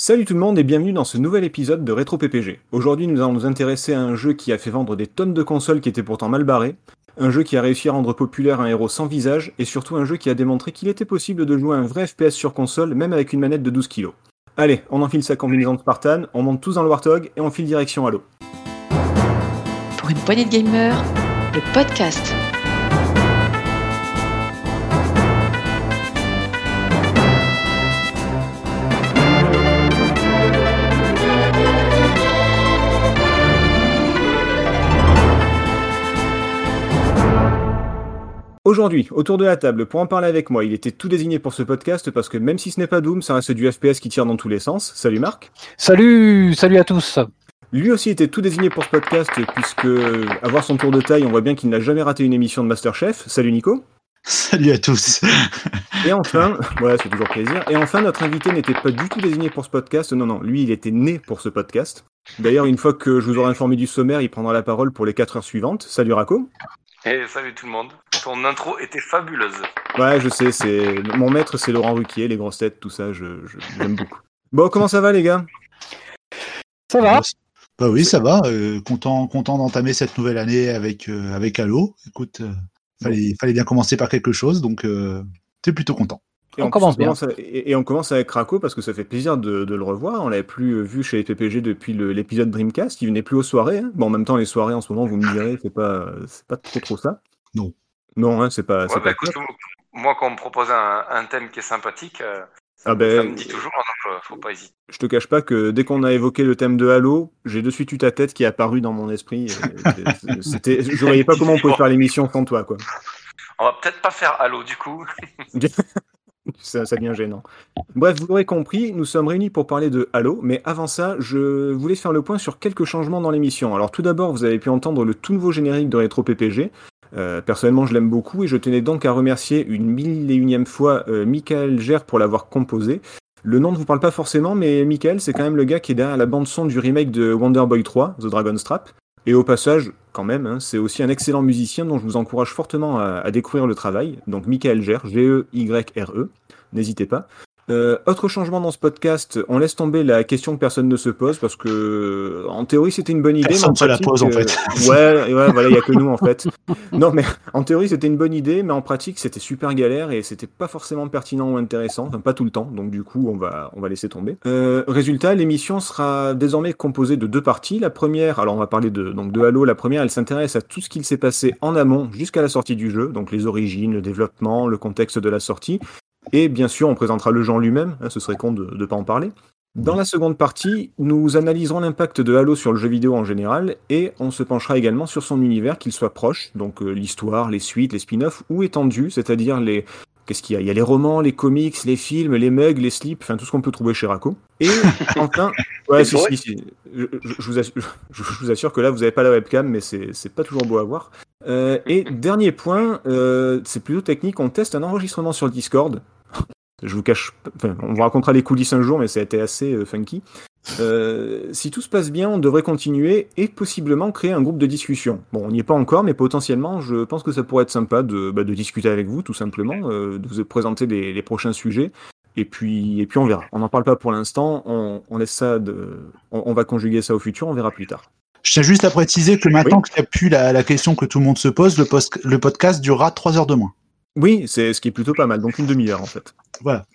Salut tout le monde et bienvenue dans ce nouvel épisode de Rétro PPG. Aujourd'hui nous allons nous intéresser à un jeu qui a fait vendre des tonnes de consoles qui étaient pourtant mal barrées, un jeu qui a réussi à rendre populaire un héros sans visage, et surtout un jeu qui a démontré qu'il était possible de jouer un vrai FPS sur console même avec une manette de 12 kg. Allez, on enfile sa combinaison de Spartan, on monte tous dans le Warthog et on file direction Halo. Pour une poignée de gamers, le podcast. Aujourd'hui, autour de la table, pour en parler avec moi, il était tout désigné pour ce podcast parce que même si ce n'est pas Doom, ça reste du FPS qui tire dans tous les sens. Salut Marc. Salut, salut à tous. Lui aussi était tout désigné pour ce podcast puisque, à voir son tour de taille, on voit bien qu'il n'a jamais raté une émission de Masterchef. Salut Nico. Salut à tous. Et enfin, voilà, c'est toujours plaisir. Et enfin, notre invité n'était pas du tout désigné pour ce podcast. Non, non, lui, il était né pour ce podcast. D'ailleurs, une fois que je vous aurai informé du sommaire, il prendra la parole pour les 4 heures suivantes. Salut Rako. Et salut tout le monde. Ton intro était fabuleuse. Ouais, je sais, c'est mon maître, c'est Laurent Ruquier, les grosses têtes, tout ça, je, je j'aime beaucoup. Bon, comment ça va les gars? Ça va Bah oui, ça va. euh, content, content d'entamer cette nouvelle année avec euh, avec Halo. Écoute, euh, fallait, fallait bien commencer par quelque chose, donc euh, t'es plutôt content. Et On en commence bien. à- et, et on commence avec Rako parce que ça fait plaisir de, de le revoir. On l'avait plus euh, vu chez les PPG depuis l'épisode Dreamcast. Il venait plus aux soirées. hein. Bon, en même temps, les soirées en ce moment, vous me direz, c'est pas, c'est pas trop trop ça. Non. Non, hein, c'est pas. c'est Ouais, pas bah, écoute, moi, quand on me propose un, un thème qui est sympathique, euh, ça, Ah me- ben, ça me dit toujours, donc euh, faut pas hésiter. Je te cache pas que dès qu'on a évoqué le thème de Halo, j'ai de suite eu ta tête qui est apparue dans mon esprit. C'était, je voyais pas comment on pouvait faire l'émission sans toi, quoi. On va peut-être pas faire Halo du coup. Ça, ça devient gênant. Bref, vous l'aurez compris, nous sommes réunis pour parler de Halo, mais avant ça, je voulais faire le point sur quelques changements dans l'émission. Alors tout d'abord, vous avez pu entendre le tout nouveau générique de Retro PPG. Euh, personnellement, je l'aime beaucoup et je tenais donc à remercier une mille et unième fois euh, Michael Gère pour l'avoir composé. Le nom ne vous parle pas forcément, mais Michael, c'est quand même le gars qui est derrière la bande-son du remake de Wonder Boy 3, The Dragon's Trap. Et au passage, quand même, hein, c'est aussi un excellent musicien dont je vous encourage fortement à, découvrir le travail. Donc Michael Gère, G-E-Y-R-E, n'hésitez pas. Euh, autre changement dans ce podcast, on laisse tomber la question que personne ne se pose parce que en théorie c'était une bonne idée. Personne se la pose, en euh, fait. ouais, ouais, voilà, il y a que nous en fait. Non, mais en théorie c'était une bonne idée, mais en pratique c'était super galère et c'était pas forcément pertinent ou intéressant, enfin pas tout le temps. Donc du coup on va on va laisser tomber. Euh, résultat, l'émission sera désormais composée de deux parties. La première, alors on va parler de donc de Halo. La première, elle s'intéresse à tout ce qu'il s'est passé en amont jusqu'à la sortie du jeu, donc les origines, le développement, le contexte de la sortie. Et bien sûr, on présentera le genre lui-même, hein, ce serait con de ne pas en parler. Dans la seconde partie, nous analyserons l'impact de Halo sur le jeu vidéo en général, et on se penchera également sur son univers, qu'il soit proche, donc euh, l'histoire, les suites, les spin-offs, ou étendu, c'est-à-dire les... Qu'est-ce qu'il y a? Il y a les romans, les comics, les films, les mugs, les slips, enfin tout ce qu'on peut trouver chez Rako. Et enfin... Ouais, Et si, vrai si, si. Je, vous assure, je vous assure que là, vous n'avez pas la webcam, mais c'est c'est pas toujours beau à voir. Euh, et dernier point, euh, c'est plutôt technique, on teste un enregistrement sur le Discord. Je vous cache, enfin, on vous racontera les coulisses un jour, mais ça a été assez euh, funky. Euh, si tout se passe bien, on devrait continuer et possiblement créer un groupe de discussion. Bon, on n'y est pas encore, mais potentiellement, je pense que ça pourrait être sympa de, bah, de discuter avec vous, tout simplement, euh, de vous présenter les, les prochains sujets. Et puis, et puis on verra. On n'en parle pas pour l'instant. On, on laisse ça de, on, on va conjuguer ça au futur. On verra plus tard. Je tiens juste à préciser que maintenant que tu as pu la, la question que tout le monde se pose, le, post- le podcast durera trois heures de moins. Oui, c'est ce qui est plutôt pas mal. Donc une demi-heure en fait. Voilà.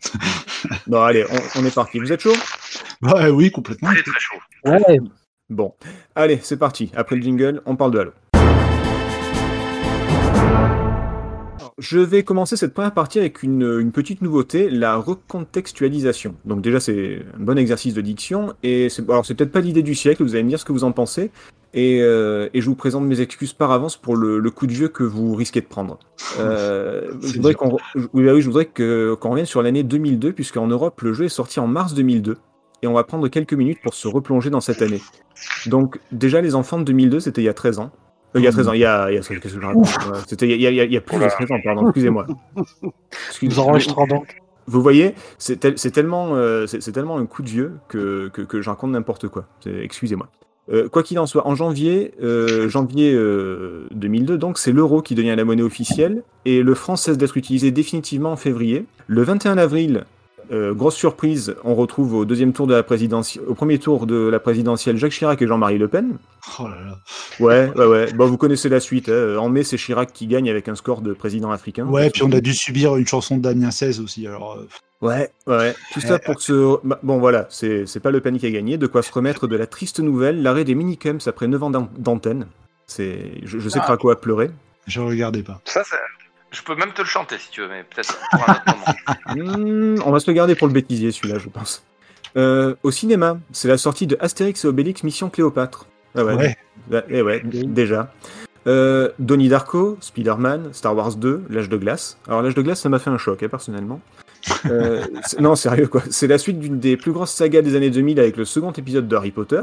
Bon, allez, on, on est parti. Vous êtes chaud? Ouais, oui, complètement. Très très chaud. Ouais. Bon, allez, c'est parti. Après le jingle, on parle de Halo. Je vais commencer cette première partie avec une, une petite nouveauté, la recontextualisation. Donc déjà, c'est un bon exercice de diction, et c'est alors c'est peut-être pas l'idée du siècle, vous allez me dire ce que vous en pensez, et, euh, et je vous présente mes excuses par avance pour le, le coup de vieux que vous risquez de prendre. Euh, je voudrais qu'on oui, bah oui, je voudrais que- qu'on revienne sur l'année 2002, puisqu'en Europe, le jeu est sorti en mars 2002, et on va prendre quelques minutes pour se replonger dans cette année. Donc, déjà, les enfants de 2002, c'était il y a 13 ans. Euh, il y a 13 ans, il y a. il y a- Qu'est-ce que je raconte Ouais, C'était il y a, il y a- il y a plus de 13 ans, pardon, excusez-moi. Excusez- Nous enregistrons donc. Vous voyez, c'est tel- c'est tellement, c'est c'est tellement un coup de vieux que, que, que je raconte n'importe quoi. Excusez-moi. Euh, quoi qu'il en soit, en janvier, euh, janvier euh, 2002, donc c'est l'euro qui devient la monnaie officielle et le franc cesse d'être utilisé définitivement en février. Le 21 avril, Euh, grosse surprise, on retrouve au deuxième tour de la présidentielle, au premier tour de la présidentielle Jacques Chirac et Jean-Marie Le Pen. Oh là là. Ouais, ouais, ouais. Bon, vous connaissez la suite. hein. En mai, c'est Chirac qui gagne avec un score de président africain. Ouais, puis on a dû subir une chanson de Damien 16 aussi. Alors, euh, Ouais, ouais. Tout ça pour se. bah, Bon, voilà, c'est c'est pas Le Pen qui a gagné. De quoi se remettre de la triste nouvelle, l'arrêt des minicums après 9 ans d'an- d'antenne. C'est, je, je sais Ah. Raco a pleuré. je regardais pas. Ça, c'est- je peux même te le chanter si tu veux, mais peut-être pour un autre moment. Hmm, on va se le garder pour le bêtisier, celui-là, je pense. Euh, au cinéma, c'est la sortie de Astérix et Obélix Mission Cléopâtre. Ah ouais, eh ouais, déjà. Euh, Donnie Darko, Spider-Man, Star Wars 2, L'âge de glace. Alors l'âge de glace, ça m'a fait un choc, hein, personnellement. Euh, non, sérieux quoi. C'est la suite d'une des plus grosses sagas des années 2000 avec le second épisode de Harry Potter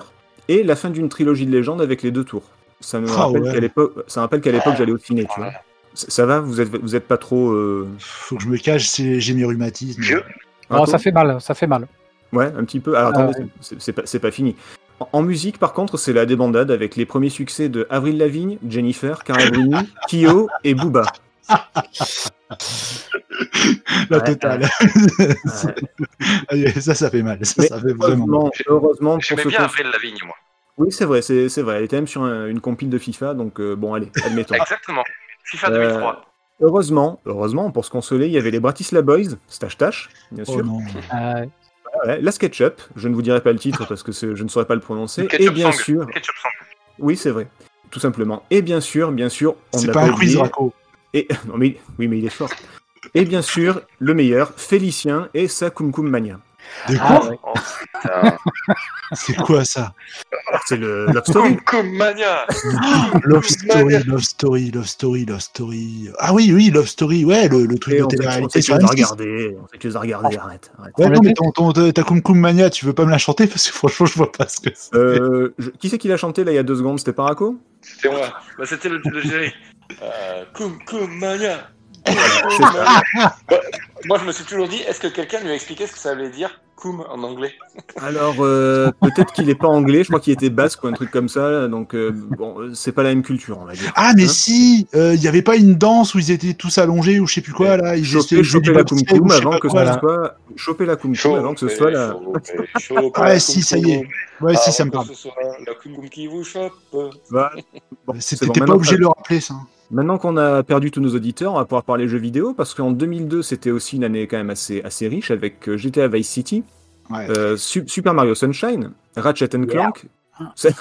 et la fin d'une trilogie de légende avec les deux tours. Ça me Ah rappelle ouais. qu'à l'époque, ça me rappelle qu'à l'époque j'allais au ciné, tu vois. Ça va, vous êtes, vous êtes pas trop. Euh... Faut que je me cache, c'est- j'ai mes rhumatismes. Vieux. Non, ça fait mal, ça fait mal. Ouais, un petit peu. Alors Ah attendez, ouais. c'est- pas, c'est pas fini. En, en musique, par contre, c'est la débandade avec les premiers succès de Avril Lavigne, Jennifer, Carla Bruni, Kyo et Booba. La Ouais, totale. Ouais. ça, ça fait mal. Ça, ça fait vraiment heureusement, heureusement pour J'aimais ce bien Avril Lavigne, moi. Oui, c'est vrai, c'est c'est vrai. Elle était même sur un- une compile de FIFA, donc euh, bon, allez, admettons. Exactement. FIFA Euh, 2003. heureusement, heureusement, pour se consoler, il y avait les Bratislava Boys, Stache Tache, bien Oh sûr. non. Euh, Ouais, la SketchUp, je ne vous dirai pas le titre parce que je ne saurais pas le prononcer. Et bien Song. sûr, oui, c'est vrai, tout simplement. Et bien sûr, bien sûr, on C'est n'a pas un quiz, oublié- Raco. Et non, mais oui, mais il est fort. Et bien sûr, le meilleur, Félicien et sa Kum Kum Mania. De ah, quoi ouais. C'est quoi ça? C'est le Love Story. Mania. Love Story, Love Story, Love Story, Love Story. Ah oui, oui, Love Story, ouais, le, le truc Et de on on télé-réalité sait que sur tu les as M6. regardés, on sait que tu les as regardés, arrête. arrête. Ouais, On non, mais ton, ton, ta Kum Kum Mania, tu veux pas me la chanter? Parce que franchement, je vois pas ce que c'est. Euh, je- Qui c'est qui l'a chanté là il y a deux secondes? C'était Paraco? C'était moi. Bah, C'était le, le générique. Euh, Kum Kum Mania. Moi, je me suis toujours dit, est-ce que quelqu'un lui a expliqué ce que ça voulait dire? En anglais Alors, euh, peut-être qu'il est pas anglais, je crois qu'il était basque ou un truc comme ça, donc euh, bon, euh, c'est pas la même culture, on va dire. Ah, mais Hein si Il y avait pas une danse où ils étaient tous allongés ou je sais plus quoi, là Ils choper, choper la je sais avant que ce soit. Choper la Kum Kum avant que ce soit la. Ah, si, ça y est. Ouais, si, ça me parle. La qui vous chope. C'est C'était pas obligé de le rappeler, ça. Maintenant qu'on a perdu tous nos auditeurs, on va pouvoir parler jeux vidéo parce qu'en 2002, c'était aussi une année quand même assez, assez riche avec euh, GTA Vice City, Ouais. euh, Su- Super Mario Sunshine, Ratchet and Clank. C'est-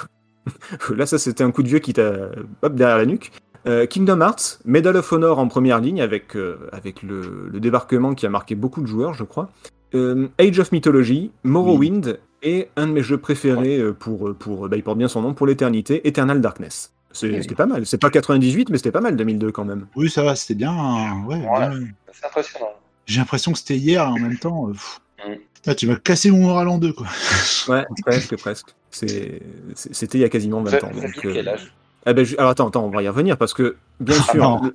Là, ça c'était un coup de vieux qui t'a hop derrière la nuque. Euh, Kingdom Hearts, Medal of Honor en première ligne avec, euh, avec le, le débarquement qui a marqué beaucoup de joueurs, je crois. Age of Mythology, Morrowind et un de mes jeux préférés pour, pour, bah, il porte bien son nom, pour l'éternité, Eternal Darkness. C'est- Oui. C'était pas mal. C'est pas 98, mais c'était pas mal 2002 quand même. Oui, ça va, c'était bien. hein, Ouais, Voilà. bien. C'est impressionnant. J'ai l'impression que c'était hier en même temps. euh. Mm. Tu m'as cassé mon moral en deux, quoi. Ouais, presque, presque. C'était il y a quasiment 20 Vous, ans. donc, aviez euh, quel âge? Ah ben, alors attends, attends, on va y revenir parce que, bien sûr, non.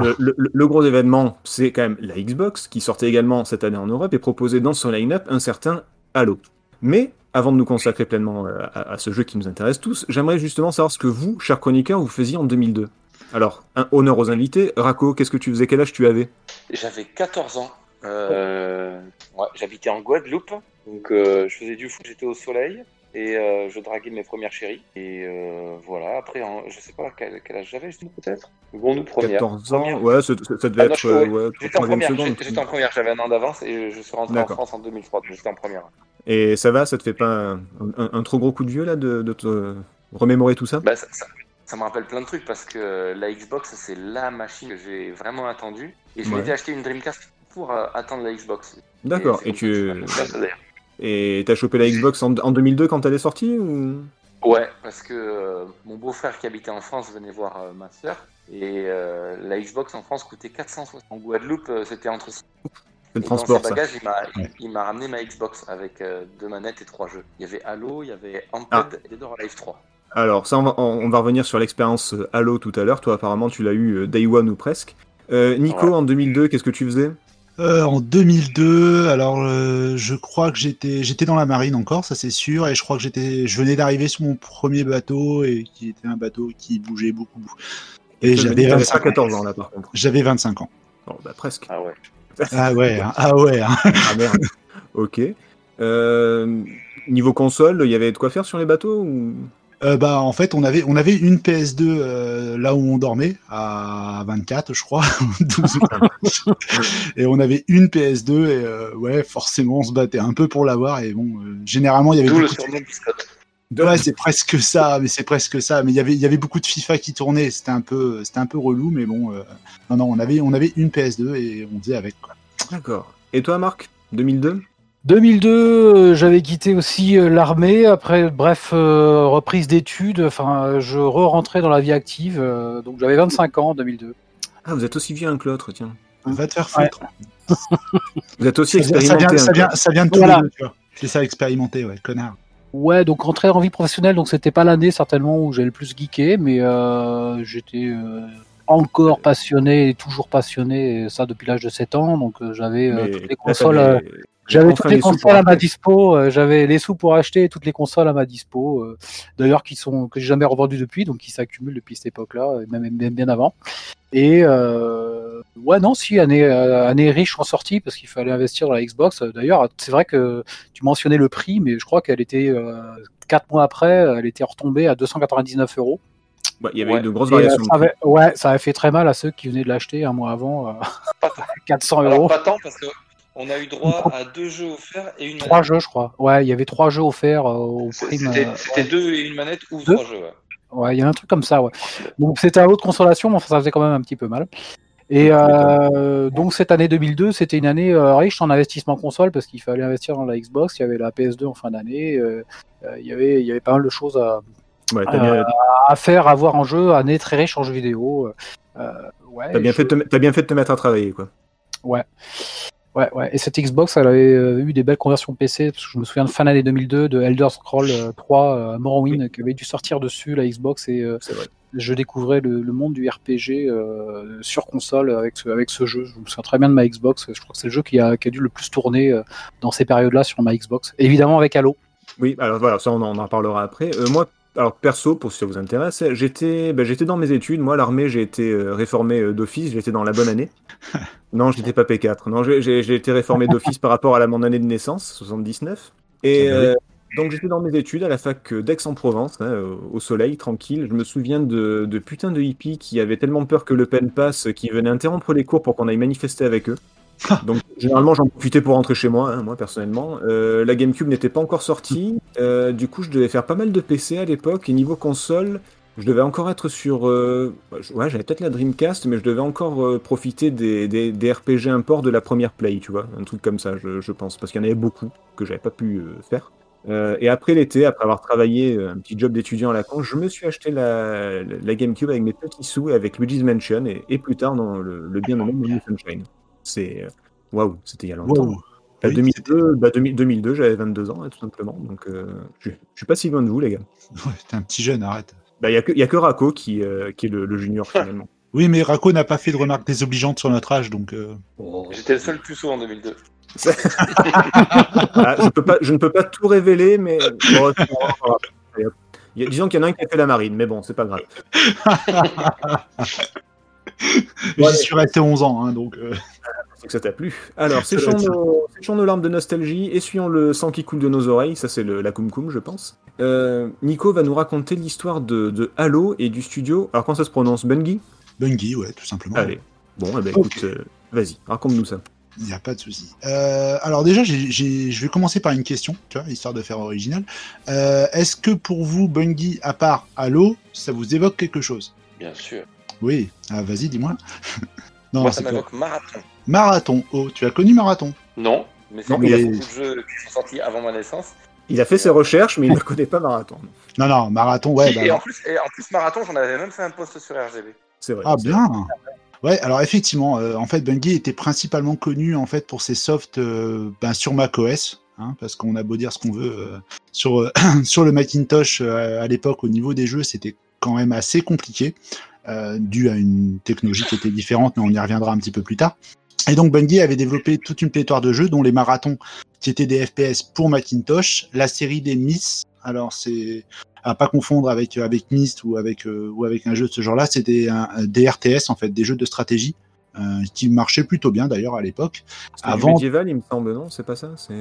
le, le- le- le gros événement, c'est quand même la Xbox qui sortait également cette année en Europe et proposait dans son line-up un certain Halo. Mais avant de nous consacrer pleinement euh, à, à ce jeu qui nous intéresse tous, j'aimerais justement savoir ce que vous, chers chroniqueurs, vous faisiez en 2002. Alors, un honneur aux invités. Rako, qu'est-ce que tu faisais? Quel âge tu avais? J'avais 14 ans. Euh, ouais, J'habitais en Guadeloupe. Donc euh, je faisais du foot, j'étais au soleil. Et euh, je draguais mes premières chéries. Et euh, voilà, après, en- je sais pas quel, quel âge j'avais, peut-être? Bon, nous, première. 14 ans Première. Ouais, ça, ça- devait Ah non, être euh, ouais, J'étais en première, j'étais en première, j'avais un an d'avance et je suis rentré en. France en 2003, donc j'étais en première. Et ça va, ça te fait pas un, un- un trop gros coup de vieux là de, de te remémorer tout ça? Bah, ça, ça- ça me rappelle plein de trucs parce que la Xbox, c'est la machine que j'ai vraiment attendue. Et je Ouais. m'étais acheté une Dreamcast pour euh, attendre la Xbox. D'accord. Et tu. Et t'as chopé la Xbox en, en 2002 quand elle est sortie ou? Ouais, parce que euh, mon beau-frère qui habitait en France venait voir euh, ma sœur. Et euh, la Xbox en France coûtait 460. En Guadeloupe, c'était entre c'est Et le dans transport ses ça bagages, il m'a, Ouais. il m'a ramené ma Xbox avec deux manettes et trois jeux. Il y avait Halo, il y avait Amped Ah. et Dead or Alive 3. Alors ça, on va, on va revenir sur l'expérience Halo tout à l'heure. Toi, apparemment, tu l'as eu Day One ou presque. Nico, Ouais. en 2002, qu'est-ce que tu faisais? Euh, en 2002, alors euh, je crois que j'étais j'étais dans la marine encore, ça c'est sûr, et je crois que j'étais je venais d'arriver sur mon premier bateau et qui était un bateau qui bougeait beaucoup. Et j'avais dis que t'avais 25 pas 14 ans là, par contre. J'avais 25 ans. Ah bah presque. Ah ouais. Ah ouais, hein, ah ouais. hein. Ah merde. Ok. Euh, niveau console, il y avait de quoi faire sur les bateaux ou... Euh, bah en fait on avait on avait une PS2 euh, là où on dormait à 24 je crois 12 et on avait une PS2 et euh, ouais forcément on se battait un peu pour l'avoir et bon euh, généralement il y avait D'où le beaucoup de- surnom. Ouais, c'est presque ça, mais c'est presque ça. Mais il y avait, il y avait beaucoup de FIFA qui tournaient. C'était un peu, c'était un peu relou, mais bon, euh, non, non, on avait, on avait une PS2 et on faisait avec. Quoi. D'accord. Et toi, Marc 2002 2002, euh, j'avais quitté aussi euh, l'armée. Après, bref, euh, reprise d'études. Enfin, je re-rentrais dans la vie active. euh, donc, j'avais 25 ans en 2002. Ah, vous êtes aussi vieux un que l'autre, tiens. Va te faire foutre. Vous êtes aussi Ça, vient- ça expérimenté. vient, un ça, vient, ça vient de tous Voilà. les deux, tu vois. C'est ça, expérimenté, ouais, connard. Ouais, donc rentrer en vie professionnelle, donc c'était pas l'année certainement où j'ai le plus geeké, mais euh, j'étais euh, encore passionné et toujours passionné, et ça depuis l'âge de 7 ans. Donc euh, j'avais euh, toutes les consoles. euh, J'avais enfin toutes les consoles à ma dispo, euh, j'avais les sous pour acheter toutes les consoles à ma dispo, euh, d'ailleurs qui sont que j'ai jamais revendues depuis, donc qui s'accumulent depuis cette époque-là, même bien, avant. Et euh, ouais non si année euh, année riche en sortie parce qu'il fallait investir dans la Xbox. D'ailleurs c'est vrai que tu mentionnais le prix, mais je crois qu'elle était euh, quatre mois après, elle était retombée à 299 euros. Ouais, il y avait Ouais. eu de grosses Et, euh, variations. ça prix. avait, ouais, ça avait fait très mal à ceux qui venaient de l'acheter un mois avant, euh, Pas tant. 400 Alors euros. pas tant parce que on a eu droit à deux jeux offerts et une Trois manette. jeux, je crois. Ouais, il y avait trois jeux offerts euh, au prime. C'était euh, deux et une manette ou Deux trois jeux. ouais. Ouais, il y a un truc comme ça, ouais. Donc c'était un lot de consolation, mais enfin, ça faisait quand même un petit peu mal. Et euh, donc cette année 2002, c'était une année euh, riche en investissement console parce qu'il fallait investir dans la Xbox, il y avait la PS2 en fin d'année, euh, euh, il y avait il y avait pas mal de choses à, Ouais, euh, bien, à faire, à voir en jeu, année très riche en jeux vidéo. Euh, ouais, t'as bien, je- fait de te, t'as bien fait de te mettre à travailler, quoi. Ouais. Ouais, ouais. Et cette Xbox, elle avait euh, eu des belles conversions PC, parce que je me souviens de fin d'année 2002 de Elder Scrolls euh, 3 euh, Morrowind qui avait dû sortir dessus la Xbox et euh, je découvrais le, le monde du RPG euh, sur console avec ce, avec ce jeu. Je me souviens très bien de ma Xbox. Je crois que c'est le jeu qui a, qui a dû le plus tourner euh, dans ces périodes-là sur ma Xbox. Évidemment avec Halo. Oui, alors voilà, ça on en, on en reparlera après. Euh, moi, alors perso, pour si ça vous intéresse, j'étais ben, j'étais dans mes études. Moi, l'armée, j'ai été euh, réformé euh, d'office, j'étais dans la bonne année. Non, j'étais pas P4. Non, j'ai- été réformé d'office par rapport à la, mon année de naissance, 79. Et Ah bah euh, donc j'étais dans mes études à la fac d'Aix-en-Provence, hein, au- au soleil, tranquille. Je me souviens de, de putain de hippies qui avaient tellement peur que Le Pen passe, qui venaient interrompre les cours pour qu'on aille manifester avec eux. Donc généralement j'en profitais pour rentrer chez moi, hein, moi personnellement. Euh, la GameCube n'était pas encore sortie, Euh, du coup je devais faire pas mal de PC à l'époque et niveau console, je devais encore être sur, euh, je- ouais j'avais peut-être la Dreamcast, mais je devais encore profiter des, RPG import de la première Play, tu vois, un truc comme ça, je, pense, parce qu'il y en avait beaucoup que j'avais pas pu faire. Et après l'été, après avoir travaillé un petit job d'étudiant à la con, je me suis acheté la, GameCube avec mes petits sous et avec Luigi's Mansion et, plus tard dans le, le bien nommé Sunshine. C'est euh, waouh, c'était il y a longtemps. Wow. Bah, Oui, 2002, bah, 2000 2002, j'avais 22 ans, hein, tout simplement. Donc, euh, je, je suis pas si loin de vous, les gars. Ouais, T'es un petit jeune, arrête. Bah, il y a que, y a que Rako qui, euh, qui est le, le junior finalement. Oui, mais Rako n'a pas fait de remarques désobligeantes sur notre âge, donc. euh, J'étais le seul plus en 2002. Ah, je, peux pas, je ne peux pas tout révéler, mais bon, a- disons qu'il y en a un qui a fait la marine, mais bon, c'est pas grave. J'y suis resté 11 ans, hein, donc. euh, C'est que ça t'a plu. Alors, séchons nos, séchons nos larmes de nostalgie, essuyons le sang qui coule de nos oreilles, ça c'est le- la Kum Kum, je pense. Euh, Nico va nous raconter l'histoire de, de Halo et du studio. Alors, quand ça se prononce? Bungie? Bungie, ouais, tout simplement. Allez. Bon, eh ben, écoute, euh, vas-y, raconte-nous ça. Il n'y a pas de souci. Euh, alors déjà, je vais commencer par une question, tu vois, histoire de faire original. Euh, Est-ce que pour vous, Bungie, à part Halo, ça vous évoque quelque chose? Bien sûr. Oui. Ah, vas-y, dis-moi. non, Moi, ça c'est quoi m'évoque Marathon. Marathon. Oh, tu as connu Marathon Non, mais c'est mais- beaucoup de jeux qui sont sortis avant ma naissance. Il a fait ses recherches, mais il ne connaît pas Marathon. Non, non, Marathon, ouais. et, bah, et en plus, et en plus, Marathon, j'en avais même fait un post sur RGB. C'est vrai. Ah bien. Ouais, alors effectivement, euh, en fait, Bungie était principalement connu en fait pour ses softs euh, ben, sur macOS, hein, parce qu'on a beau dire ce qu'on veut euh, sur euh, sur le Macintosh euh, à l'époque au niveau des jeux, c'était quand même assez compliqué, euh, dû à une technologie qui était différente, mais on y reviendra un petit peu plus tard. Et donc Bungie avait développé toute une pléthore de jeux, dont les marathons, qui étaient des FPS pour Macintosh, la série des Miss. Alors c'est à pas confondre avec avec Myst ou avec euh, ou avec un jeu de ce genre-là, c'était des RTS en fait, des jeux de stratégie euh, qui marchait plutôt bien d'ailleurs à l'époque. Avant- médiéval, il me semble, non? C'est pas ça? C'est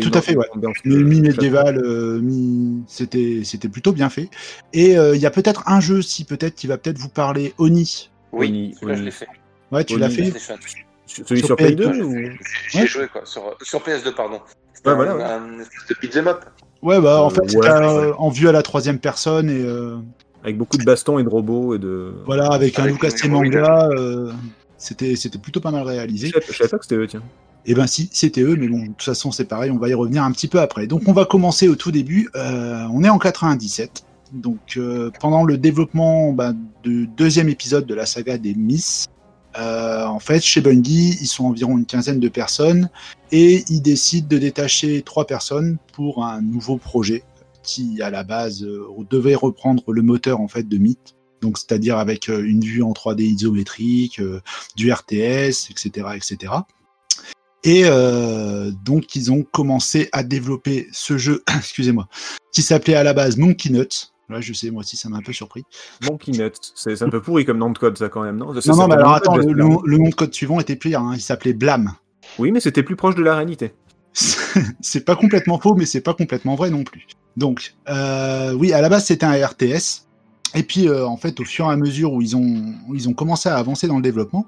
tout à fait, ouais. euh, mi-médiéval, euh, mi... c'était c'était plutôt bien fait. Et euh, il y a peut-être un jeu, si peut-être, qui va peut-être vous parler, Oni. Oui, Oni, celui-là, je l'ai fait. Ouais, tu l'as oui. fait. Celui sur, Sur Play PS2, 2 J'ai joué quoi, sur, sur PS2, pardon. Ouais, un, voilà, ouais. un espèce de up. Ouais, bah en Euh, fait, euh, en vue à la troisième personne et euh, Avec beaucoup de bastons et de robots et de. voilà, avec un Avec look assez manga. euh, c'était plutôt pas mal réalisé. Je savais, pas que c'était eux, tiens. Et ben si, c'était eux, mais bon, de toute façon c'est pareil, on va y revenir un petit peu après. Donc on va commencer au tout début. Euh, on est en 97. Donc euh, pendant le développement bah, du deuxième épisode de la saga des Miss, euh, en fait chez Bungie, ils sont environ une quinzaine de personnes et ils décident de détacher trois personnes pour un nouveau projet qui à la base devait reprendre le moteur en fait de Myth. Donc c'est-à-dire avec euh, une vue en 3D isométrique, euh, du RTS, etc., etc. Et euh, donc ils ont commencé à développer ce jeu, excusez-moi, qui s'appelait à la base Monkey Nut. Là, je sais, moi aussi, ça m'a un peu surpris. Monkey Nut. C'est un peu pourri comme nom de code, ça, quand même, non? Ça, non, non, mais alors attends, le, nom- le nom de code suivant était pire, hein, il s'appelait Blam. Oui, mais c'était plus proche de la réalité. c'est pas complètement faux, mais c'est pas complètement vrai non plus. Donc, euh, oui, à la base, c'était un RTS. Et puis, euh, en fait, au fur et à mesure où ils ont, commencé à avancer dans le développement,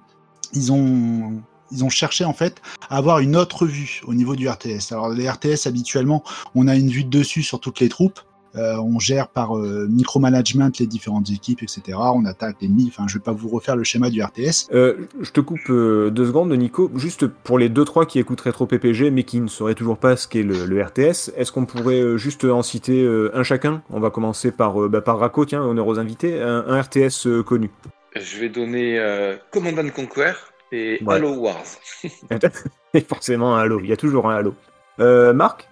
ils ont, ils ont cherché, en fait, à avoir une autre vue au niveau du RTS. Alors, les RTS, habituellement, on a une vue de dessus sur toutes les troupes. Euh, on gère par euh, micromanagement les différentes équipes, etc. On attaque l'ennemi. Enfin, je vais pas vous refaire le schéma du RTS. Euh, je te coupe euh, deux secondes, Nico. Juste pour les deux trois qui écouteraient trop PPG, mais qui ne sauraient toujours pas ce qu'est le, le RTS, est-ce qu'on pourrait euh, juste en citer euh, un chacun? On va commencer par, euh, bah, par Rako, tiens, honneur aux invités. Un, un RTS euh, connu. Je vais donner euh, Command and Conquer et Ouais. Halo Wars. Et forcément un Halo. Il y a toujours un Halo. Euh, Marc?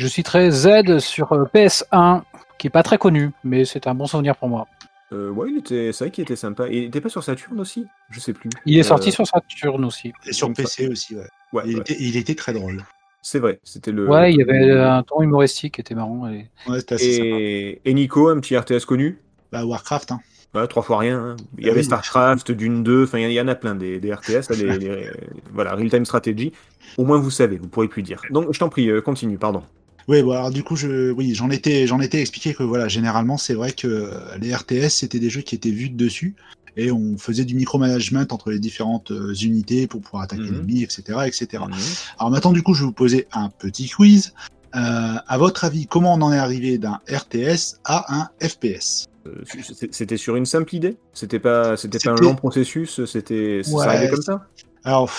Je citerai Z sur euh, PS1, qui est pas très connu, mais c'est un bon souvenir pour moi. euh, Ouais, il était, c'est vrai qu'il était sympa. Il était pas sur Saturn aussi? Je sais plus. Il est sorti Euh, sur Saturn aussi. Et sur. PC aussi, ouais. Ouais, il, ouais. Était, il était très drôle. c'est vrai. C'était le. Ouais, il y avait un ton humoristique qui était marrant. Et... Ouais, c'était assez sympa. Et, Nico, un petit RTS connu? Bah, Warcraft, hein. Ouais, trois fois rien. hein. Il y Ah avait oui. StarCraft, Dune 2, enfin il y, en- a plein des, des RTS, là, des- des- voilà, Real Time Strategy. Au moins vous savez, vous pourrez plus dire. Donc je t'en prie, continue, pardon. Oui, bon, alors du coup, je, oui, j'en étais, j'en étais expliqué que voilà, généralement, c'est vrai que euh, les RTS, c'était des jeux qui étaient vus de dessus et on faisait du micromanagement entre les différentes euh, unités pour pouvoir attaquer Mhm. l'ennemi, etc., etc. Mhm. Alors maintenant, du coup, je vais vous poser un petit quiz. Euh, à votre avis, comment on en est arrivé d'un RTS à un FPS Euh, C'était sur une simple idée? C'était pas, c'était pas un long processus C'était, ça arrivait comme ça? Alors,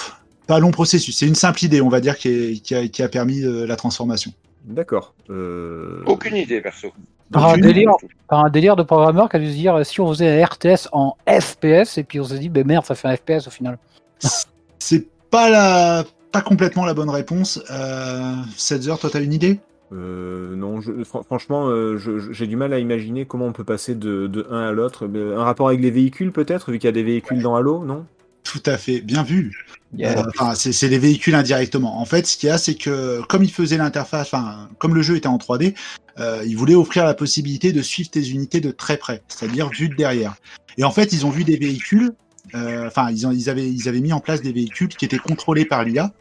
pas long processus, c'est une simple idée, on va dire, qui, est- qui a, qui a permis euh, la transformation. D'accord. Euh, Aucune idée, perso. Par un délire, par un délire de programmeur qui a dû se dire si on faisait un RTS en FPS, et puis on s'est dit, ben merde, ça fait un FPS au final. C'est pas la, pas complètement la bonne réponse. Euh, 7 heures, toi, t'as une idée? Euh, non, je- fran- franchement, euh, j'ai du mal à imaginer comment on peut passer de, de un à l'autre. Un rapport avec les véhicules, peut-être, vu qu'il y a des véhicules dans Halo, non? Tout à fait, bien vu. Yeah. Euh, c'est les véhicules indirectement. En fait, ce qu'il y a, c'est que comme il faisait l'interface, enfin, comme le jeu était en 3D, euh, il voulait offrir la possibilité de suivre tes unités de très près, c'est-à-dire vue de derrière. Et en fait, ils ont vu des véhicules, euh, enfin, ils, ils, avaient, ils avaient mis en place des véhicules qui étaient contrôlés par l'IA,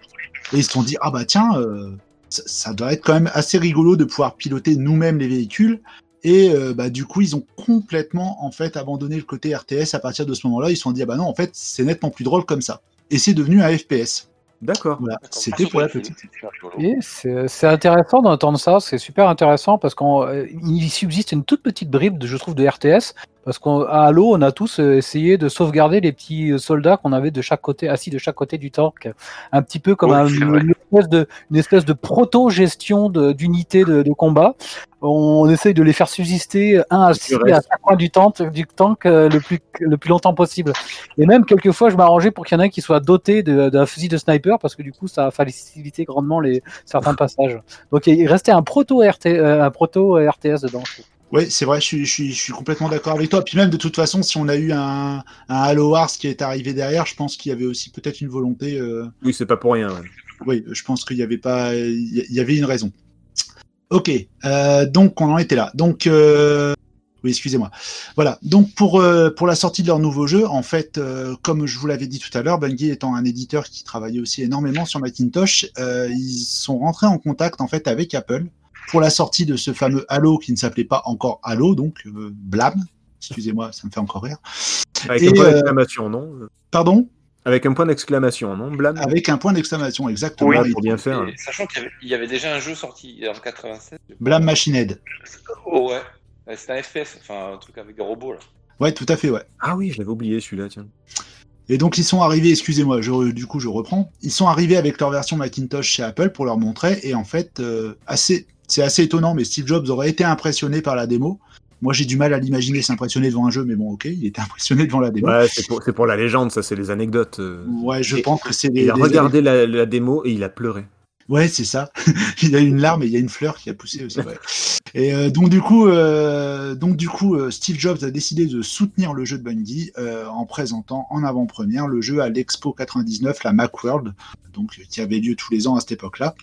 et ils se sont dit, ah bah tiens, ça, ça doit être quand même assez rigolo de pouvoir piloter nous-mêmes les véhicules. Et euh, bah, du coup, ils ont complètement en fait abandonné le côté RTS à partir de ce moment-là. Ils se sont dit, ah bah non, en fait, c'est nettement plus drôle comme ça. Et c'est devenu un FPS. D'accord. Voilà, c'était pour la petite. c'est intéressant d'entendre ça, c'est super intéressant parce qu'il subsiste une toute petite bribe, de, je trouve, de RTS. Parce qu'à Halo, on a tous euh, essayé de sauvegarder les petits euh, soldats qu'on avait de chaque côté, assis de chaque côté du tank. Un petit peu comme Oui, un- une, espèce de, une espèce de proto-gestion d'unités de, de combat. On, essaye de les faire subsister un assis restes. à chaque coin du tank, du tank euh, le, plus, le plus longtemps possible. Et même quelquefois, je m'arrangeais pour qu'il y en ait un qui soit doté d'un fusil de sniper parce que du coup, ça a facilité grandement les, certains passages. Donc il restait un proto RT, un proto RTS dedans. je. Oui, c'est vrai, je suis, je, suis, je suis complètement d'accord avec toi. Puis même de toute façon, si on a eu un, un Halo Wars qui est arrivé derrière, je pense qu'il y avait aussi peut-être une volonté. euh, Oui, c'est pas pour rien. ouais. Oui, je pense qu'il y avait pas, il y- il y avait une raison. Ok, euh, donc on en était là. Donc euh, Oui, excusez-moi. Voilà. Donc pour euh, pour la sortie de leur nouveau jeu, en fait, euh, comme je vous l'avais dit tout à l'heure, Bungie étant un éditeur qui travaillait aussi énormément sur Macintosh, euh, ils sont rentrés en contact en fait avec Apple pour la sortie de ce fameux Halo qui ne s'appelait pas encore Halo, donc euh, Blam. Excusez-moi, ça me fait encore rire. Avec Et, un point euh, d'exclamation, non? Pardon? Avec un point d'exclamation, non? Blam? Avec un point d'exclamation, exactement. Oui, Et pour bien faire. Et sachant qu'il y, avait- il y avait déjà un jeu sorti en 87. Blam Machine Head. Oh ouais. C'était un FPS, enfin un truc avec des robots là. Ouais, tout à fait, ouais. Ah oui, je l'avais oublié celui-là, tiens. Et donc ils sont arrivés, excusez-moi, je- du coup je reprends. Ils sont arrivés avec leur version Macintosh chez Apple pour leur montrer, et en fait, euh, assez, c'est assez étonnant, mais Steve Jobs aurait été impressionné par la démo. Moi j'ai du mal à l'imaginer s'impressionner devant un jeu, mais bon ok, il était impressionné devant la démo. Ouais, Ouais, c'est pour, la légende, ça, c'est les anecdotes. euh. je Et- pense que c'est des, Il a des- regardé la, la démo et il a pleuré. Ouais, c'est ça. il a eu une larme et il y a une fleur qui a poussé aussi. ouais. Et euh, donc du coup, euh, donc du coup, Steve Jobs a décidé de soutenir le jeu de Bungie euh, en présentant en avant-première le jeu à l'Expo 99, la Macworld, donc qui avait lieu tous les ans à cette époque-là.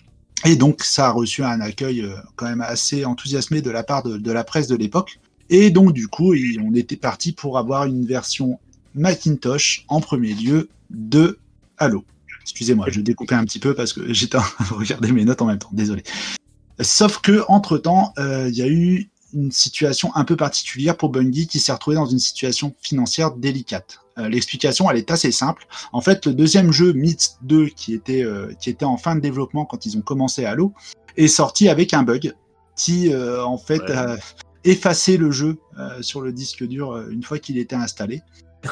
Et donc ça a reçu un accueil euh, quand même assez enthousiasmé de la part de, la presse de l'époque. Et donc du coup, on était parti pour avoir une version Macintosh en premier lieu de Halo. Excusez-moi, je découpais un petit peu parce que j'étais en train de regarder mes notes en même temps. Désolé. Sauf que entre temps, il y a eu une situation un peu particulière pour Bungie qui s'est retrouvé dans une situation financière délicate. Euh, L'explication, elle est assez simple. En fait, le deuxième jeu, Myth 2, qui était, euh, qui était en fin de développement quand ils ont commencé Halo, est sorti avec un bug qui, euh, en fait, Ouais. a effacé le jeu sur le disque dur une fois qu'il était installé.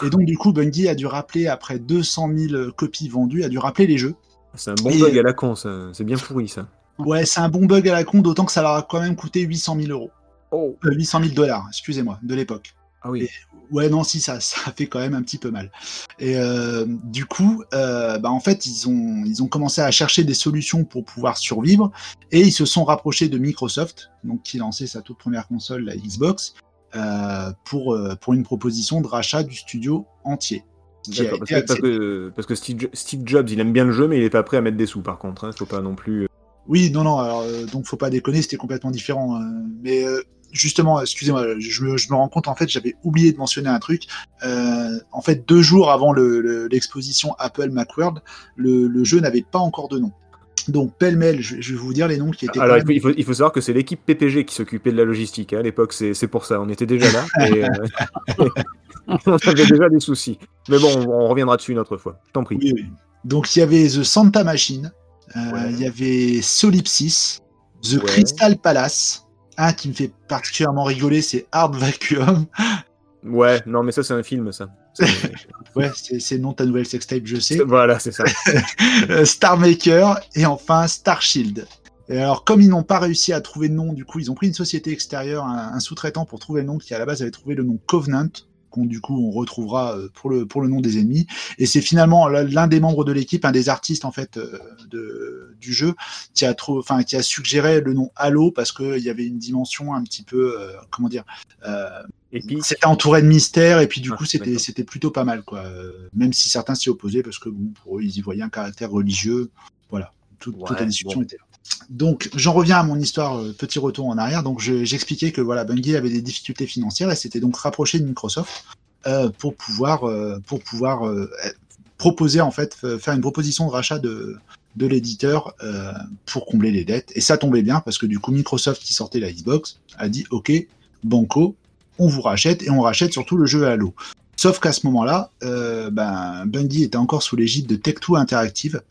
Et donc, du coup, Bungie a dû rappeler, après 200 000 copies vendues, a dû rappeler les jeux. C'est un bon Et- bug à la con, ça. C'est bien pourri, ça. Ouais, c'est un bon bug à la con, d'autant que ça leur a quand même coûté 800 000 euros. Oh. Euh, 800 000 dollars, excusez-moi, de l'époque. Ah oui. Ouais, non, si, ça, ça fait quand même un petit peu mal. Et euh, du coup, euh, bah, en fait, ils ont, ils ont commencé à chercher des solutions pour pouvoir survivre et ils se sont rapprochés de Microsoft, donc qui lançait sa toute première console, la Xbox, euh, pour, euh, pour une proposition de rachat du studio entier. Parce, que, parce que, parce que Steve, Jo- Steve Jobs, il aime bien le jeu, mais il est pas prêt à mettre des sous, par contre. Hein. Faut pas non plus. Oui, non, non, alors, euh, donc faut pas déconner, c'était complètement différent. euh, mais euh, justement, excusez-moi, je, me- je me rends compte, en fait, j'avais oublié de mentionner un truc. Euh, en fait, deux jours avant le- le- l'exposition Apple Macworld, le, le jeu n'avait pas encore de nom. Donc, pêle-mêle, je, je vais vous dire les noms qui étaient. Alors, il faut, il, savoir que c'est l'équipe PPG qui s'occupait de la logistique. hein. À l'époque, c'est c'est pour ça. On était déjà là. et, euh, on avait déjà des soucis. Mais bon, on, on reviendra dessus une autre fois. Je t'en prie. Oui, oui. Donc, il y avait The Santa Machine, euh, Ouais. il y avait Solipsis, The Ouais. Crystal Palace. Un qui me fait particulièrement rigoler, c'est Hard Vacuum. Ouais, non, mais ça, c'est un film, ça. Ouais, c'est le de ta nouvelle sextape, je sais. voilà, c'est ça. Star Maker et enfin Star Shield. Et alors, comme ils n'ont pas réussi à trouver de nom, du coup, ils ont pris une société extérieure, un, un sous-traitant pour trouver le nom, qui à la base avait trouvé le nom Covenant, qu'on du coup on retrouvera euh, pour le pour le nom des ennemis. Et c'est finalement l'un des membres de l'équipe, un des artistes en fait euh, de, du jeu, qui a trop, enfin qui a suggéré le nom Halo parce qu'il y avait une dimension un petit peu, euh, comment dire, euh, c'était entouré de mystère et puis du Ah, coup c'était c'était plutôt pas mal quoi. Même si certains s'y opposaient parce que bon pour eux ils y voyaient un caractère religieux. Voilà, Tout- toute Ouais, la discussion bon. était là. Donc j'en reviens à mon histoire, euh, petit retour en arrière. Donc je- j'expliquais que voilà Bungie avait des difficultés financières et s'était donc rapproché de Microsoft euh, pour pouvoir euh, pour pouvoir proposer en fait faire une proposition de rachat de de l'éditeur pour combler les dettes et ça tombait bien parce que du coup Microsoft qui sortait la Xbox a dit ok banco on vous rachète et on rachète surtout le jeu Halo. Sauf qu'à ce moment-là, ben, Bungie était encore sous l'égide de Tech2 Interactive.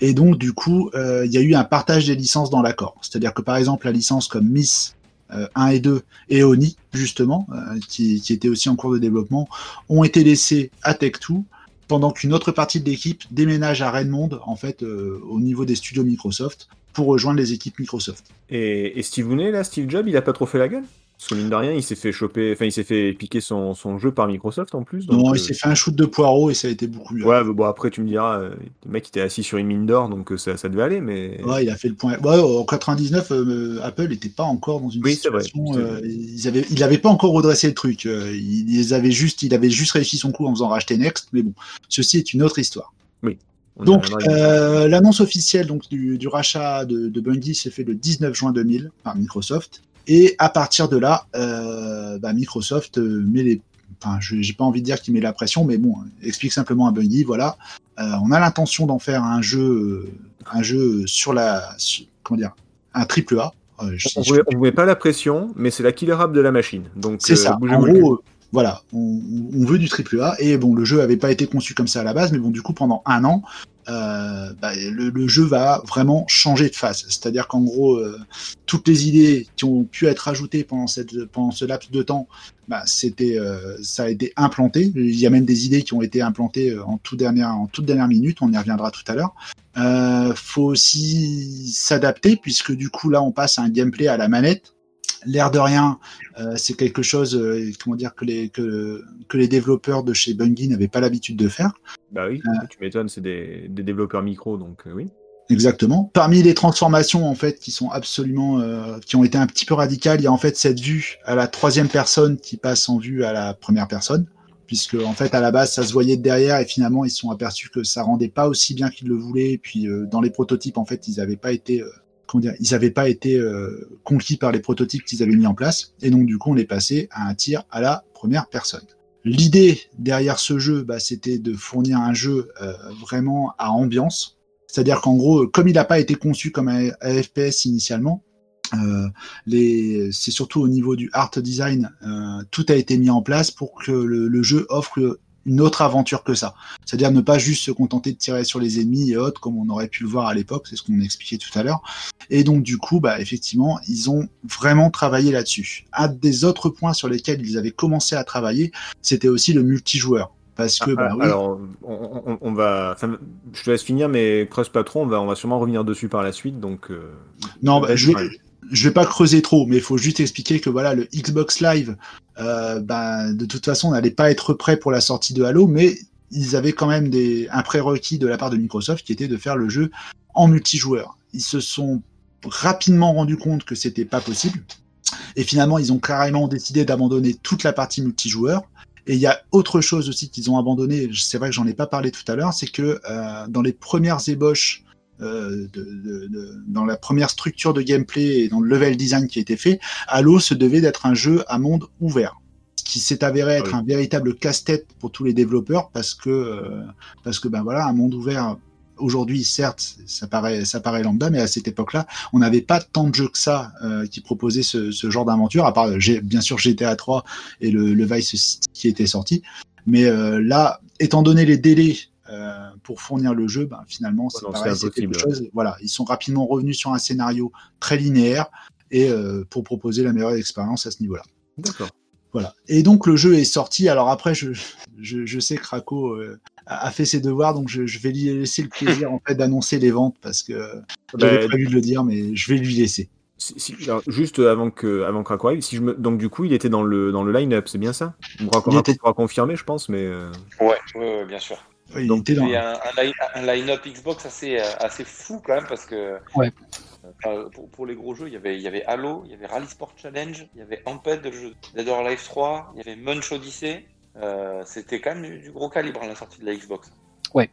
Et donc, du coup, euh, il y a eu un partage des licences dans l'accord. C'est-à-dire que, par exemple, la licence comme Miss euh, 1 et 2 et Oni, justement, euh, qui, qui étaient aussi en cours de développement, ont été laissées à Tech2 pendant qu'une autre partie de l'équipe déménage à Redmond, en fait, euh, au niveau des studios Microsoft, pour rejoindre les équipes Microsoft. et, et Steve Wooney, là, Steve Jobs, il a pas trop fait la gueule? Parce que mine de rien, il s'est fait choper, enfin, il s'est fait piquer son, son jeu par Microsoft en plus. Donc, non, euh, il s'est fait un shoot de poireau et ça a été beaucoup mieux. Ouais, bon, après, tu me diras, euh, le mec était assis sur une mine d'or, donc euh, ça, ça devait aller, mais. Ouais, il a fait le point. Ouais, en 99, euh, Apple n'était pas encore dans une Oui, vrai, situation. euh, vrai. ils avaient, il avait pas encore redressé le truc. Euh, il, juste, il avait juste réussi son coup en faisant racheter Next. Mais bon, ceci est une autre histoire. y Donc, euh, l'annonce officielle donc du, du rachat de, de Bungie s'est fait le 19 juin 2000 par Microsoft. Et à partir de là, euh, bah, Microsoft euh, met les. Enfin, je j'ai pas envie de dire qu'il met la pression, mais bon, explique simplement à Bungie, voilà, euh, on a l'intention d'en faire un jeu, un jeu sur la, sur- comment dire, un triple A. Euh, je- On ne met pas la pression, mais c'est la killer app de la machine. Donc, c'est euh, ça. En gros, voilà, on, on veut du triple A et bon, le jeu avait pas été conçu comme ça à la base, mais bon, du coup, pendant un an, euh, bah, le, jeu va vraiment changer de face. C'est-à-dire qu'en gros, euh, toutes les idées qui ont pu être ajoutées pendant cette pendant ce laps de temps, bah, c'était euh, ça a été implanté. Il y a même des idées qui ont été implantées en toute dernière en toute dernière minute. On y reviendra tout à l'heure. Euh, faut aussi s'adapter puisque du coup là, on passe à un gameplay à la manette. L'air de rien, euh, c'est quelque chose, euh, comment dire, que les, que, que les développeurs de chez Bungie n'avaient pas l'habitude de faire. Bah oui, Euh. tu m'étonnes, c'est des, des développeurs micro, donc oui. Exactement. Parmi les transformations en fait qui sont absolument, qui ont été un petit peu radicales, il y a en fait cette vue à la troisième personne qui passe en vue à la première personne, puisque en fait à la base ça se voyait de derrière et finalement ils se sont aperçus que ça rendait pas aussi bien qu'ils le voulaient. Et puis dans les prototypes en fait ils n'avaient pas été, dire, ils n'avaient pas été euh, conquis par les prototypes qu'ils avaient mis en place. Et donc du coup on est passé à un tir à la première personne. L'idée derrière ce jeu, bah, c'était de fournir un jeu euh, vraiment à ambiance. C'est-à-dire qu'en gros, comme il n'a pas été conçu comme un FPS initialement, euh, c'est surtout au niveau du art design, euh, tout a été mis en place pour que le, le jeu offre une autre aventure que ça. C'est-à-dire ne pas juste se contenter de tirer sur les ennemis et autres, comme on aurait pu le voir à l'époque, c'est ce qu'on expliquait tout à l'heure. Et donc du coup, bah, effectivement, ils ont vraiment travaillé là-dessus. Un des autres points sur lesquels ils avaient commencé à travailler, c'était aussi le multijoueur. Parce que, bah, Ah, oui, Alors, on, on- on va. enfin, je te laisse finir, mais creuse pas trop, on va, on va sûrement revenir dessus par la suite, donc. euh, Non, bah, je vais. Je vais pas creuser trop, mais il faut juste expliquer que voilà, le Xbox Live, euh, bah, de toute façon, n'allait pas être prêt pour la sortie de Halo, mais ils avaient quand même un prérequis de la part de Microsoft qui était de faire le jeu en multijoueur. Ils se sont rapidement rendus compte que c'était pas possible. Et finalement, ils ont carrément décidé d'abandonner toute la partie multijoueur. Et il y a autre chose aussi qu'ils ont abandonné, c'est vrai que j'en ai pas parlé tout à l'heure, c'est que euh, dans les premières ébauches euh, de, de- de- dans la première structure de gameplay et dans le level design qui a été fait, Halo se devait d'être un jeu à monde ouvert. Ce qui s'est avéré être Oui. un véritable casse-tête pour tous les développeurs parce que, euh, parce que ben voilà, un monde ouvert, aujourd'hui, certes, ça paraît, ça paraît lambda, mais à cette époque-là, on n'avait pas tant de jeux que ça euh, qui proposaient ce, ce genre d'aventure, à part, euh, bien sûr, GTA 3 et le, le Vice City qui était sorti. Mais euh, là, étant donné les délais euh, pour fournir le jeu, ben, finalement, c'est non, pareil, c'est c'est quelque chose. Voilà, ils sont rapidement revenus sur un scénario très linéaire et euh, pour proposer la meilleure expérience à ce niveau-là. D'accord. Voilà. Et donc le jeu est sorti. Alors après, je, je, je sais que Rako euh, a a fait ses devoirs, donc je, je vais lui laisser le plaisir en fait d'annoncer les ventes parce que j'avais Bah, prévu de le dire, mais je vais lui laisser. si- si- alors, juste avant que, avant que arrive, si je me, donc du coup, il était dans le, dans le line-up, c'est bien ça? Rako était- pourra confirmer, je pense, mais. ouais, bien sûr. Ouais, il Donc, était dans. Il y a un, un line- un line-up Xbox assez, euh, assez fou quand même parce que Ouais. euh, pour, pour les gros jeux, il y, avait, il y avait Halo, il y avait Rally Sport Challenge, il y avait Amped, le jeu Dead or Alive 3, il y avait Munch Odyssey. Euh, C'était quand même du, du gros calibre à la sortie de la Xbox. Ouais.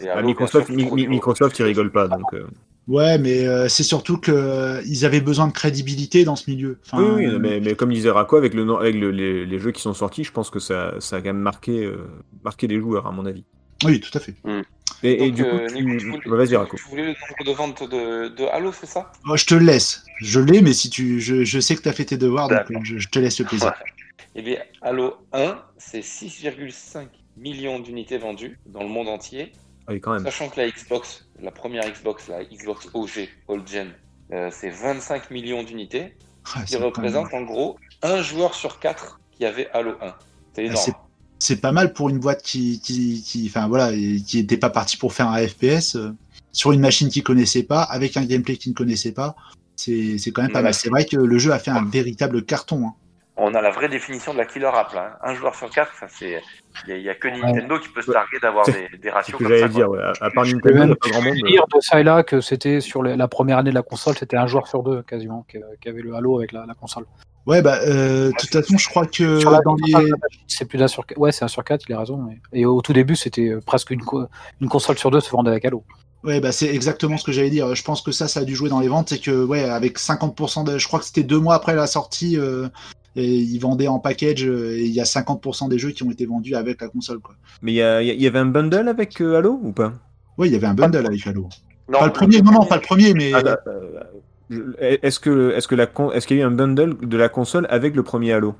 Et bah, Halo, Microsoft, Mi- Mi- Microsoft, il rigole pas, donc. euh, Ouais, mais euh, c'est surtout que euh, ils avaient besoin de crédibilité dans ce milieu. Enfin, oui, oui, euh, mais, mais comme disait Rako, avec, le, avec le- les, les jeux qui sont sortis, je pense que ça, ça a quand même marqué, euh, marqué les joueurs, à mon avis. oui, tout à fait. Et, et Donc, du coup, tu... Nico, tu voulais, bah, vas-y, Rako. tu voulais le nombre de ventes de, de Halo, c'est ça? Oh, je te le laisse. Je l'ai, mais si tu, je, je sais que tu as fait tes devoirs, donc je, je te laisse le plaisir. Ouais. Eh bien, Halo 1, c'est 6,5 millions d'unités vendues dans le monde entier. Quand même. Sachant que la Xbox, la première Xbox, la Xbox OG, Old Gen, euh, c'est 25 millions d'unités, Ah, qui représente en gros un joueur sur quatre qui avait Halo 1. C'est énorme. c'est- c'est pas mal pour une boîte qui, qui, qui enfin voilà, qui était pas partie pour faire un FPS euh, sur une machine qu'ils connaissait pas, avec un gameplay qu'ils ne connaissaient pas. C'est c'est quand même pas Ouais. mal. C'est vrai que le jeu a fait un véritable carton. hein. On a la vraie définition de la killer app là. hein. Un joueur sur quatre, ça c'est. Il n'y a, que Nintendo qui peut se targuer d'avoir des, des ratios comme ça. dire, ouais. à, part Je Nintendo, peux il n'y a même pas grand monde. dire de ça et là que c'était sur les- la première année de la console, c'était un joueur sur deux quasiment qui, qui avait le Halo avec la, la console. Ouais, bah, euh, de toute façon, je crois que les. C'est plus d'un sur Ouais, c'est un sur 4, il a raison. mais- Et au tout début, c'était euh, presque une, co- une console sur deux se vendait avec Halo. Ouais, bah, c'est exactement ce que j'allais dire. Je pense que ça, ça a dû jouer dans les ventes. C'est que, ouais, avec 50% de. Je crois que c'était deux mois après la sortie, euh, et ils vendaient en package, euh, et il y a 50% des jeux qui ont été vendus avec la console, quoi. Mais il y, avait un bundle avec euh, Halo ou pas? Ouais, il y avait un bundle avec Halo. Non, Pas le premier, non, non, pas le premier, mais. Ah, bah, euh, Est-ce que est-ce que la con- est-ce qu'il y a eu un bundle de la console avec le premier Halo?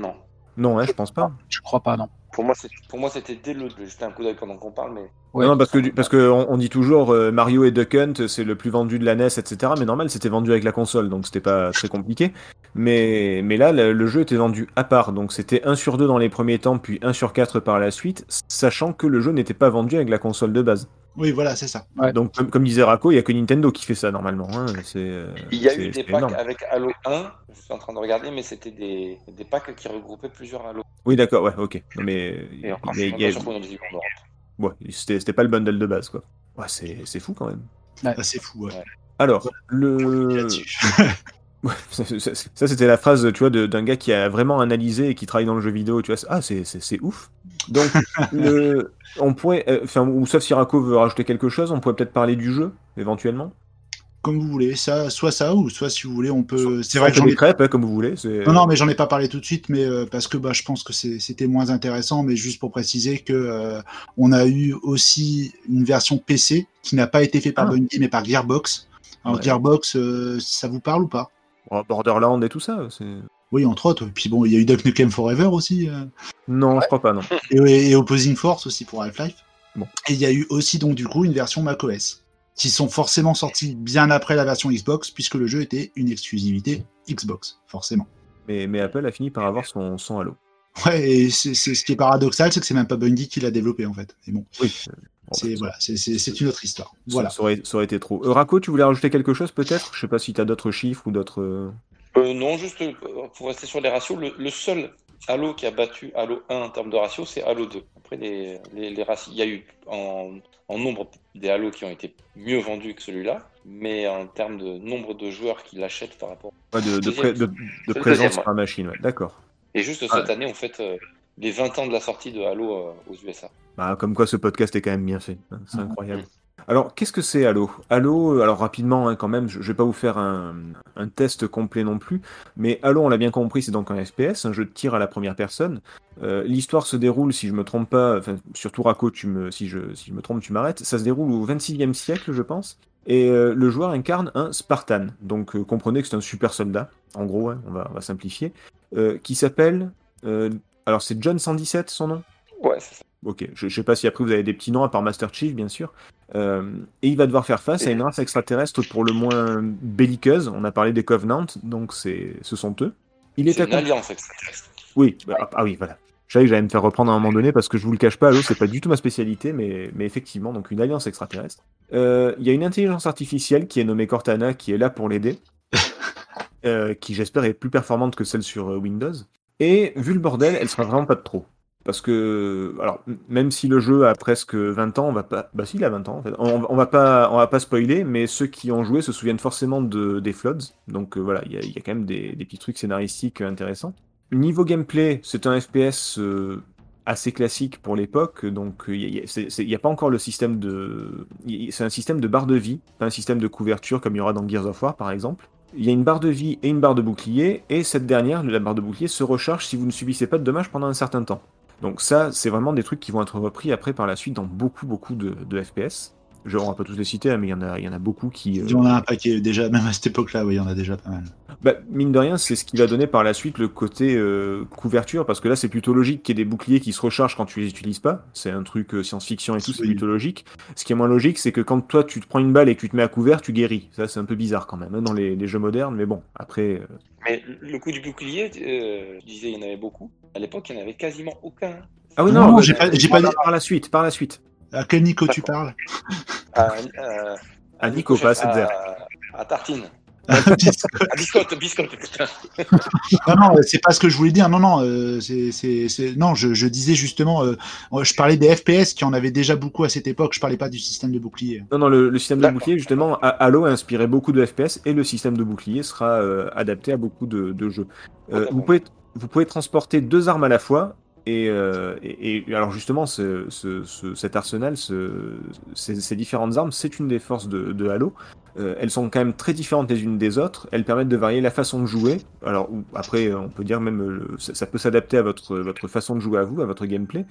Non. Non, hein, je pense pas. Je crois pas, non. Pour moi, c'est- pour moi, c'était dès le. Jeté un coup d'œil pendant qu'on parle, mais. Ouais. Non, parce que du- parce que on, on dit toujours euh, Mario et Duck Hunt, c'est le plus vendu de la NES, etc. Mais normal, c'était vendu avec la console, donc c'était pas très compliqué. Mais mais là, le, le jeu était vendu à part, donc c'était 1 sur 2 dans les premiers temps, puis 1 sur 4 par la suite, sachant que le jeu n'était pas vendu avec la console de base. Oui, voilà, c'est ça. Ouais. Donc comme, comme disait Rako, il y a que Nintendo qui fait ça normalement. hein. Euh, Il y a eu des packs énorme. avec Halo 1, je suis en train de regarder, mais c'était des, des packs qui regroupaient plusieurs Halo. Oui, d'accord, ouais, ok. Non, mais Et encore, il y a- ouais, c'était c'était pas le bundle de base, quoi. Ouais, c'est c'est fou quand même. Ah, c'est fou, ouais. Alors, le. Ça, ça- ça, c'était la phrase, tu vois, d'un gars qui a vraiment analysé et qui travaille dans le jeu vidéo, tu vois. c'est- Ah, c'est- c'est c'est ouf. Donc, le, on pourrait, euh, enfin, ou sauf si Rako veut rajouter quelque chose, on pourrait peut-être parler du jeu, éventuellement. Comme vous voulez, ça, soit ça, ou soit si vous voulez, on peut. C'est vrai que j'en ai crêpes, hein, comme vous voulez. c'est- Non, non, mais j'en ai pas parlé tout de suite, mais euh, parce que bah, je pense que c'est- c'était moins intéressant, mais juste pour préciser que euh, on a eu aussi une version PC qui n'a pas été faite par Ah. Bungie, mais par Gearbox. Alors Ouais. Gearbox, euh, ça vous parle ou pas? Oh, Borderland et tout ça. Oui, entre autres. Puis bon, il y a eu Duck Nukem Forever aussi, euh, Non, je crois pas, non. et, et Opposing Force aussi pour Half-Life. Bon. Et il y a eu aussi donc du coup une version macOS qui sont forcément sortis bien après la version Xbox, puisque le jeu était une exclusivité Xbox, forcément. Mais, mais Apple a fini par avoir son, son Halo. Ouais, et c'est c'est- ce qui est paradoxal, c'est que c'est même pas Bungie qui l'a développé en fait. Mais bon. Oui. C'est voilà, c'est- c'est c'est une autre histoire. ça- Voilà. Ça, aurait, ça aurait été trop. Euh, Rako, tu voulais rajouter quelque chose peut-être? Je sais pas si tu as d'autres chiffres ou d'autres. Euh, non, juste euh, pour rester sur les ratios, le, le seul Halo qui a battu Halo 1 en termes de ratio, c'est Halo 2. Après, les, les, les ratios, il y a eu en, en nombre des Halo qui ont été mieux vendus que celui-là, mais en termes de nombre de joueurs qui l'achètent par rapport. ouais, de, de, pré- de- présence la machine, ouais. D'accord. Et juste Ah. cette année, on fait euh, les 20 ans de la sortie de Halo euh, aux USA. Bah, comme quoi ce podcast est quand même bien fait. hein, C'est Mhm. incroyable. Alors, qu'est-ce que c'est Halo? Halo, euh, alors rapidement hein, quand même, je, je vais pas vous faire un, un test complet non plus, mais Halo, on l'a bien compris, c'est donc un FPS, un jeu de tir à la première personne. Euh, L'histoire se déroule, si je me trompe pas, enfin, surtout Rako, tu me, si, je, si je me trompe, tu m'arrêtes, ça se déroule au 26e siècle, je pense, et euh, le joueur incarne un Spartan, donc euh, comprenez que c'est un super soldat, en gros, hein, on, va, on va simplifier, qui s'appelle, alors c'est John 117 son nom? Ouais, c'est ça. Ok, je, je sais pas si après vous avez des petits noms à part Master Chief, bien sûr. Euh, et il va devoir faire face à une race extraterrestre pour le moins belliqueuse. On a parlé des Covenants, donc c'est, ce sont eux. Il est, C'est une alliance extraterrestre. Oui, bah, ah, ah oui, voilà. Je savais que j'allais me faire reprendre à un moment donné parce que je vous le cache pas, Halo, c'est pas du tout ma spécialité, mais, mais effectivement, donc une alliance extraterrestre. Euh, Il y a une intelligence artificielle qui est nommée Cortana qui est là pour l'aider, euh, qui j'espère est plus performante que celle sur Windows. Et vu le bordel, elle sera vraiment pas de trop. Parce que, alors, même si le jeu a presque 20 ans, on va pas. Bah, si, il a 20 ans, en fait. On, on va pas, on va pas spoiler, mais ceux qui ont joué se souviennent forcément de, des Floods. Donc euh, voilà, il y, a- a quand même des, petits trucs scénaristiques intéressants. Niveau gameplay, c'est un FPS euh, assez classique pour l'époque, donc euh, il n'y a, pas encore le système de. C'est un système de barre de vie, pas un système de couverture comme il y aura dans Gears of War par exemple. Il y a une barre de vie et une barre de bouclier, et cette dernière, la barre de bouclier, se recharge si vous ne subissez pas de dommages pendant un certain temps. Donc ça, c'est vraiment des trucs qui vont être repris après par la suite dans beaucoup, beaucoup de, de FPS. Je, on va pas tous les citer, hein, mais il y en a, il y en a beaucoup qui. euh, Il y en a un paquet déjà, même à cette époque-là, oui, il y en a déjà pas mal. bah, mine de rien, c'est ce qui va donner par la suite le côté euh, couverture, parce que là, c'est plutôt logique qu'il y ait des boucliers qui se rechargent quand tu les utilises pas. C'est un truc euh, science-fiction et tout, c'est Oui. plutôt logique. Ce qui est moins logique, c'est que quand toi, tu te prends une balle et que tu te mets à couvert, tu guéris. Ça, c'est un peu bizarre quand même, hein, dans les, les jeux modernes, mais bon, après... euh, Mais le coup du bouclier, euh, je disais, il y en avait beaucoup. À l'époque, il n'y en avait quasiment aucun. Ah oui, Non, non, non, j'ai pas- j'ai pas dit- Par la suite, par la suite. À quel Nico tu parles? À, à- À Nico, pas à cette à, à Tartine. Biscotte. Biscotte, biscotte, putain. non, non, c'est pas ce que je voulais dire. Non, non, euh, c'est, c'est, c'est- non, je, je disais justement, euh, je parlais des FPS qui en avaient déjà beaucoup à cette époque. Je parlais pas du système de bouclier. Non, non, le, le système de bouclier, justement, Halo a inspiré beaucoup de FPS et le système de bouclier sera euh, adapté à beaucoup de, de jeux. Euh, vous, pouvez, vous pouvez transporter deux armes à la fois. Et, euh, alors justement, ce, ce- ce- cet arsenal, ce- ces, différentes armes, c'est une des forces de, Halo. Euh, elles sont quand même très différentes les unes des autres. Elles permettent de varier la façon de jouer. Alors après, euh, on peut dire même, ça, peut s'adapter à votre, façon de jouer à vous, à votre gameplay.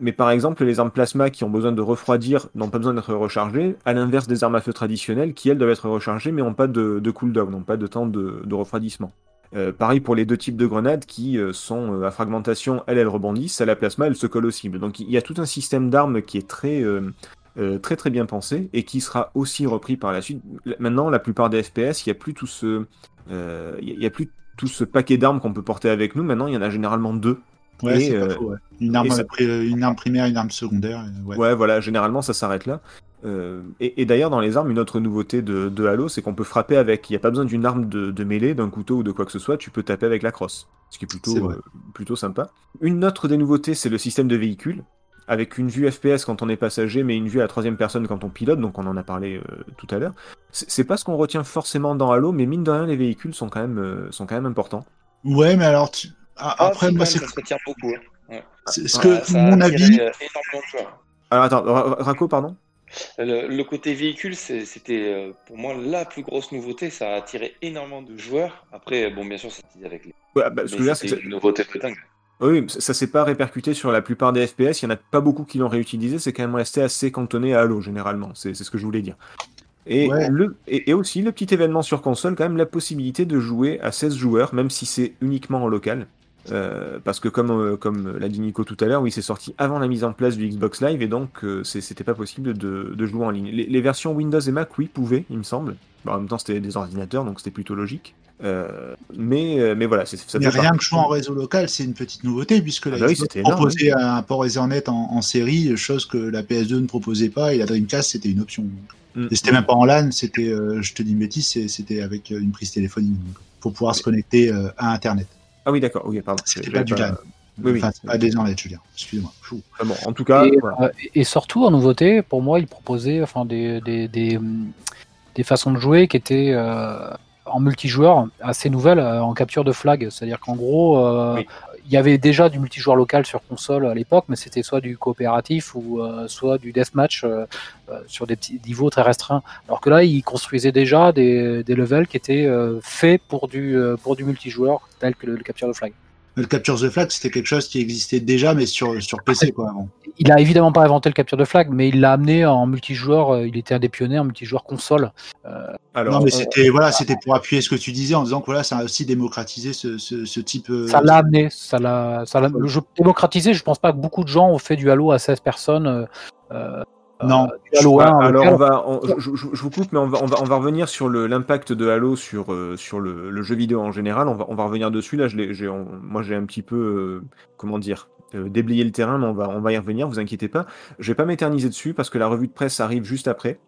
Mais par exemple, les armes plasma qui ont besoin de refroidir n'ont pas besoin d'être rechargées, à l'inverse des armes à feu traditionnelles qui, elles, doivent être rechargées mais n'ont pas de, cooldown, n'ont pas de temps de refroidissement. Euh, pareil pour les deux types de grenades qui euh, sont euh, à fragmentation, elles, elles rebondissent, à la plasma, elles se collent aux cibles. Donc il y a tout un système d'armes qui est très, très bien pensé et qui sera aussi repris par la suite. Maintenant, la plupart des FPS, il n'y a plus tout ce, il a plus tout ce paquet d'armes qu'on peut porter avec nous. Maintenant, il y en a généralement deux. Ouais, Et, c'est pas faux, ouais. Une arme, et ça- pri- une arme primaire, une arme secondaire. euh, Ouais. Ouais, voilà, généralement ça s'arrête là. Euh, et et d'ailleurs, dans les armes, une autre nouveauté de, de Halo, c'est qu'on peut frapper avec. Il n'y a pas besoin d'une arme de, de mêlée, d'un couteau ou de quoi que ce soit, tu peux taper avec la crosse. Ce qui est plutôt, euh, plutôt sympa. Une autre des nouveautés, c'est le système de véhicule. Avec une vue FPS quand on est passager, mais une vue à la troisième personne quand on pilote, donc on en a parlé euh, tout à l'heure. C'est pas ce qu'on retient forcément dans Halo, mais mine de rien, les véhicules sont quand même, sont quand même importants. Ouais, mais alors, tu- après, si, moi, quand c'est ça beaucoup. hein. c'est ce Ah, que, mon avis. euh, énormément de joueurs. Alors attends, Ra- Raco, pardon? Le, le côté véhicule, c'était euh, pour moi la plus grosse nouveauté. Ça a attiré énormément de joueurs. Après, bon, bien sûr, c'était avec les. Ouais, bah, ce que dire, c'est une nouveauté de dingue. Oui, ça, s'est pas répercuté sur la plupart des FPS. Il y en a pas beaucoup qui l'ont réutilisé. C'est quand même resté assez cantonné à Halo généralement. C'est c'est ce que je voulais dire. Et, Ouais. le, et, et aussi le petit événement sur console, quand même la possibilité de jouer à 16 joueurs, même si c'est uniquement en local. Euh, parce que comme, euh, comme l'a dit Nico tout à l'heure, oui, c'est sorti avant la mise en place du Xbox Live et donc euh, c'était pas possible de, de jouer en ligne. Les, les versions Windows et Mac, oui, pouvaient, il me semble. Bon, en même temps, c'était des ordinateurs, donc c'était plutôt logique. Euh, mais, mais voilà, c'est- ça Mais fait rien partie- que jouer en réseau local, c'est une petite nouveauté puisque la Ah bah oui, Xbox c'était énorme, proposait un port Ethernet en, en série, chose que la PS2 ne proposait pas et la Dreamcast c'était une option. Mm. Et c'était même pas en LAN, c'était, je te dis une bêtise, c'était avec une prise téléphonique donc, pour pouvoir se connecter à Internet. Ah oui, d'accord, oui, pardon. C'était pas du LAN. Oui, oui. Enfin, pas dire. Excusez-moi. Chou. Ah bon, en tout cas, et, voilà. euh, et surtout en nouveauté, pour moi, il proposait enfin des, des, des, des façons de jouer qui étaient euh, en multijoueur assez nouvelles euh, en capture de flag. C'est-à-dire qu'en gros, euh, Oui. Il y avait déjà du multijoueur local sur console à l'époque, mais c'était soit du coopératif ou euh, soit du deathmatch euh, euh, sur des niveaux très restreints. Alors que là, ils construisaient déjà des, levels qui étaient faits pour du, multijoueur, tel que le, le capture de flag. Le Capture the Flag, c'était quelque chose qui existait déjà, mais sur, sur PC quoi avant. Il a évidemment pas inventé le capture de flag, mais il l'a amené en multijoueur. euh, Il était un des pionniers en multijoueur console. Alors, non, mais on- c'était voilà, c'était pour appuyer ce que tu disais en disant que voilà, ça a aussi démocratisé ce, ce, ce type. euh, Ça l'a amené, ça l'a, ça l'a, le jeu démocratisé. Je pense pas que beaucoup de gens ont fait du Halo à 16 personnes. Euh, euh, Non. Halo Ouais, 1. alors local. on va, on- je, vous coupe, mais on va, on va, on va revenir sur l'impact de Halo sur, euh, sur le, le jeu vidéo en général. On va, on va revenir dessus. Là, je on- moi, j'ai un petit peu, euh, comment dire, euh, déblayé le terrain, mais on va, on va y revenir. Vous inquiétez pas. Je vais pas m'éterniser dessus parce que la revue de presse arrive juste après.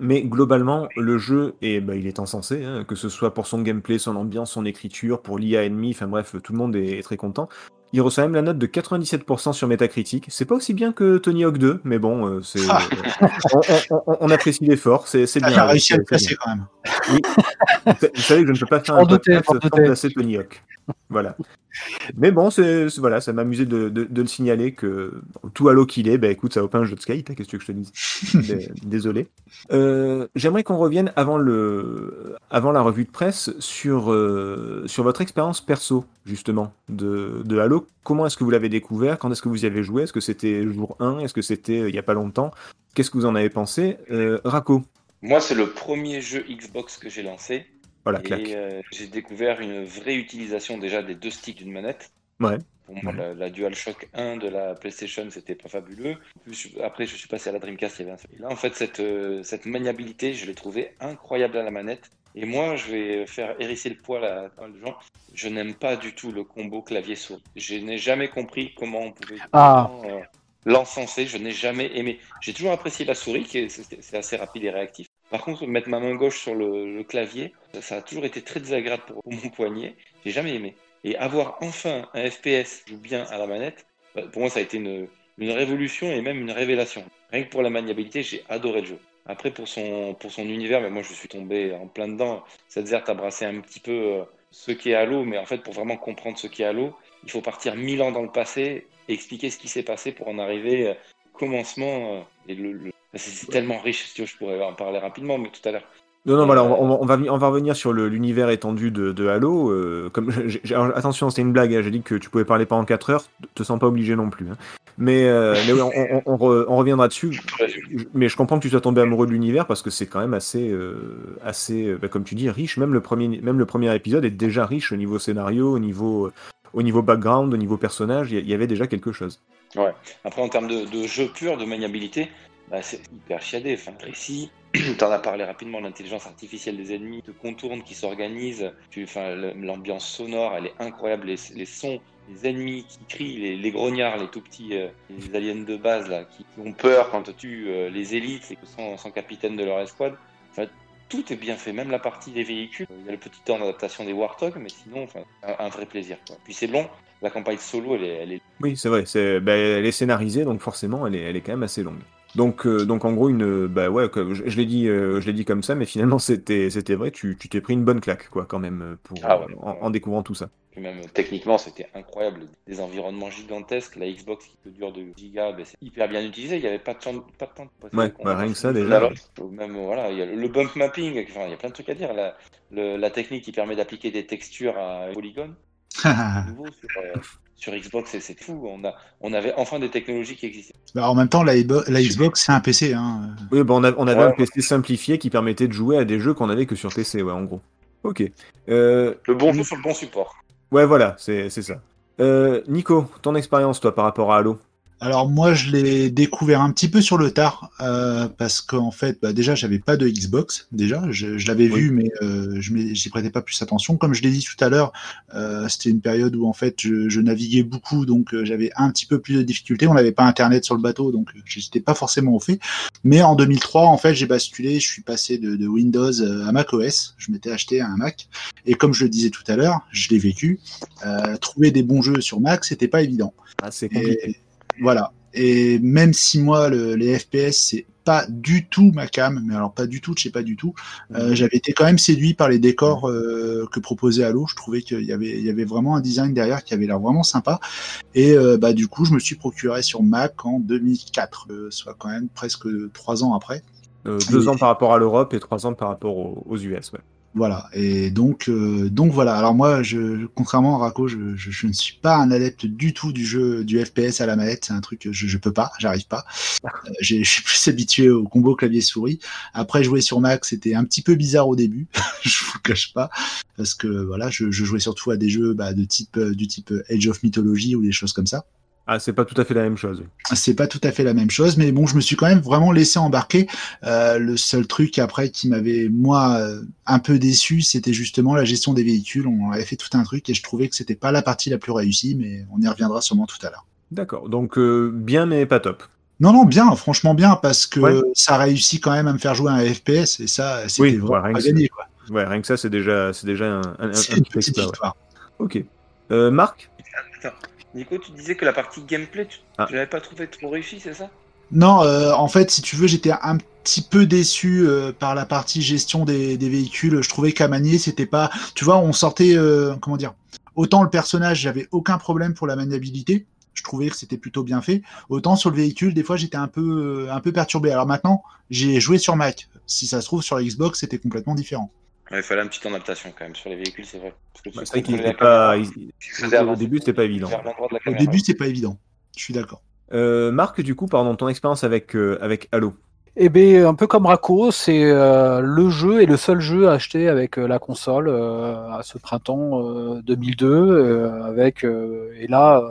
Mais globalement, le jeu, est, bah, il est encensé, hein, que ce soit pour son gameplay, son ambiance, son écriture, pour l'IA ennemi, enfin bref, tout le monde est, est très content. Il reçoit même la note de 97% sur Metacritic. C'est pas aussi bien que Tony Hawk 2, mais bon, euh, c'est, Ah. on, on- on- on apprécie l'effort, c'est, c'est bien. t'as réussi à le placer quand même. bien. Vous savez que je ne peux pas faire un podcast sans placer Tony Hawk. Voilà. Mais bon, c'est, voilà, ça m'amusait de, de, de le signaler que tout Halo qu'il est, bah écoute, ça vaut pas un jeu de skate, hein, qu'est-ce que tu veux que je te dise? Dé- Désolé. Euh, j'aimerais qu'on revienne avant, le, avant la revue de presse sur, euh, sur votre expérience perso, justement, de, de Halo. Comment est-ce que vous l'avez découvert? Quand est-ce que vous y avez joué? Est-ce que c'était jour 1 Est-ce que c'était euh, il y a pas longtemps? Qu'est-ce que vous en avez pensé? Rako, Moi, c'est le premier jeu Xbox que j'ai lancé. Claque. Et euh, j'ai découvert une vraie utilisation déjà des deux sticks d'une manette. Ouais. Pour moi, Ouais. la, la DualShock 1 de la PlayStation, c'était pas fabuleux. Plus, après, je suis passé à la Dreamcast. Et là, en fait, cette, euh, cette maniabilité, je l'ai trouvée incroyable à la manette. Et moi, je vais faire hérisser le poil à pas de gens. Je n'aime pas du tout le combo clavier-souris. Je n'ai jamais compris comment on pouvait Ah. euh, l'encenser. Je n'ai jamais aimé. J'ai toujours apprécié la souris, qui est, c'est c'est assez rapide et réactif. Par contre, mettre ma main gauche sur le, clavier, ça, a toujours été très désagréable pour, mon poignet. J'ai jamais aimé. Et avoir enfin un FPS qui joue bien à la manette, bah, pour moi, ça a été une, révolution et même une révélation. Rien que pour la maniabilité, j'ai adoré le jeu. Après, pour son, univers, mais moi, je suis tombé en plein dedans. Cette zerte a brassé un petit peu euh, ce qu'est Halo, mais en fait, pour vraiment comprendre ce qu'est Halo, il faut partir mille ans dans le passé et expliquer ce qui s'est passé pour en arriver euh, au commencement. euh, et C'est tellement riche, si tu veux, je pourrais en parler rapidement, mais tout à l'heure. Non, non, voilà, on, va- on va, on va revenir sur l'univers étendu de, de Halo. euh, comme, attention, c'était une blague, hein, j'ai dit que tu pouvais parler pendant 4 heures, te sens pas obligé non plus. hein. Mais, euh, mais oui, on, on- on re- on reviendra dessus. Mais je comprends que tu sois tombé amoureux de l'univers parce que c'est quand même assez, euh, assez bah, comme tu dis, riche. Même le, premier, même le premier épisode est déjà riche au niveau scénario, au niveau, au niveau background, au niveau personnage. Il y, avait déjà quelque chose. Après, en termes de, de jeu pur, de maniabilité, bah, c'est hyper chiadé, enfin précis. T'en as parlé rapidement, l'intelligence artificielle des ennemis te contourne, qui s'organise. Tu- Enfin, l'ambiance sonore, elle est incroyable. Les, sons, les ennemis qui crient, les, grognards, les tout petits, euh, les aliens de base là, qui, ont peur quand tu euh, les élites, les sans, sans capitaine de leur escouade. Enfin, tout est bien fait, même la partie des véhicules. Il y a le petit temps d'adaptation des Warthog, mais sinon, enfin, un, vrai plaisir. Puis c'est long. La campagne solo, elle est, Oui, c'est vrai. Bah, elle est scénarisée, donc forcément, elle est, elle est quand même assez longue. Donc, euh, donc en gros, une, bah ouais, je, je l'ai dit, euh, je l'ai dit comme ça, mais finalement, c'était, c'était vrai. Tu, tu t'es pris une bonne claque, quoi, quand même, pour Ah ouais. en, en découvrant tout ça. Puis même techniquement, c'était incroyable. Des environnements gigantesques. La Xbox qui te dure de gigas, ben, c'est hyper bien utilisé. Il n'y avait pas de temps, pas de temps de passer Ouais, bah, rien que ça, déjà. Même voilà, il y a le bump mapping. Enfin, il y a plein de trucs à dire. La, le- la technique qui permet d'appliquer des textures à polygone, nouveau sur, euh, sur Xbox, c'est- c'est fou. On a, on avait enfin des technologies qui existaient. Bah, en même temps, la, la Xbox, c'est un PC. Hein. Oui, bah, on, a- on avait Ouais. un PC simplifié qui permettait de jouer à des jeux qu'on avait que sur PC, ouais, en gros. Ok. Euh, Le bon jeu sur le bon support. ouais, voilà, c'est, c'est ça. Euh, Nico, ton expérience, toi, par rapport à Halo? Alors moi, je l'ai découvert un petit peu sur le tard euh, parce qu'en fait, bah, déjà, j'avais pas de Xbox. Déjà, je, je l'avais Oui. vu, mais euh, je j'y prêtais pas plus attention. Comme je l'ai dit tout à l'heure, euh, c'était une période où en fait, je, je naviguais beaucoup, donc euh, j'avais un petit peu plus de difficultés. On n'avait pas Internet sur le bateau, donc euh, j'étais pas forcément au fait. Mais en 2003, en fait, j'ai basculé. Je suis passé de, de Windows euh, à Mac OS. Je m'étais acheté un Mac, et comme je le disais tout à l'heure, je l'ai vécu. Euh, trouver des bons jeux sur Mac, c'était pas évident. Ah, c'est compliqué. Et voilà. Et même si moi, le- les FPS, c'est pas du tout ma cam, mais alors pas du tout, je sais pas du tout, euh, j'avais été quand même séduit par les décors euh, que proposait Halo. Je trouvais qu'il y avait, il y avait vraiment un design derrière qui avait l'air vraiment sympa. Et euh, bah, du coup, je me suis procuré sur Mac en 2004, euh, soit quand même presque trois ans après. Euh, deux et- ans par rapport à l'Europe et trois ans par rapport aux, aux US, ouais. Voilà. Et donc, euh, donc voilà. Alors moi, je, contrairement à Rako, je, ne suis pas un adepte du tout du jeu du FPS à la manette. C'est un truc que je, je peux pas, j'arrive pas. Euh, je suis plus habitué au combo clavier souris. Après, jouer sur Mac, c'était un petit peu bizarre au début. je vous cache pas, parce que voilà, je, je jouais surtout à des jeux bah, de type euh, du type Age of Mythology ou des choses comme ça. Ah, c'est pas tout à fait la même chose. C'est pas tout à fait la même chose, mais bon, je me suis quand même vraiment laissé embarquer. Euh, le seul truc après qui m'avait moi euh, un peu déçu, c'était justement la gestion des véhicules. On avait fait tout un truc et je trouvais que c'était pas la partie la plus réussie, mais on y reviendra sûrement tout à l'heure. D'accord. Donc, euh, bien, mais pas top. Non, non, bien, franchement bien, parce que Ouais. ça réussit quand même à me faire jouer à un FPS et ça, c'était Oui, vraiment ouais, rien quoi. Ouais, rien que ça, c'est déjà, c'est déjà un, un, un une petit petite ouais. victoire. Ok. Euh, Marc? Attends. Nico, tu disais que la partie gameplay, tu, Ah. tu l'avais pas trouvé trop réussi, c'est ça? Non, euh, en fait, si tu veux, j'étais un petit peu déçu euh, par la partie gestion des, des véhicules. Je trouvais qu'à manier, c'était pas. Tu vois, on sortait, euh, comment dire Autant le personnage, j'avais aucun problème pour la maniabilité. Je trouvais que c'était plutôt bien fait. Autant sur le véhicule, des fois, j'étais un peu, un peu perturbé. Alors maintenant, j'ai joué sur Mac. Si ça se trouve sur Xbox, c'était complètement différent. Ouais, Il fallait un petit temps d'adaptation quand même sur les véhicules, c'est vrai. Parce que tu Bah, C'est vrai qu'il pas. il- Au début, c'était pas évident. Au début, c'est pas évident. Je suis d'accord. Euh, Marc, du coup, pardon, ton expérience avec, euh, avec Halo. Eh bien, un peu comme Rako, c'est euh, le jeu et le seul jeu acheté avec euh, la console euh, à ce printemps euh, 2002, euh, avec euh, et là euh,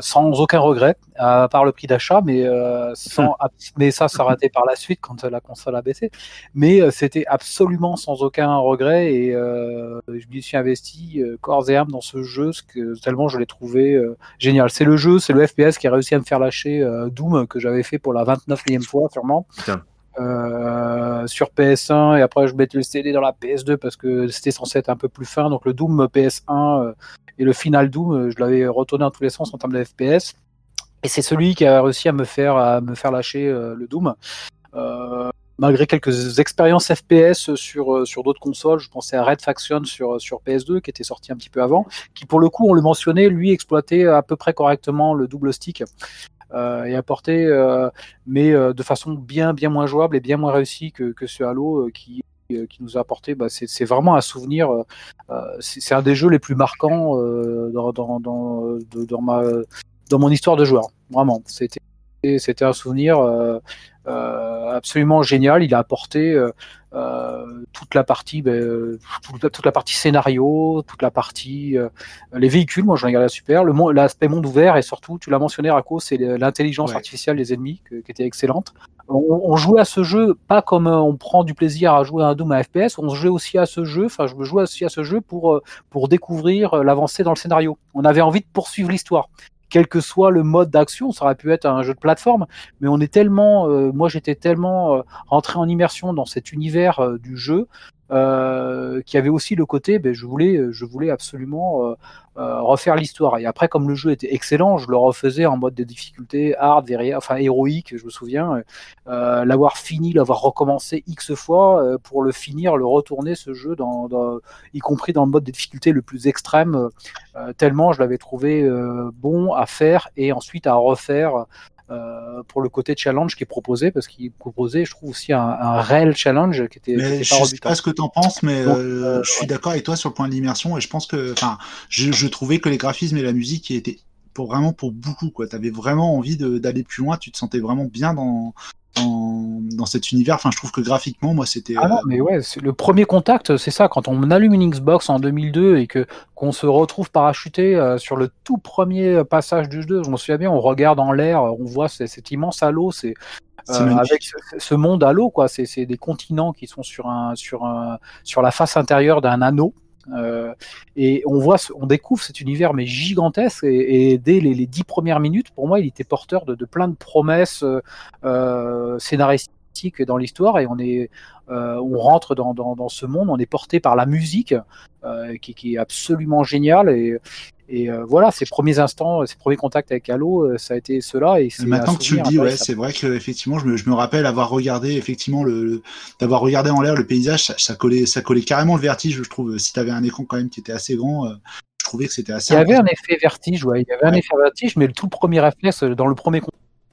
sans aucun regret, à part le prix d'achat, mais euh, sans, mais ça, ça raté par la suite quand la console a baissé. Mais euh, c'était absolument sans aucun regret et euh, je m'y suis investi euh, corps et âme dans ce jeu, ce que, tellement je l'ai trouvé euh, génial. C'est le jeu, c'est le FPS qui a réussi à me faire lâcher euh, Doom que j'avais fait pour la 29e fois sûrement. Putain. Euh, sur PS1 et après je mettais le CD dans la PS2 parce que c'était censé être un peu plus fin. Donc le Doom PS1 euh, et le Final Doom, euh, je l'avais retourné dans tous les sens en termes de FPS. Et c'est celui qui a réussi à me faire, à me faire lâcher le Doom. malgré quelques expériences FPS sur, sur d'autres consoles, je pensais à Red Faction sur, sur PS2 qui était sorti un petit peu avant, qui pour le coup, on le mentionnait, lui exploitait à peu près correctement le double stick. Euh, et apporté, euh, mais euh, de façon bien bien moins jouable et bien moins réussie que, que ce Halo qui qui nous a apporté, bah, c'est vraiment un souvenir. c'est un des jeux les plus marquants dans, dans, dans, dans, ma, dans mon histoire de joueur. Vraiment, c'était un souvenir absolument génial. Il a apporté euh, toute la partie, ben, toute, la partie scénario, toute la partie euh, les véhicules. Moi, j'en ai regardé super. Le l'aspect monde ouvert et surtout, tu l'as mentionné, Rako, c'est l'intelligence artificielle des ennemis qui était excellente. On, jouait à ce jeu pas comme euh, on prend du plaisir à jouer à un Doom à FPS. On jouait aussi à ce jeu. Enfin, je me jouais aussi à ce jeu pour pour découvrir l'avancée dans le scénario. On avait envie de poursuivre l'histoire quel que soit le mode d'action, ça aurait pu être un jeu de plateforme, mais on est tellement, euh, moi j'étais tellement euh, rentré en immersion dans cet univers euh, du jeu euh, qui avait aussi le côté, ben, je voulais, absolument euh, euh, refaire l'histoire. Et après, comme le jeu était excellent, je le refaisais en mode de difficulté hard, enfin héroïque, je me souviens, l'avoir fini, l'avoir recommencé x fois pour le finir, le retourner ce jeu, y compris dans le mode de difficulté le plus extrême, tellement je l'avais trouvé bon à faire et ensuite à refaire pour le côté challenge qui est proposé, parce qu'il proposait, je trouve, aussi un, un réel challenge qui était. Mais je sais pas ce que tu en penses, mais euh, euh, je suis d'accord avec toi sur le point de l'immersion, et je pense que, enfin, je, je, trouvais que les graphismes et la musique étaient pour vraiment pour beaucoup, quoi. T'avais vraiment envie d'aller plus loin, tu te sentais vraiment bien dans, dans, cet univers. Enfin, je trouve que graphiquement, moi, c'était. Ah non, euh, mais ouais, le premier contact, c'est ça. Quand on allume une Xbox en 2002 et que qu'on se retrouve parachuté euh, sur le tout premier passage du jeu, je m'en souviens bien, on regarde en l'air, on voit cet immense halo, c'est euh, avec ce, monde halo, quoi. C'est des continents qui sont sur un sur un sur la face intérieure d'un anneau. Euh, et on découvre cet univers mais gigantesque. Et, dès les, dix premières minutes, pour moi, il était porteur de, plein de promesses euh, dans l'histoire et on est, euh, on rentre dans, dans, ce monde, on est porté par la musique qui, qui, est absolument géniale et, et euh, voilà, ses premiers instants, ses premiers contacts avec Halo, euh, ça a été cela. Et maintenant que tu le dis, ouais, c'est vrai que effectivement, je me, je me, rappelle avoir regardé effectivement le, d'avoir regardé en l'air le paysage, ça, collait, ça collait carrément le vertige, je trouve. Si tu avais un écran quand même qui était assez grand, euh, je trouvais que c'était assez. Il y avait un effet vertige, ouais, il y avait un effet vertige, mais le tout premier réflexe dans le premier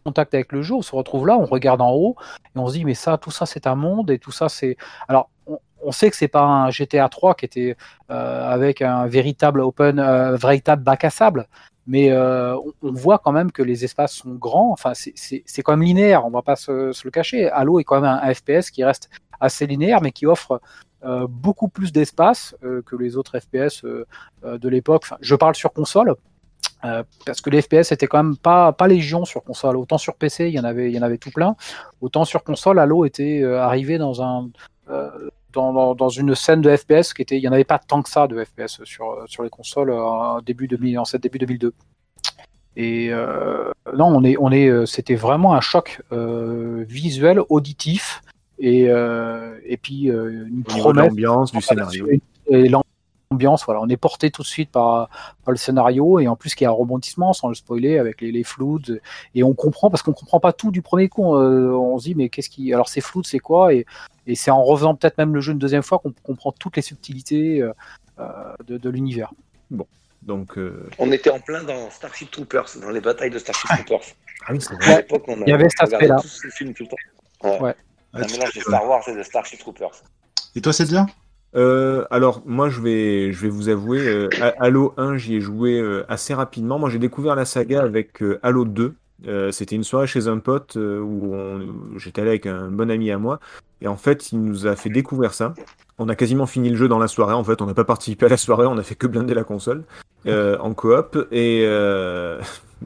contact avec le jeu, on se retrouve là, on regarde en haut et on se dit mais ça, tout ça c'est un monde et tout ça c'est. Alors on sait que c'est pas un GTA 3 qui était euh, avec un véritable open, euh, véritable bac à sable, mais euh, on, voit quand même que les espaces sont grands. Enfin, c'est quand même linéaire, on va pas se, le cacher. Halo est quand même un, FPS qui reste assez linéaire, mais qui offre beaucoup plus d'espace que les autres FPS de l'époque. je parle sur console. Parce que les FPS étaient quand même pas, pas légion sur console. Autant sur PC, il y en avait, il y en avait tout plein. Autant sur console, Halo était arrivé dans un, dans, une scène de FPS qui était, il n'y en avait pas tant que ça de FPS sur, sur les consoles euh, en début, 2000, en cette début 2002. Et euh, non, on est, on est, euh, c'était vraiment un choc visuel, auditif, et, et puis une promesse. L'ambiance du scénario. Et l'ambiance, voilà, on est porté tout de suite par, par le scénario, et en plus qu'il y a un rebondissement, sans le spoiler, avec les, les floods, et on comprend, parce qu'on comprend pas tout du premier coup, on, se dit, mais qu'est-ce qui. Alors, ces floods, c'est quoi et, et c'est en refaisant peut-être même le jeu une deuxième fois qu'on comprend toutes les subtilités euh, euh, de, l'univers. Bon, donc. Euh, on était en plein dans Starship Troopers, dans les batailles de Starship Troopers. Ah oui, c'est vrai. À l'époque, on Il y avait cet aspect-là. tous ces films tout le temps. Ouais. Un mélange de Star Wars et de Starship Troopers. Et toi, c'est bien alors moi je vais je vais vous avouer Halo 1 j'y ai joué assez rapidement. Moi j'ai découvert la saga avec Halo 2 euh, c'était une soirée chez un pote euh, où j'étais allé avec un bon ami à moi. Et en fait, il nous a fait découvrir ça. On a quasiment fini le jeu dans la soirée. En fait, on n'a pas participé à la soirée, on a fait que blinder la console euh, en coop. Et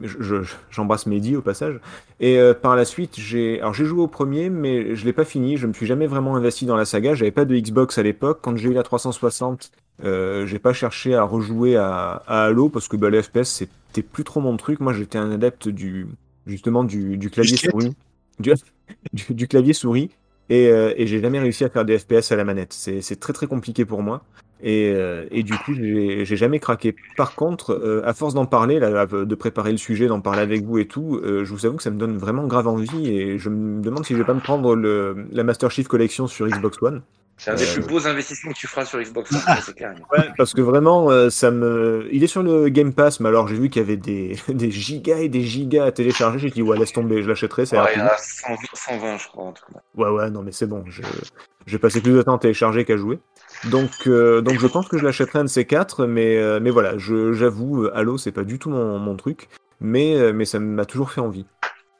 j'embrasse Mehdi au passage. Et par la suite, j'ai alors j'ai joué au premier, mais je l'ai pas fini. Je me suis jamais vraiment investi dans la saga. J'avais pas de Xbox à l'époque. Quand j'ai eu la 360, euh, j'ai pas cherché à rejouer à, Halo parce que bah, les FPS c'était plus trop mon truc. Moi j'étais un adepte du justement du, clavier souris, du, clavier souris. Et, euh, et j'ai jamais réussi à faire des FPS à la manette. C'est très très compliqué pour moi. Et, euh, et du coup, j'ai jamais craqué. Par contre, à force d'en parler, là, de préparer le sujet, d'en parler avec vous et tout, je vous avoue que ça me donne vraiment grave envie. Et je me demande si je vais pas me prendre le, la Master Chief Collection sur Xbox One. C'est un des Euh, plus beaux investissements que tu feras sur Xbox clair. Ouais, parce que vraiment, euh, ça me. Il est sur le Game Pass, mais alors j'ai vu qu'il y avait des, des gigas et des gigas à télécharger. J'ai dit, ouais, laisse tomber, je l'achèterai, c'est Ouais, il y en a 100 120, je crois. en tout cas. Ouais, ouais, non, mais c'est bon. Je, vais passer plus de temps à télécharger qu'à jouer. Donc, euh, donc je pense que je l'achèterai un de ces quatre, mais, euh, mais voilà, je- j'avoue, Halo, c'est pas du tout mon, mon truc, mais, mais ça m'a toujours fait envie.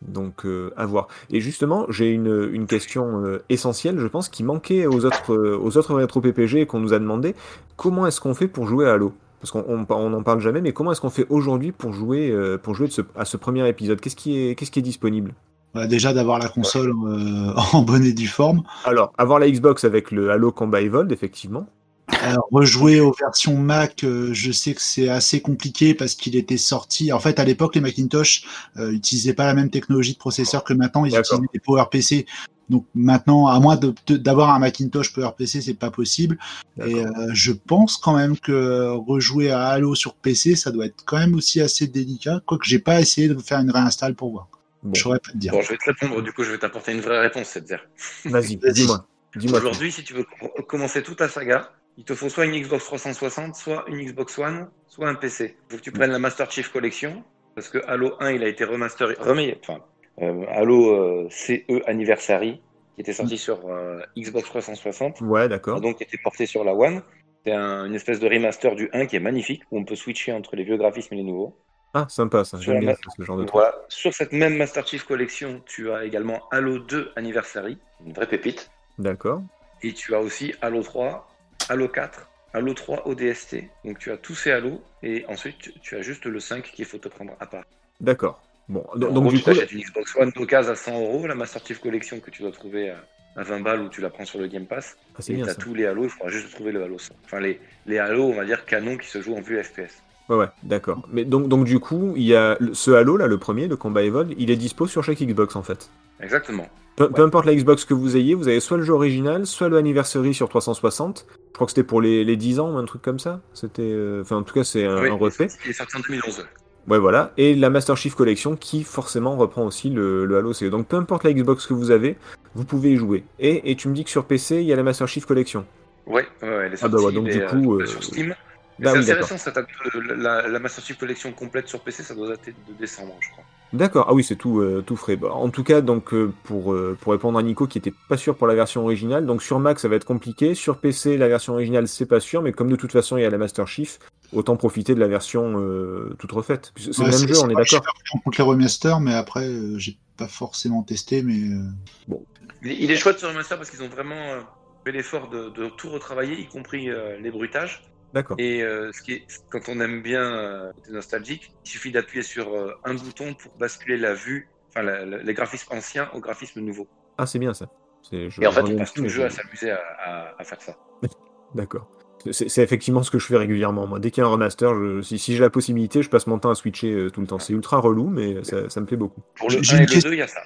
Donc, euh, à voir. Et justement, j'ai une, une question euh, essentielle, je pense, qui manquait aux autres, euh, aux autres rétro PPG et qu'on nous a demandé. Comment est-ce qu'on fait pour jouer à Halo? Parce qu'on on, on en parle jamais, mais comment est-ce qu'on fait aujourd'hui pour jouer, pour jouer de ce- à ce premier épisode? Qu'est-ce qui est, qu'est-ce qui est disponible? Bah, déjà d'avoir la console en bonne et due forme. Alors, avoir la Xbox avec le Halo Combat Evolved, effectivement. Alors, rejouer aux versions Mac, euh, je sais que c'est assez compliqué parce qu'il était sorti. En fait, à l'époque, les Macintosh euh, utilisaient pas la même technologie de processeur que maintenant. Ils utilisaient des PowerPC. Donc maintenant, à moins d'avoir un Macintosh PowerPC, c'est pas possible. Et euh, je pense quand même que rejouer à Halo sur PC, ça doit être quand même aussi assez délicat. Quoique j'ai pas essayé de faire une réinstall pour voir. Bon, Je saurais pas te dire. Bon, je vais te répondre, du coup, je vais t'apporter une vraie réponse, cette dire. vas-y, Vas-y. dis-moi. Aujourd'hui, si tu veux co- commencer toute la saga, il te faut soit une Xbox 360, soit une Xbox One, soit un PC. Il faut que tu prennes la Master Chief Collection, parce que Halo 1, il a été remasterisé, remis, enfin, euh, Halo euh, CE Anniversary, qui était sorti sur euh, Xbox 360, Ouais, d'accord. donc été porté sur la One. C'est un- une espèce de remaster du 1 qui est magnifique, où on peut switcher entre les vieux graphismes et les nouveaux. Ah, sympa ça. J'aime bien ce genre de truc. Voilà. Sur cette même Master Chief Collection, tu as également Halo 2 Anniversary, une vraie pépite. D'accord. Et tu as aussi Halo 3, Halo 4, Halo 3 ODST. Donc tu as tous ces Halo et ensuite tu, as juste le 5 qu'il faut te prendre à part. D'accord. Bon, En donc, gros, du tu coup, t'achètes une Xbox One d'occasion à 100 euros, la Master Chief Collection que tu dois trouver à, à 20 balles ou tu la prends sur le Game Pass. ah, Et tu as ça. tous les Halo, il faudra juste trouver le Halo 100. Enfin les, les Halo, on va dire canon qui se jouent en vue FPS. Ouais, ouais, d'accord. Mais donc, donc du coup, il y a le- ce Halo là, le premier, le Combat Evolved, il est dispo sur chaque Xbox en fait. Exactement. Peu, peu importe la Xbox que vous ayez, vous avez soit le jeu original, soit le Anniversary sur 360. Je crois que c'était pour les, les 10 ans ou un truc comme ça. C'était, euh, enfin, en tout cas, c'est un, Oui, un refait. Il est sorti en 2011. Ouais, voilà. Et la Master Chief Collection qui forcément reprend aussi le, le Halo CE. Donc peu importe la Xbox que vous avez, vous pouvez y jouer. Et, et tu me dis que sur PC, il y a la Master Chief Collection. Ouais, ouais, ouais, elle est Ah bah sortie ouais, donc du est, coup, euh, euh, sur Steam. Bah c'est oui, récent, ça la, la Master Chief Collection complète sur PC, ça doit dater de décembre, je crois. D'accord, ah oui, c'est tout, euh, tout frais. Bah, en tout cas, donc euh, pour, euh, pour répondre à Nico qui était pas sûr pour la version originale, donc sur Mac ça va être compliqué, sur PC la version originale c'est pas sûr, mais comme de toute façon il y a la Master Chief, autant profiter de la version euh, toute refaite. C'est Ouais, le même jeu, on est d'accord. contre les remasters, mais après, euh, j'ai pas forcément testé, mais euh, Il, il est chouette ce remaster parce qu'ils ont vraiment fait l'effort de, de tout retravailler, y compris euh, les bruitages. D'accord. Et euh, ce qui est, quand on aime bien euh, nostalgique, il suffit d'appuyer sur euh, un bouton pour basculer la vue, enfin la- la- les graphismes anciens au graphisme nouveau. Ah c'est bien ça. C'est- je- Et en fait, on passe tout le jeu à s'amuser à, à- à faire ça. D'accord. C'est c'est effectivement ce que je fais régulièrement. Moi, dès qu'il y a un remaster, je- si, si j'ai la possibilité, je passe mon temps à switcher euh, tout le temps. C'est ultra relou, mais ça, ça me plaît beaucoup. Pour le J'ai 1 une et le question. 2, il y a ça.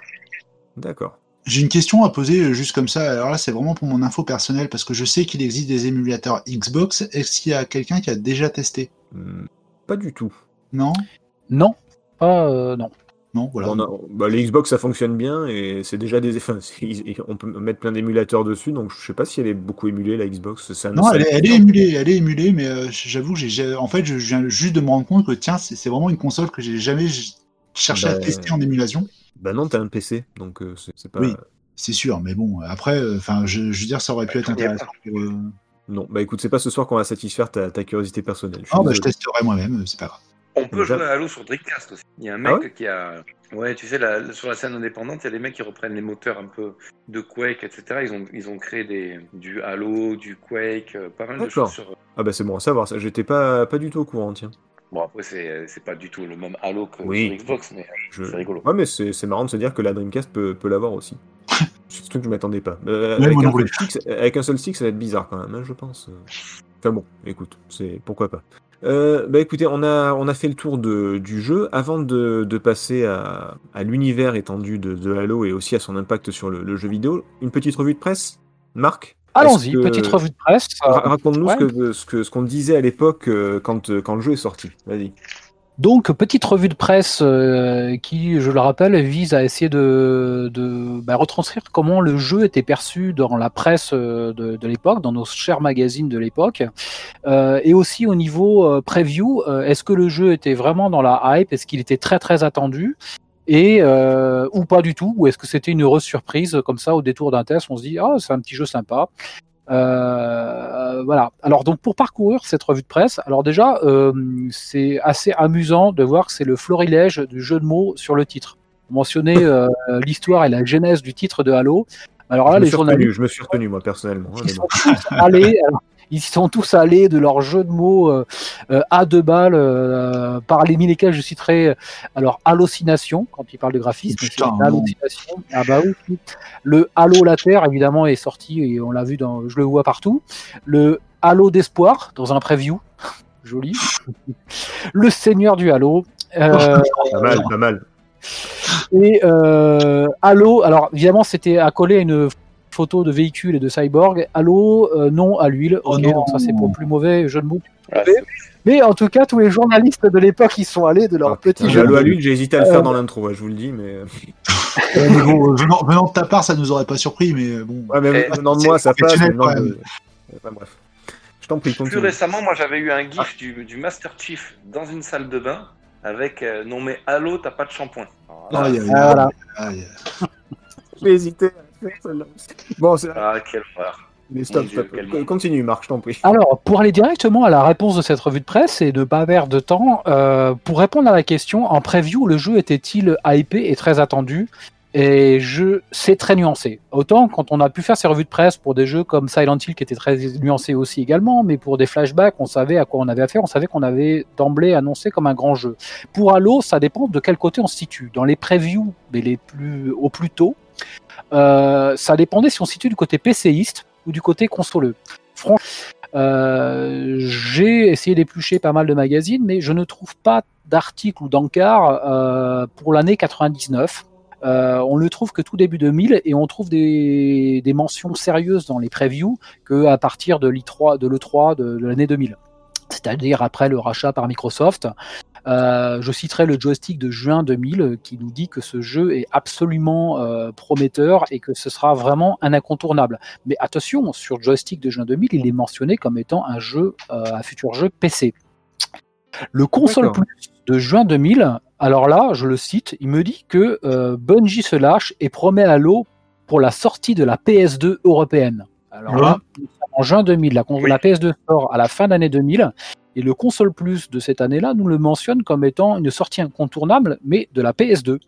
D'accord. J'ai une question à poser euh, juste comme ça. Alors là, c'est vraiment pour mon info personnelle parce que je sais qu'il existe des émulateurs Xbox. Est-ce qu'il y a quelqu'un qui a déjà testé? Hmm, pas du tout. Non? Non, pas euh, non. Non, voilà. On a- bah, les Xbox ça fonctionne bien et c'est déjà des enfin, on peut mettre plein d'émulateurs dessus donc je sais pas si elle est beaucoup émulée la Xbox Non, ça- elle est, elle est émulée, elle est émulée, mais euh, j'avoue, j'ai- en fait, je viens juste de me rendre compte que tiens, c'est vraiment une console que j'ai jamais cherché à Bah, tester en émulation. Bah non t'as un PC donc euh, c'est pas Oui. C'est sûr, mais bon, après, euh, enfin, je, je veux dire, ça aurait pu être intéressant. Pour, euh, non bah écoute c'est pas ce soir qu'on va satisfaire ta, ta curiosité personnelle Je suis Ah, bah, je testerai moi-même, c'est pas grave. On peut jouer à Halo sur Dreamcast aussi. Il y a un mec Ah ouais qui a. Ouais, tu sais, la- sur la scène indépendante, il y a des mecs qui reprennent les moteurs un peu de Quake, etc. Ils ont, ils ont créé des, du Halo, du Quake, pas mal de choses sur. ah bah c'est bon à savoir ça j'étais pas pas du tout au courant tiens Bon, après, c'est pas du tout le même Halo que Oui. sur Xbox, mais Je- c'est rigolo. ouais mais c'est marrant de se dire que la Dreamcast peut, peut l'avoir aussi truc que je m'attendais pas Euh, Ouais, avec, un seul stick, avec un seul stick ça va être bizarre quand même hein, je pense Enfin bon, écoute, c'est pourquoi pas. Euh, bah écoutez, on a, on a fait le tour de, du jeu. Avant de, de passer à, à l'univers étendu de, de Halo et aussi à son impact sur le, le jeu vidéo, une petite revue de presse Marc Allons-y, petite revue de presse. Ra- Raconte-nous ouais. ce qu'on disait à l'époque euh, quand, euh, quand le jeu est sorti. Vas-y. Donc, petite revue de presse euh, qui, je le rappelle, vise à essayer de, de bah, retranscrire comment le jeu était perçu dans la presse de, de l'époque, dans nos chers magazines de l'époque, Euh, et aussi au niveau euh, preview, est-ce que le jeu était vraiment dans la hype, est-ce qu'il était très très attendu? Et euh, ou pas du tout, ou est-ce que c'était une heureuse surprise comme ça au détour d'un test, on se dit ah c'est un petit jeu sympa. Euh, voilà. Alors donc pour parcourir cette revue de presse, alors déjà euh, c'est assez amusant de voir que c'est le florilège du jeu de mots sur le titre. Mentionner euh, l'histoire et la genèse du titre de Halo. Alors là, je, les journalistes retenu, je me suis retenu moi personnellement. hein, ils sont tous allés, alors, ils sont tous allés de leur jeu de mots euh, euh, à deux balles, euh, parmi lesquels je citerai alors hallucination quand il parle de graphisme, Putain, hallucination. Ah bah oui. Le Halo la Terre évidemment est sorti et on l'a vu dans, je le vois partout. Le Halo d'espoir dans un preview, joli. Le Seigneur du Halo. Euh, Pas mal, pas mal. et Halo, alors évidemment c'était accolé à une photo de véhicule et de cyborg. Halo, euh, non à l'huile. Oh ok, non. donc ça c'est pour le plus mauvais jeu de mots. Ouais, Mais- en tout cas, tous les journalistes de l'époque, ils sont allés de leur Ah, petit j'ai jeu. Halo à l'huile, j'ai hésité à le Euh, faire dans l'intro, ouais, je vous le dis, mais. Euh, mais bon, euh, venant, venant de ta part, ça nous aurait pas surpris, mais bon. Ouais, mais Eh, venant de moi, ça passe. de- Enfin, bref. Je t'en prie, Plus récemment, moi j'avais eu un gif du, du Master Chief dans une salle de bain avec euh, non mais Halo, t'as pas de shampoing. Ah, voilà. J'ai hésité Bon, c'est Ah, quelle horreur. mais stop, Dieu, stop. Continue, Marc, je t'en prie. Alors, pour aller directement à la réponse de cette revue de presse et ne pas perdre de temps, euh, pour répondre à la question, en preview, le jeu était-il hypé et très attendu? Et je, c'est très nuancé. Autant quand on a pu faire ces revues de presse pour des jeux comme Silent Hill qui étaient très nuancés aussi également, mais pour des flashbacks, on savait à quoi on avait affaire, on savait qu'on avait d'emblée annoncé comme un grand jeu. Pour Halo, ça dépend de quel côté on se situe. Dans les previews, mais les plus au plus tôt, euh, ça dépendait si on se situe du côté PCiste ou du côté consoleux. Franchement, euh, j'ai essayé d'éplucher pas mal de magazines, mais je ne trouve pas d'article ou d'encart euh, pour l'année 99. Euh, on le trouve que tout début 2000 et on trouve des, mentions sérieuses dans les previews que à partir de l'I3, de l'E3 de, l'année 2000. C'est-à-dire après le rachat par Microsoft. Euh, je citerai le joystick de juin 2000 euh, qui nous dit que ce jeu est absolument euh, prometteur et que ce sera vraiment un incontournable. Mais attention, sur joystick de juin 2000, il est mentionné comme étant un jeu, un futur jeu PC. Le console plus de juin 2000, alors là, je le cite, il me dit que euh, Bungie se lâche et promet à l'eau pour la sortie de la PS2 européenne. Alors là, en juin 2000, la, Oui. la PS2 sort à la fin d'année 2000 et le console plus de cette année-là nous le mentionne comme étant une sortie incontournable, mais de la PS2.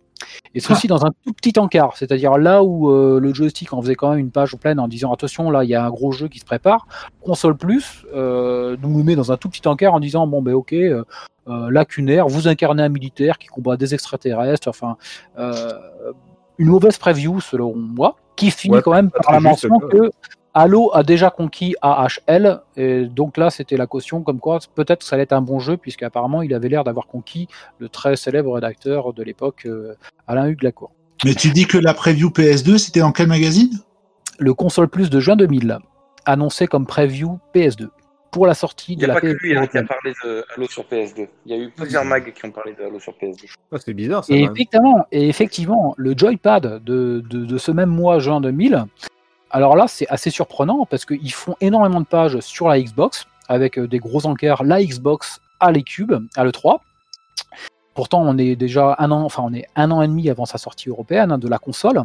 Et ceci dans un tout petit encart, c'est-à-dire là où euh, le joystick en faisait quand même une page pleine en disant attention, là il y a un gros jeu qui se prépare. Console Plus euh, nous le met dans un tout petit encart en disant bon ben ok, euh, lacunaire, vous incarnez un militaire qui combat des extraterrestres, enfin une mauvaise preview selon moi, qui finit Ouais, quand même par la mention que Halo a déjà conquis AHL, et donc là c'était la caution comme quoi peut-être que ça allait être un bon jeu, puisqu'apparemment il avait l'air d'avoir conquis le très célèbre rédacteur de l'époque, euh, Alain Hugues Lacour. Mais tu dis que la preview PS2, c'était dans quel magazine? Le console plus de juin 2000, annoncé comme preview PS2, pour la sortie Il de n'y a la pas que PS2 lui hein, qui a parlé de Halo sur PS2. Il y a eu plusieurs mags qui ont parlé de Halo sur PS2. Ah, c'est bizarre, ça. Et effectivement, et effectivement, le joypad de, de, de ce même mois, juin 2000, alors là, c'est assez surprenant parce qu'ils font énormément de pages sur la Xbox, avec euh, des gros encarts, la Xbox à l'E-Cube, à l'E3. Pourtant, on est déjà un an, enfin, on est un an et demi avant sa sortie européenne hein, de la console.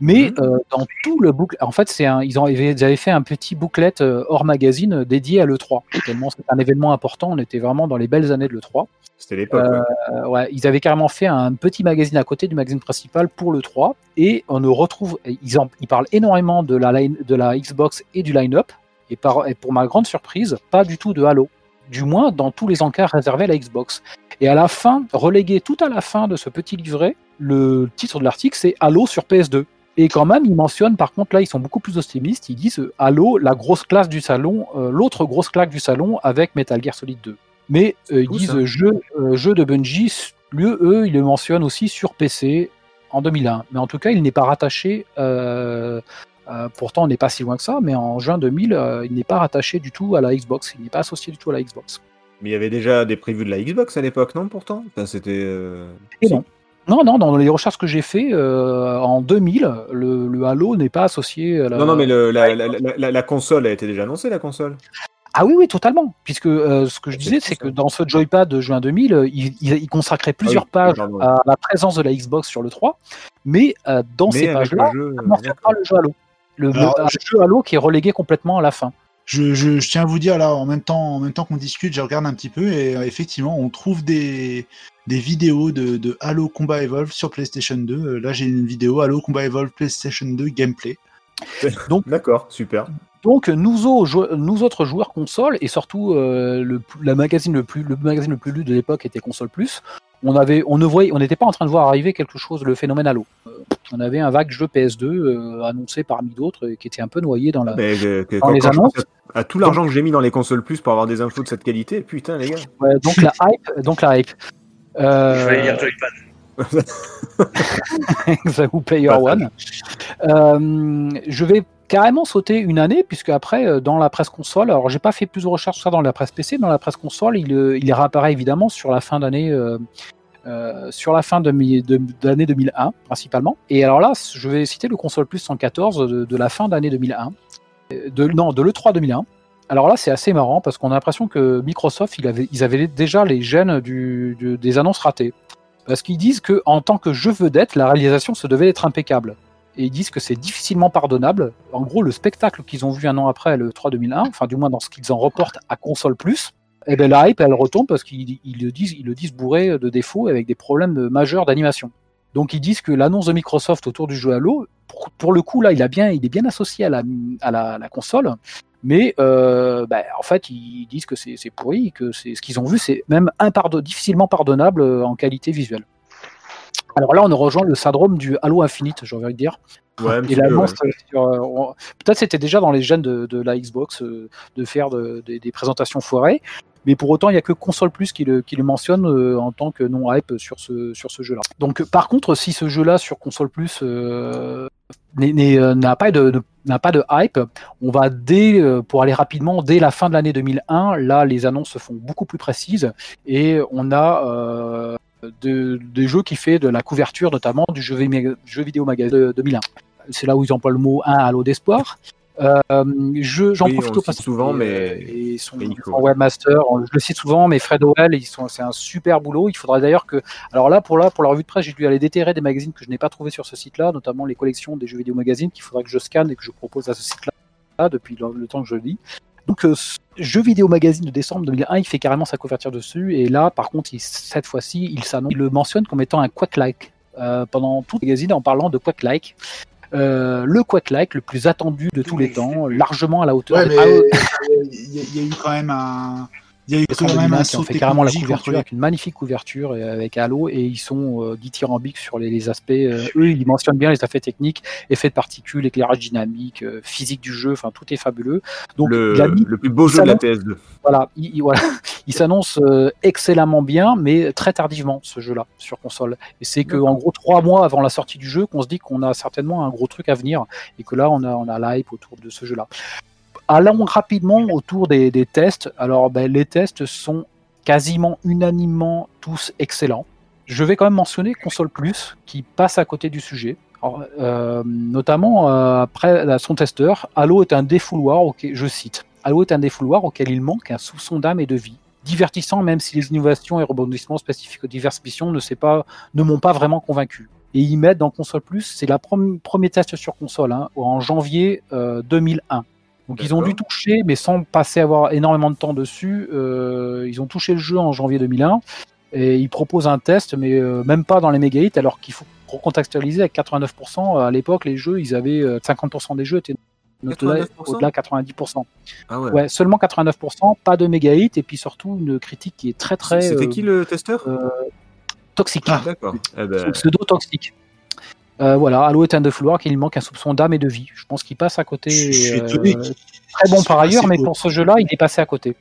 Mais Mhm. euh, dans tout le boucle, en fait, c'est un, ils, ont, ils avaient fait un petit booklet euh, hors magazine euh, dédié à l'E3. Tellement c'est un événement important, on était vraiment dans les belles années de l'E3. C'était l'époque. ouais. Euh, ouais, ils avaient carrément fait un petit magazine à côté du magazine principal pour le 3 et on ne retrouve ils, en, ils parlent énormément de la line, de la Xbox et du line-up et, par, et pour ma grande surprise pas du tout de Halo du moins dans tous les encarts réservés à la Xbox et à la fin relégué tout à la fin de ce petit livret le titre de l'article c'est Halo sur PS2 et quand même, ils mentionnent, par contre, là, ils sont beaucoup plus optimistes. Ils disent euh, Halo, la grosse classe du salon, euh, l'autre grosse claque du salon avec Metal Gear Solid 2. Mais euh, ils disent jeu, euh, jeu de Bungie, lui, eux, ils le mentionnent aussi sur PC en 2001. Mais en tout cas, il n'est pas rattaché. euh, euh, pourtant, on n'est pas si loin que ça, mais en juin 2000, euh, il n'est pas rattaché du tout à la Xbox. Il n'est pas associé du tout à la Xbox. Mais il y avait déjà des previews de la Xbox à l'époque, non Pourtant? Enfin, C'était. euh, Et non. Non, non, dans les recherches que j'ai fait euh, en 2000, le, le Halo n'est pas associé à la. Non, non, mais le- la, la- la- la- la console a été déjà annoncée, la console. Ah oui, oui, totalement. Puisque euh, ce que je disais, c'est que dans ce Joypad de juin 2000, euh, il, il- il consacrait plusieurs oui, pages à la présence de la Xbox sur le 3, mais euh, dans ces Mais pages-là, le jeu. on ne pas le jeu Halo. Le, Alors, le- un jeu Halo qui est relégué complètement à la fin. Je, je- je tiens à vous dire là, en même temps, en même temps qu'on discute, je regarde un petit peu et euh, effectivement, on trouve des, des vidéos de, de Halo Combat Evolve sur PlayStation 2. Euh, là, j'ai une vidéo Halo Combat Evolve PlayStation 2 gameplay. D'accord, super. Donc nous, autres joueurs console et surtout euh, le, la magazine le plus le magazine le plus lu de l'époque était Console Plus. On avait on ne voyait on n'était pas en train de voir arriver quelque chose le phénomène Halo. Euh, on avait un vague jeu PS2 euh, annoncé parmi d'autres et qui était un peu noyé dans la. Mais, euh, que- Dans quand, les quand annonces. à, à tout l'argent que j'ai mis dans les consoles plus pour avoir des infos de cette qualité, putain, les gars. Ouais, donc la hype donc la hype. Euh, Je vais lire Joypad. Xaou Player One. Euh, je vais carrément sauter une année, puisque après, euh, dans la presse console, alors j'ai pas fait plus de recherches sur ça dans la presse PC, mais dans la presse console, il, euh, il réapparaît évidemment sur la fin d'année. euh, euh, sur la fin de mi- de- d'année 2001 principalement. Et alors là, je vais citer le console plus 114 de, de la fin d'année 2001, Euh, de, non, de l'E3 2001. Alors là, c'est assez marrant parce qu'on a l'impression que Microsoft, il avait, ils avaient déjà les gènes du- du- des annonces ratées. Parce qu'ils disent que en tant que jeu vedette, la réalisation se devait être impeccable. Et ils disent que c'est difficilement pardonnable. En gros, le spectacle qu'ils ont vu un an après le 3 2001, enfin du moins dans ce qu'ils en reportent à console plus, et ben la hype elle retombe parce qu'ils ils le disent, bourré de défauts avec des problèmes majeurs d'animation. Donc ils disent que l'annonce de Microsoft autour du jeu Halo, pour, le coup là, il bien, est bien associé à la console, mais euh, ben, en fait ils disent que c'est pourri, que ce qu'ils ont vu, c'est même impardon- difficilement pardonnable euh, en qualité visuelle. Alors là, on rejoint le syndrome du Halo Infinite, j'ai envie de dire. Ouais, Et l'annonce ouais. euh, peut-être c'était déjà dans les gènes de, de la Xbox euh, de faire de- de- des présentations foirées, mais pour autant il n'y a que console plus qui le, qui le mentionne euh, en tant que non hype sur ce sur ce jeu-là. Donc par contre, si ce jeu-là sur console plus euh, n'a pas de, n'a pas de hype, on va dès euh, pour aller rapidement dès la fin de l'année 2001. Là, les annonces se font beaucoup plus précises et on a euh, de- des jeux qui fait de la couverture notamment du jeu, jeu vidéo magazine de 2001 c'est là où ils emploient le mot un halo d'espoir. Euh, je- J'en Oui, profite au passage. souvent, et, mais- euh, et son, webmaster, je le cite souvent, mais Fred Howell, ils sont, c'est un super boulot. Il faudrait d'ailleurs que, alors là, pour là, pour la revue de presse, j'ai dû aller déterrer des magazines que je n'ai pas trouvé sur ce site-là, notamment les collections des jeux vidéo magazines qu'il faudrait que je scanne et que je propose à ce site-là depuis le, le temps que je le lis. Donc, euh, ce jeu vidéo magazine de décembre 2001, il fait carrément sa couverture dessus. Et là, par contre, il- cette fois-ci, il s'annonce, il le mentionne comme étant un Quack-like euh, pendant tout le magazine en parlant de Quack-like. Euh, le Quack-like le plus attendu de tous les temps, largement à la hauteur Ouais, des mais il y, a- il y a eu quand même un. Il y a eu quand même 2001 un qui saut fait carrément la couverture avec une magnifique couverture et avec Halo et ils sont euh, dithyrambiques sur les, les aspects. euh, eux, ils mentionnent bien les aspects techniques, effets de particules, éclairage dynamique, euh, physique du jeu, enfin tout est fabuleux. Donc le, il a mis- le plus beau jeu de la s'annonce- PS2. voilà, il, il- voilà, il s'annonce euh, excellemment bien, mais très tardivement ce jeu-là sur console. Et c'est que en gros trois mois avant la sortie du jeu qu'on se dit qu'on a certainement un gros truc à venir et que là on a on a la hype autour de ce jeu-là. Allons rapidement autour des, tests. Alors ben, les tests sont quasiment unanimement tous excellents. Je vais quand même mentionner Console Plus qui passe à côté du sujet. Euh, notamment euh, après son testeur, Halo est un défouloir, auquel- je cite, Halo est un défouloir auquel il manque un soupçon d'âme et de vie. Divertissant même si les innovations et rebondissements spécifiques aux diverses missions ne, m'ont pas vraiment convaincu. Et ils mettent dans Console Plus, c'est le premier test sur console, hein, en janvier euh, 2001. Donc ils ont dû toucher, mais sans passer à avoir énormément de temps dessus, euh, ils ont touché le jeu en janvier 2001 et ils proposent un test, mais euh, même pas dans les méga hits, alors qu'il faut recontextualiser avec 89%. À l'époque, les jeux, ils avaient euh, 50% des jeux étaient au-delà 89%? au-delà de 90%. Ah ouais. Ouais, seulement 89%, pas de méga hits, et puis surtout une critique qui est très très C'était euh, qui le testeur? euh, toxique, Ah, D'accord. Eh ben, pseudo toxique. Euh, voilà, Halo est un de Floir qu'il manque un soupçon d'âme et de vie. Je pense qu'il passe à côté. Je suis euh, étonné. très bon par ailleurs, mais beau. pour ce jeu-là, il est passé à côté.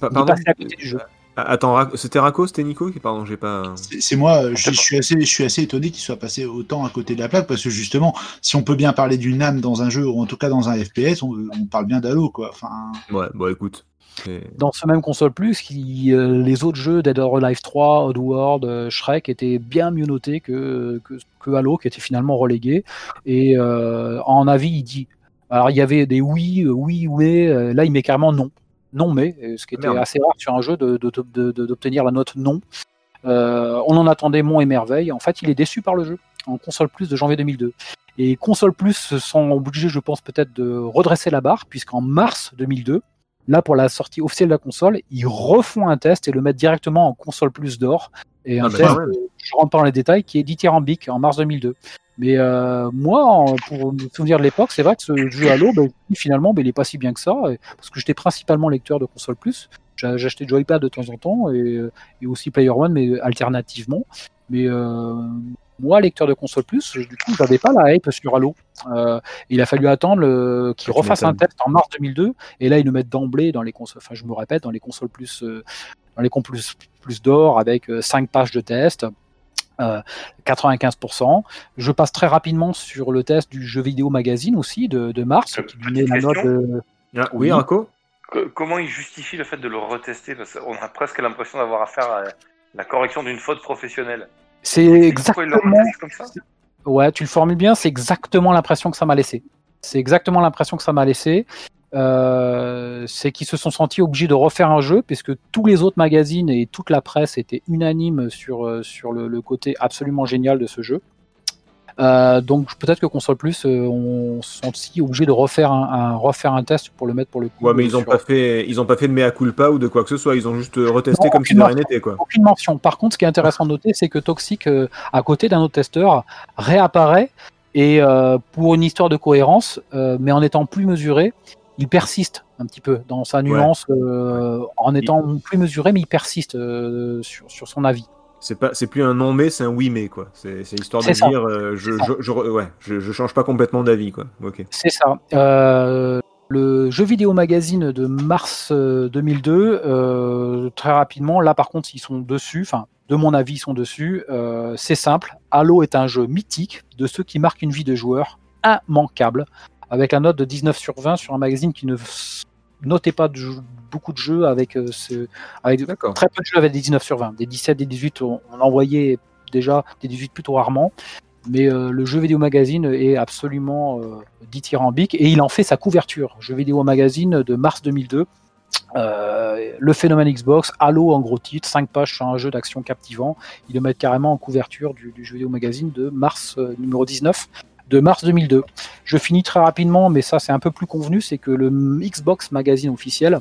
pa- Il est passé à côté du jeu. Ah, Attends, c'était Rako, c'était Nico qui Pardon, j'ai pas. C'est moi, euh, je, suis assez, je suis assez étonné qu'il soit passé autant à côté de la plaque parce que justement, si on peut bien parler d'une âme dans un jeu ou en tout cas dans un FPS, on, on parle bien d'Halo quoi. Enfin, Ouais, bon, écoute. c'est- dans ce même console plus, qui, euh, les autres jeux Dead or Alive 3, Oddworld, euh, Shrek étaient bien mieux notés que, que, Halo, qui était finalement relégué. Et euh, en avis, il dit. Alors il y avait des oui, oui, mais euh, là il met carrément non. Non, mais, euh, ce qui était Merde. assez rare sur un jeu d'obtenir la note non. Euh, on en attendait mon et merveille. En fait, il est déçu par le jeu en console plus de janvier 2002. Et console plus sont obligés, je pense, peut-être de redresser la barre, puisqu'en mars 2002, là pour la sortie officielle de la console, ils refont un test et le mettent directement en console plus d'or. Et un Ah, bah, test, je rentre pas dans les détails, qui est dithyrambique en mars 2002. Mais euh, moi, en- pour me souvenir de l'époque, c'est vrai que ce jeu Halo, ben, finalement, ben, il est pas si bien que ça, parce que j'étais principalement lecteur de console plus. J'a- J'achetais Joypad de temps en temps et, et aussi Player One, mais alternativement. Mais euh, moi, lecteur de console plus, du coup, j'avais pas la hype sur Halo. Euh, il a fallu attendre le- qu'il Ah, tu refasse un test en mars 2002, et là, ils le mettent d'emblée dans les consoles. Enfin, je me répète, dans les consoles plus, dans les consoles plus, plus d'or, avec 5 pages de test. Euh, 95%. Je passe très rapidement sur le test du jeu vidéo magazine aussi de, de mars, Euh, qui lui met la petite note question. de- Ah, oui, Oui. Rako Que- Comment il justifie le fait de le retester? Parce qu'on a presque l'impression d'avoir affaire à la correction d'une faute professionnelle. C'est exactement. reteste comme ça? Ouais, tu le formules bien, c'est exactement l'impression que ça m'a laissé. C'est exactement l'impression que ça m'a laissé. Euh, c'est qu'ils se sont sentis obligés de refaire un jeu, puisque tous les autres magazines et toute la presse étaient unanimes sur, euh, sur le, le côté absolument génial de ce jeu. Euh, donc peut-être que Console Plus euh, on sont aussi obligés de refaire un, un- refaire un test pour le mettre pour le coup. Ouais, mais ils ont sur- pas fait, ils ont pas fait de mea culpa ou de quoi que ce soit. Ils ont juste retesté Non, comme si de rien n'était, quoi. aucune mention. Par contre, ce qui est intéressant de noter, c'est que Toxic, euh, à côté d'un autre testeur, réapparaît et pour une histoire de cohérence, mais en étant plus mesuré, il persiste un petit peu dans sa nuance, euh, en étant plus mesuré, mais il persiste euh, sur, sur son avis. C'est pas, c'est plus un non mais, c'est un oui mais, quoi. C'est, c'est histoire de ça. dire, euh, je, je, je, ouais, je, je change pas complètement d'avis, quoi. Ok. C'est ça. Euh, le jeu vidéo magazine de mars euh, 2002, euh, très rapidement, là par contre, ils sont dessus, enfin, de mon avis, ils sont dessus. C'est simple. Halo est un jeu mythique de ceux qui marquent une vie de joueur immanquable, avec la note de 19 sur 20 sur un magazine qui ne notait pas de beaucoup de jeux avec, euh, ce, avec très peu de jeux avec des 19 sur 20. Des 17, des 18, on, on en voyait déjà des 18 plutôt rarement. Mais euh, le jeu vidéo magazine est absolument euh, dithyrambique et il en fait sa couverture. Jeu vidéo magazine de mars 2002. Euh, le phénomène Xbox, Halo en gros titre, 5 pages sur un jeu d'action captivant. Ils le mettent carrément en couverture du, du jeu vidéo magazine de mars euh, numéro 19 de mars 2002. Je finis très rapidement, mais ça c'est un peu plus convenu, c'est que le Xbox magazine officiel,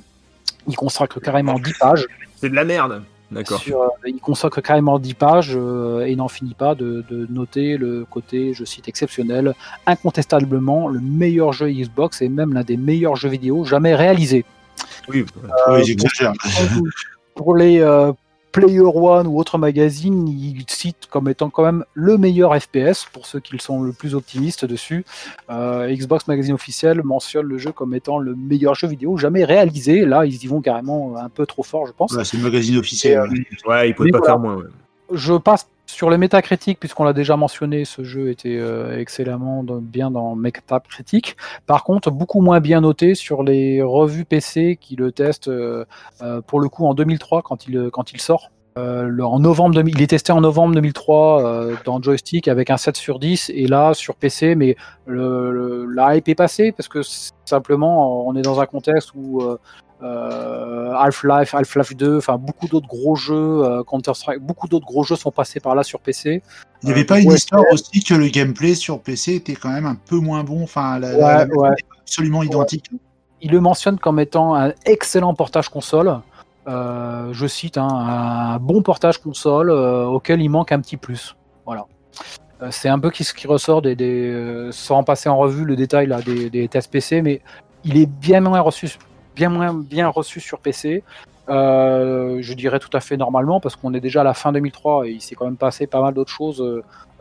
il consacre carrément 10 pages C'est de la merde. D'accord. sur, euh, il consacre carrément 10 pages euh, et n'en finit pas de, de noter le côté, je cite, exceptionnel, incontestablement le meilleur jeu Xbox et même l'un des meilleurs jeux vidéo jamais réalisés. Oui. oui, j'exagère. Pour les euh, Player One ou autres magazines, ils citent comme étant quand même le meilleur FPS pour ceux qui sont le plus optimistes dessus. Euh, Xbox Magazine officiel mentionne le jeu comme étant le meilleur jeu vidéo jamais réalisé. Là, ils y vont carrément un peu trop fort, je pense. C'est le magazine officiel. Euh, Ouais, ils pouvaient pas voilà. faire moins. Ouais. je passe sur le métacritique, puisqu'on l'a déjà mentionné, ce jeu était euh, excellemment bien dans Metacritic. Par contre, beaucoup moins bien noté sur les revues PC qui le testent euh, euh, pour le coup en 2003 quand il, quand il sort. En novembre 2000, il est testé en novembre 2003 euh, dans joystick avec un 7 sur 10 et là sur PC mais la hype est passée parce que simplement on est dans un contexte où Half-Life, Half-Life 2, enfin beaucoup d'autres gros jeux, euh, Counter-Strike, beaucoup d'autres gros jeux sont passés par là sur PC. Il n'y avait Euh, pas une histoire aussi que le gameplay sur PC était quand même un peu moins bon. Enfin, la, la- Ouais, la- ouais. absolument identique. Il le mentionne comme étant un excellent portage console. Euh, je cite hein, un bon portage console euh, auquel il manque un petit plus. Voilà. Euh, c'est un peu ce qui ressort des, des euh, sans passer en revue le détail là, des, des tests PC, mais il est bien moins reçu, bien moins bien reçu sur PC. Euh, je dirais tout à fait normalement parce qu'on est déjà à la fin 2003 et il s'est quand même passé pas mal d'autres choses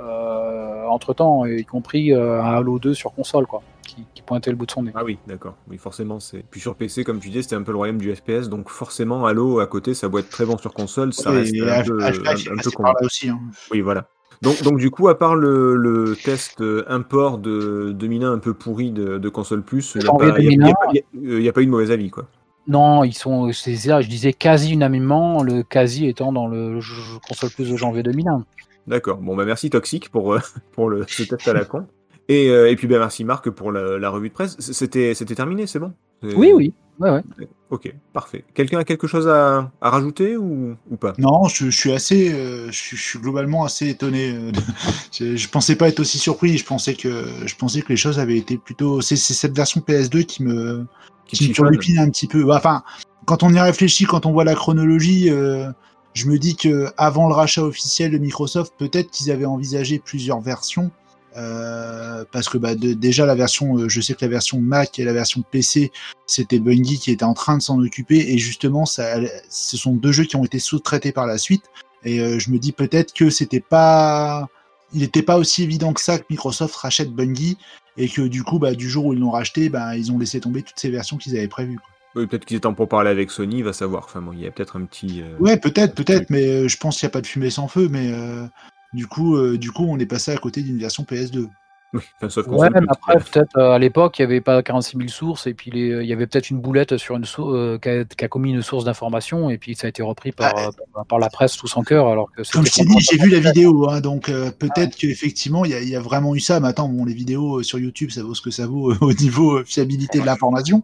euh, entre temps, y compris euh, un Halo 2 sur console quoi, qui, qui pointait le bout de son nez. Ah oui, d'accord. Oui, forcément, c'est. Puis sur PC, comme tu disais, c'était un peu le royaume du FPS, donc forcément, Halo à côté, ça doit être très bon sur console, ça reste et un peu, un- peu là aussi. hein. Oui, voilà. Donc, donc du coup, à part le, le test euh, import de 2001 un peu pourri de, de console plus, il n'y a, Janvier pas- il y a- il y a 2001. pas- il y a- euh, a pas eu de mauvais avis, quoi. Non, ils sont, c'est je disais quasi unanimement, le quasi étant dans le console plus de janvier 2001. D'accord. Bon, bah merci Toxic pour, euh, pour le, ce test à la con. Et, euh, et puis, bah, merci Marc pour la, la revue de presse. C'était c'était terminé, c'est bon? Oui, oui, ouais, ouais. Ok, parfait. Quelqu'un a quelque chose à, à rajouter ou, ou pas? Non, je, je suis assez, euh, je, suis- je suis globalement assez étonné. de- je, je pensais pas être aussi surpris. Je pensais que, je pensais que les choses avaient été plutôt. C'est cette version PS2 qui me, Qui qui me turlupine un petit peu. Enfin, quand on y réfléchit, quand on voit la chronologie, euh, je me dis que avant le rachat officiel de Microsoft, peut-être qu'ils avaient envisagé plusieurs versions. Euh, parce que bah, de- déjà la version, euh, je sais que la version Mac et la version PC, c'était Bungie qui était en train de s'en occuper et justement, ça, ce sont deux jeux qui ont été sous-traités par la suite. Et euh, je me dis peut-être que c'était pas, il n'était pas aussi évident que ça que Microsoft rachète Bungie et que du coup, bah, du jour où ils l'ont racheté, bah, ils ont laissé tomber toutes ces versions qu'ils avaient prévues. quoi. Oui, peut-être qu'ils étaient en pour parler avec Sony, va savoir. Enfin bon, il y a peut-être un petit. euh, Ouais, peut-être, peut-être, mais euh, je pense qu'il n'y a pas de fumée sans feu, mais euh, du coup, euh, du coup, on est passé à côté d'une version PS2. Oui, enfin, sauf Ouais, mais après, peut-être euh, à l'époque, il n'y avait pas 46 000 sources, et puis il y avait peut-être une boulette sur une euh, qui, a, qui a commis une source d'information, et puis ça a été repris par, Ah, euh, par, par la presse tout sans cœur, alors que Comme je t'ai dit, j'ai vu la vidéo, hein, donc euh, peut-être qu'effectivement, il y, a- il y a vraiment eu ça. Mais attends, bon, les vidéos euh, sur YouTube, ça vaut ce que ça vaut euh, au niveau euh, fiabilité de l'information.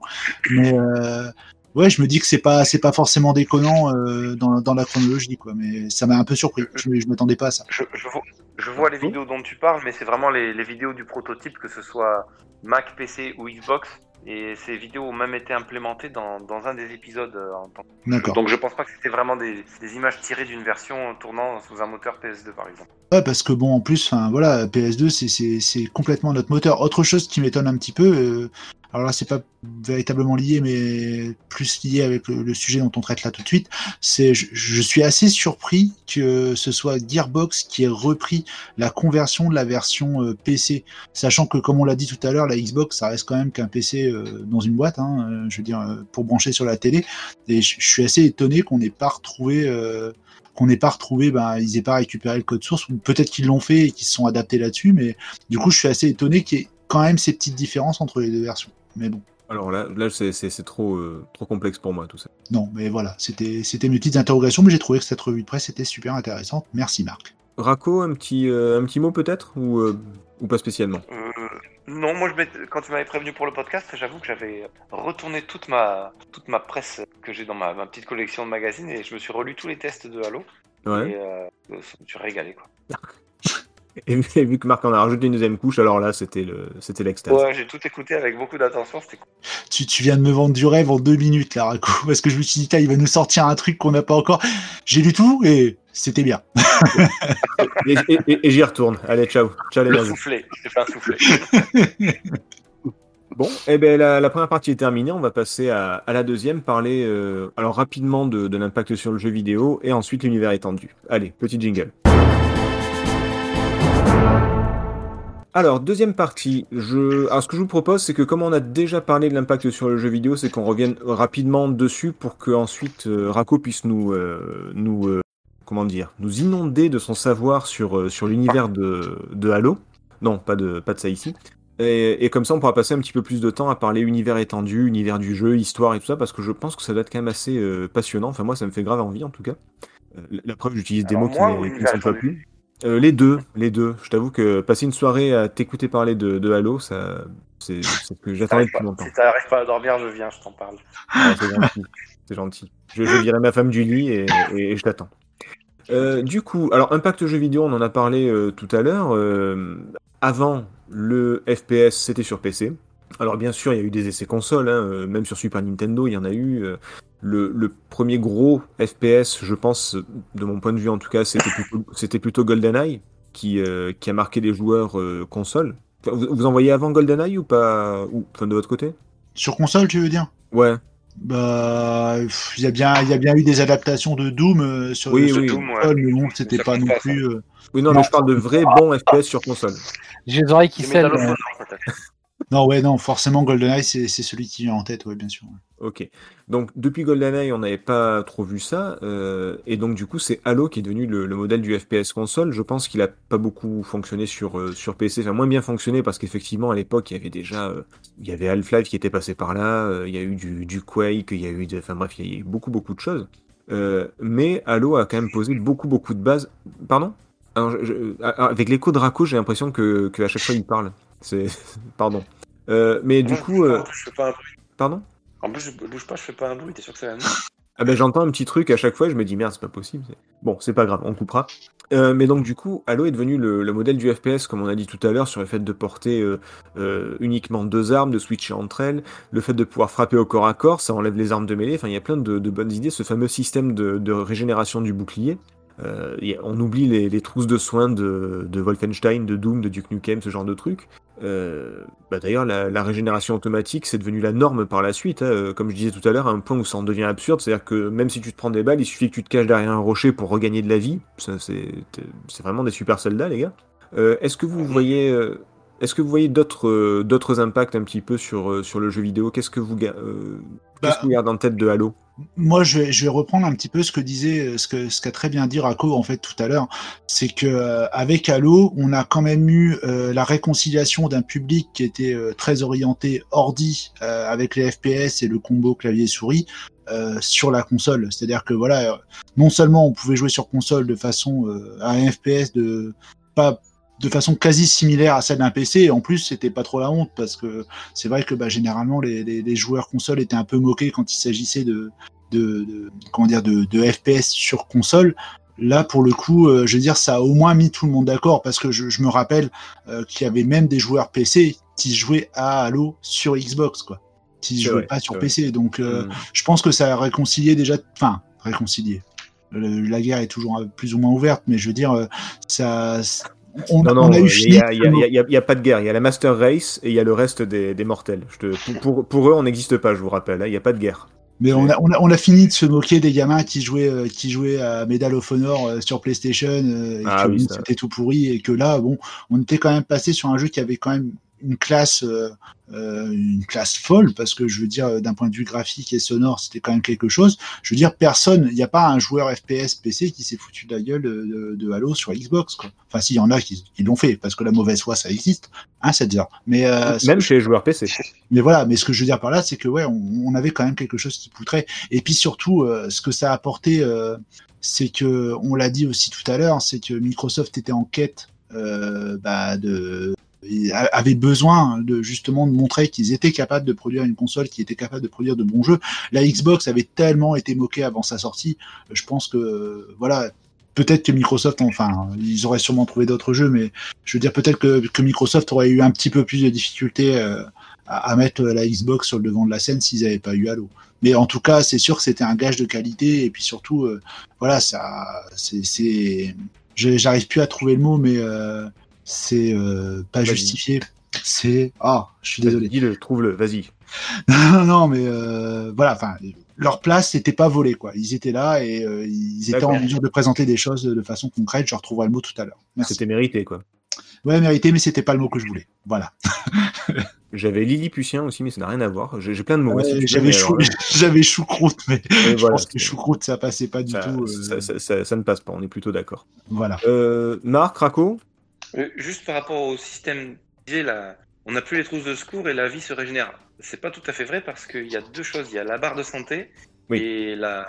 Mais euh, ouais, je me dis que c'est pas, c'est pas forcément déconnant euh, dans, dans la chronologie, quoi. Mais ça m'a un peu surpris. Je, je m'attendais pas à ça. Je, je vois, je vois les vidéos dont tu parles, mais c'est vraiment les, les vidéos du prototype, que ce soit Mac, PC ou Xbox. Et ces vidéos ont même été implémentées dans, dans un des épisodes. euh, en tant- D'accord. Donc je pense pas que c'était vraiment des, des images tirées d'une version tournant sous un moteur PS2 par exemple. Ouais, parce que bon, en plus, enfin voilà, PS2, c'est- c'est c'est complètement notre moteur. Autre chose qui m'étonne un petit peu, euh, alors là, c'est pas véritablement lié, mais plus lié avec le, sujet dont on traite là tout de suite, c'est je, suis assez surpris que ce soit Gearbox qui ait repris la conversion de la version euh, PC, sachant que comme on l'a dit tout à l'heure, la Xbox, ça reste quand même qu'un PC euh, dans une boîte, hein, euh, je veux dire, pour brancher sur la télé. Et je, suis assez étonné qu'on n'ait pas retrouvé. qu'on n'ait pas retrouvé, ben, ils n'aient pas récupéré le code source, ou peut-être qu'ils l'ont fait et qu'ils se sont adaptés là-dessus, mais du coup, je suis assez étonné qu'il y ait quand même ces petites différences entre les deux versions. Mais bon, Alors là, là c'est- trop, euh, trop complexe pour moi tout ça. non, mais voilà, c'était c'était mes petites interrogations, mais j'ai trouvé que cette revue de presse était super intéressante. Merci Marc. Raco, un petit, euh, un petit mot peut-être ou, euh, ou pas spécialement? Euh, non, moi je quand tu m'avais prévenu pour le podcast, j'avoue que j'avais retourné toute ma, toute ma presse que j'ai dans ma, ma petite collection de magazines et je me suis relu tous les tests de Halo. Ouais. Et euh, je me suis régalé quoi. Et, vu- et vu que Marc en a rajouté une deuxième couche, alors là, c'était le, c'était l'extase. Ouais, j'ai tout écouté avec beaucoup d'attention, c'était cool. Tu, tu viens de me vendre du rêve en deux minutes, là, Raco, parce que je me suis dit, il va nous sortir un truc qu'on n'a pas encore. J'ai lu tout et c'était bien. Et, et- et- et j'y retourne. Allez, ciao. Ciao les Le nazis. soufflet, j'ai fait un soufflet. Bon, eh ben la, la première partie est terminée. On va passer à, à la deuxième, parler euh, alors rapidement de, de l'impact sur le jeu vidéo et ensuite l'univers étendu. Allez, petit jingle. Alors, deuxième partie, je... Alors, ce que je vous propose, c'est que comme on a déjà parlé de l'impact sur le jeu vidéo, c'est qu'on revienne rapidement dessus pour que ensuite euh, Rako puisse nous, euh, nous euh, comment dire, nous inonder de son savoir sur, euh, sur l'univers de, de Halo. Non, pas de, pas de ça ici. Et, et comme ça, on pourra passer un petit peu plus de temps à parler univers étendu, univers du jeu, histoire et tout ça, parce que je pense que ça doit être quand même assez euh, passionnant. Enfin, moi, ça me fait grave envie, en tout cas. Euh, la- preuve, j'utilise des Alors, mots qui, moi ne sont pas plus. Euh, les deux, les deux. Je t'avoue que passer une soirée à t'écouter parler de, de Halo, ça, c'est ce que j'attendais depuis longtemps. Si t'arrives pas à dormir, je viens, je t'en parle. Ah, c'est gentil. Je, je dirai ma femme du lit et, et- et je t'attends. Euh, du coup, alors impact jeu vidéo, on en a parlé euh, tout à l'heure. Avant, le FPS, c'était sur PC. Alors bien sûr, il y a eu des essais consoles, hein, même sur Super Nintendo, il y en a eu. Le, le premier gros FPS, je pense, de mon point de vue en tout cas, c'était plutôt, GoldenEye, qui, euh, qui a marqué les joueurs euh, console. Enfin, Vous, vous en voyez avant GoldenEye ou pas ou, enfin, de votre côté? Sur console, tu veux dire? Ouais. Bah, il y a bien, il y a bien eu des adaptations de Doom euh, sur, Oui, sur oui. Doom, ouais. console, mais bon, c'était pas non plus. euh, Oui, non, Non. mais je parle de vrais bons FPS sur console. J'ai les oreilles qui saignent. Non, ouais, non, forcément, GoldenEye, c'est celui qui vient en tête, ouais, bien sûr. Ok. Donc depuis GoldenEye, on n'avait pas trop vu ça, euh, et donc du coup c'est Halo qui est devenu le, le modèle du FPS console. Je pense qu'il a pas beaucoup fonctionné sur euh, sur PC, enfin moins bien fonctionné parce qu'effectivement à l'époque il y avait déjà, euh, il y avait Half-Life qui était passé par là, euh, il y a eu du, du Quake, il y a eu, de- enfin bref, il y a eu beaucoup beaucoup de choses. Mais Halo a quand même posé beaucoup beaucoup de bases. Pardon? Avec l'écho de Rako, j'ai l'impression que, que chaque fois il parle. Pardon. Euh, mais du coup, je bouge pas, je fais pas un bruit. pardon? En plus, je bouge pas, je fais pas un bruit. T'es sûr que ça va Ah ben j'entends un petit truc à chaque fois, je me dis merde, c'est pas possible. Bon, c'est pas grave, on coupera. Euh, mais donc du coup, Halo est devenu le, le modèle du FPS, comme on a dit tout à l'heure, sur le fait de porter euh, euh, uniquement deux armes, de switcher entre elles, le fait de pouvoir frapper au corps à corps, ça enlève les armes de mêlée, enfin il y a plein de, de bonnes idées, ce fameux système de, de régénération du bouclier. Euh, on oublie les, les trousses de soins de, de Wolfenstein, de Doom, de Duke Nukem, ce genre de trucs. Euh, bah D'ailleurs, la, la régénération automatique, c'est devenu la norme par la suite. hein. Euh, Comme je disais tout à l'heure, à un point où ça en devient absurde, c'est-à-dire que même si tu te prends des balles, il suffit que tu te caches derrière un rocher pour regagner de la vie. C'est vraiment des super soldats, les gars. Euh, Est-ce que vous voyez, est-ce que vous voyez d'autres impacts un petit peu sur sur le jeu vidéo? Qu'est-ce que vous Bah, que vous gardez en tête de Halo? Moi, je vais, je vais reprendre un petit peu ce que disait, ce que, ce qu'a très bien dit Rako en fait tout à l'heure, c'est que euh, avec Halo, on a quand même eu euh, la réconciliation d'un public qui était euh, très orienté ordi euh, avec les FPS et le combo clavier souris euh, sur la console. C'est-à-dire que voilà, euh, non seulement on pouvait jouer sur console de façon euh, à un FPS de pas de façon quasi similaire à celle d'un PC et en plus c'était pas trop la honte parce que c'est vrai que bah, généralement les, les, les joueurs console étaient un peu moqués quand il s'agissait de, de, de comment dire de, de FPS sur console. Là, pour le coup, euh, je veux dire, ça a au moins mis tout le monde d'accord parce que je, je me rappelle euh, qu'il y avait même des joueurs PC qui jouaient à Halo sur Xbox, quoi, qui jouaient vrai, pas sur PC. Donc, euh, Hmm. je pense que ça a réconcilié déjà, enfin, réconcilié. Le- la guerre est toujours plus ou moins ouverte, mais je veux dire, ça, on, Non, non, on a eu il fini. y a, pas de guerre. Il y a la Master Race et il y a le reste des, des mortels. Je te, pour, eux, on n'existe pas, je vous rappelle. hein. Il n'y a pas de guerre. Mais on a, on, a, on a fini de se moquer des gamins qui jouaient, euh, qui jouaient à Medal of Honor euh, sur PlayStation euh, et Ah que oui, c'était tout pourri et que là, bon, on était quand même passé sur un jeu qui avait quand même une classe, euh, euh, une classe folle parce que je veux dire, d'un point de vue graphique et sonore, c'était quand même quelque chose. Je veux dire, personne, il n'y a pas un joueur FPS PC qui s'est foutu de la gueule de, Halo sur Xbox. Quoi. Enfin, s'il y en a qui, qui l'ont fait parce que la mauvaise foi, ça existe, hein, cette heure. Mais euh, Même chez les joueurs PC. mais voilà, mais ce que je veux dire par là, c'est que ouais, on, on avait quand même quelque chose qui poutrait. Et puis surtout, euh, ce que ça a apporté, euh, c'est que, on l'a dit aussi tout à l'heure, c'est que Microsoft était en quête euh, bah, de avait besoin de justement de montrer qu'ils étaient capables de produire une console qui était capable de produire de bons jeux. La Xbox avait tellement été moquée avant sa sortie, je pense que voilà, peut-être que Microsoft, enfin, ils auraient sûrement trouvé d'autres jeux, mais je veux dire peut-être que, Microsoft aurait eu un petit peu plus de difficultés euh, à, mettre la Xbox sur le devant de la scène s'ils n'avaient pas eu Halo. Mais en tout cas, c'est sûr que c'était un gage de qualité et puis surtout, euh, voilà, ça, c'est, j'arrive plus à trouver le mot, mais euh, c'est euh, pas justifié. C'est ah, je suis désolé. Dis-le, trouve-le, vas-y. non, non, mais euh, voilà, enfin, leur place n'était pas volée, quoi. Ils étaient là et euh, ils étaient en mesure de présenter des choses de façon concrète. Je retrouverai le mot tout à l'heure. C'était mérité, quoi. Ouais, mérité, mais c'était pas le mot que je voulais. Voilà. J'avais Lilliputien aussi, mais ça n'a rien à voir. J'ai plein de mots. Ouais, j'avais chou... alors choucroute, mais je voilà, pense que choucroute, ça passait pas du ça, tout. euh, ça- ça- ça- ça ne passe pas, on est plutôt d'accord. Voilà. Euh, Marc, Euh, Juste par rapport au système, là, on n'a plus les trousses de secours et la vie se régénère. C'est pas tout à fait vrai parce qu'il y a deux choses. Il y a la barre de santé Oui. et, la...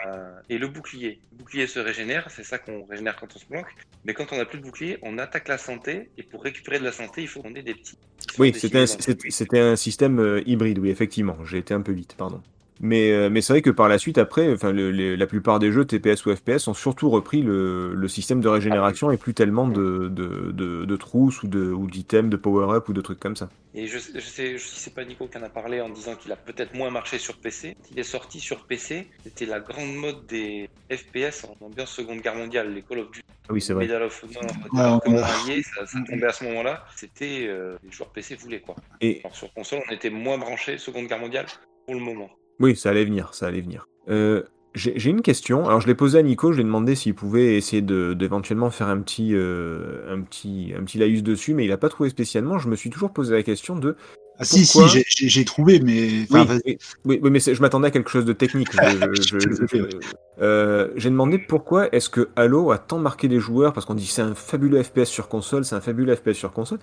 et le bouclier. Le bouclier se régénère, c'est ça qu'on régénère quand on se planque. Mais quand on n'a plus de bouclier, on attaque la santé et pour récupérer de la santé, il faut qu'on ait des petits. Oui, un, c'était un système euh, hybride, oui, effectivement. J'ai été un peu vite, pardon. Mais, euh, mais c'est vrai que par la suite, après, enfin, le- les- la plupart des jeux TPS ou FPS ont surtout repris le, le système de régénération et plus tellement de, de, de, de trousses ou de- ou d'items, de power-up ou de trucs comme ça. Et je, je sais, je sais pas Nico qui en a parlé en disant qu'il a peut-être moins marché sur PC. Il est sorti sur PC, c'était la grande mode des FPS en ambiance Seconde Guerre mondiale, les Call of Duty, Ah oui, c'est vrai. Medal of Honor, Ouais, ça, ça tombait à ce moment-là. C'était euh, les joueurs PC voulaient quoi. Et Alors sur console, on était moins branché Seconde Guerre mondiale pour le moment. Oui, ça allait venir, ça allait venir. Euh, j'ai une question. Alors, je l'ai posée à Nico. Je lui ai demandé s'il pouvait essayer d'éventuellement faire un petit, euh, un petit, un petit laïus dessus, mais il a pas trouvé spécialement. Je me suis toujours posé la question de. Ah, si, si, j'ai- trouvé, mais. Oui, enfin, oui, oui, oui, mais je m'attendais à quelque chose de technique. Euh, J'ai demandé pourquoi est-ce que Halo a tant marqué les joueurs parce qu'on dit c'est un fabuleux FPS sur console, c'est un fabuleux FPS sur console.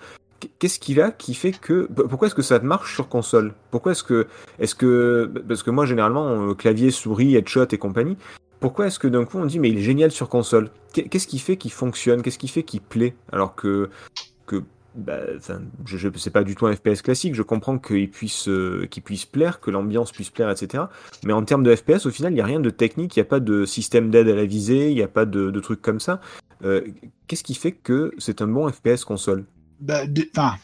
Qu'est-ce qu'il a qui fait que pourquoi est-ce que ça marche sur console? Pourquoi est-ce que est-ce que parce que moi généralement euh, clavier, souris, headshot et compagnie. Pourquoi est-ce que d'un coup on dit mais il est génial sur console? Qu'est- Qu'est-ce qui fait qu'il fonctionne? Qu'est-ce qui fait qu'il plaît? Alors que que bah, je, je c'est pas du tout un FPS classique. Je comprends qu'il puisse euh, qu'il plaire, que l'ambiance puisse plaire, etc. Mais en termes de FPS, au final, il n'y a rien de technique, il n'y a pas de système d'aide à la visée, il n'y a pas de, de trucs comme ça. Euh, Qu'est-ce qui fait que c'est un bon FPS console? Bah, de- enfin,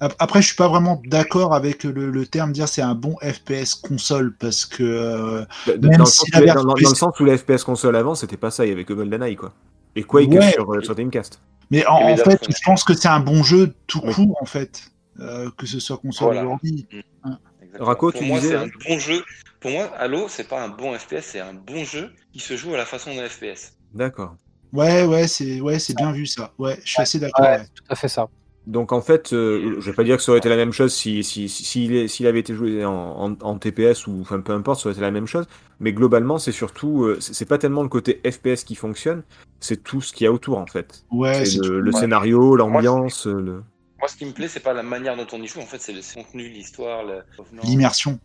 ap- après, je suis pas vraiment d'accord avec le, le terme dire c'est un bon FPS console parce que euh, Dans, dans Même le si sens la où- version dans- dans le sens où les FPS console avant, c'était pas ça, il y avait que GoldenEye, quoi. Et Quake Ouais. sur, euh, sur Dreamcast. mais en, fait, je pense que c'est un bon jeu tout Oui. court en fait, euh, que ce soit console Voilà. ou ordi. Exactement. Racco, pour tu moi, disais, un bon jeu. Pour moi, Halo, c'est pas un bon FPS, c'est un bon jeu qui se joue à la façon d'un FPS. D'accord. Ouais, ouais, c'est ouais, c'est bien vu ça. Ouais, je suis assez d'accord. Ouais, ouais. tout à fait ça. Donc en fait, euh, je vais pas dire que ça aurait été la même chose si si si- s'il s'il avait été joué en, en, en TPS ou enfin peu importe, ça aurait été la même chose. Mais globalement, c'est surtout euh, c'est pas tellement le côté FPS qui fonctionne, c'est tout ce qu'il y a autour en fait. Ouais, c'est le, tout. le ouais. scénario, l'ambiance, le. Moi, ce qui me plaît, c'est pas la manière dont on y joue, en fait, c'est le contenu, l'histoire, le... l'immersion.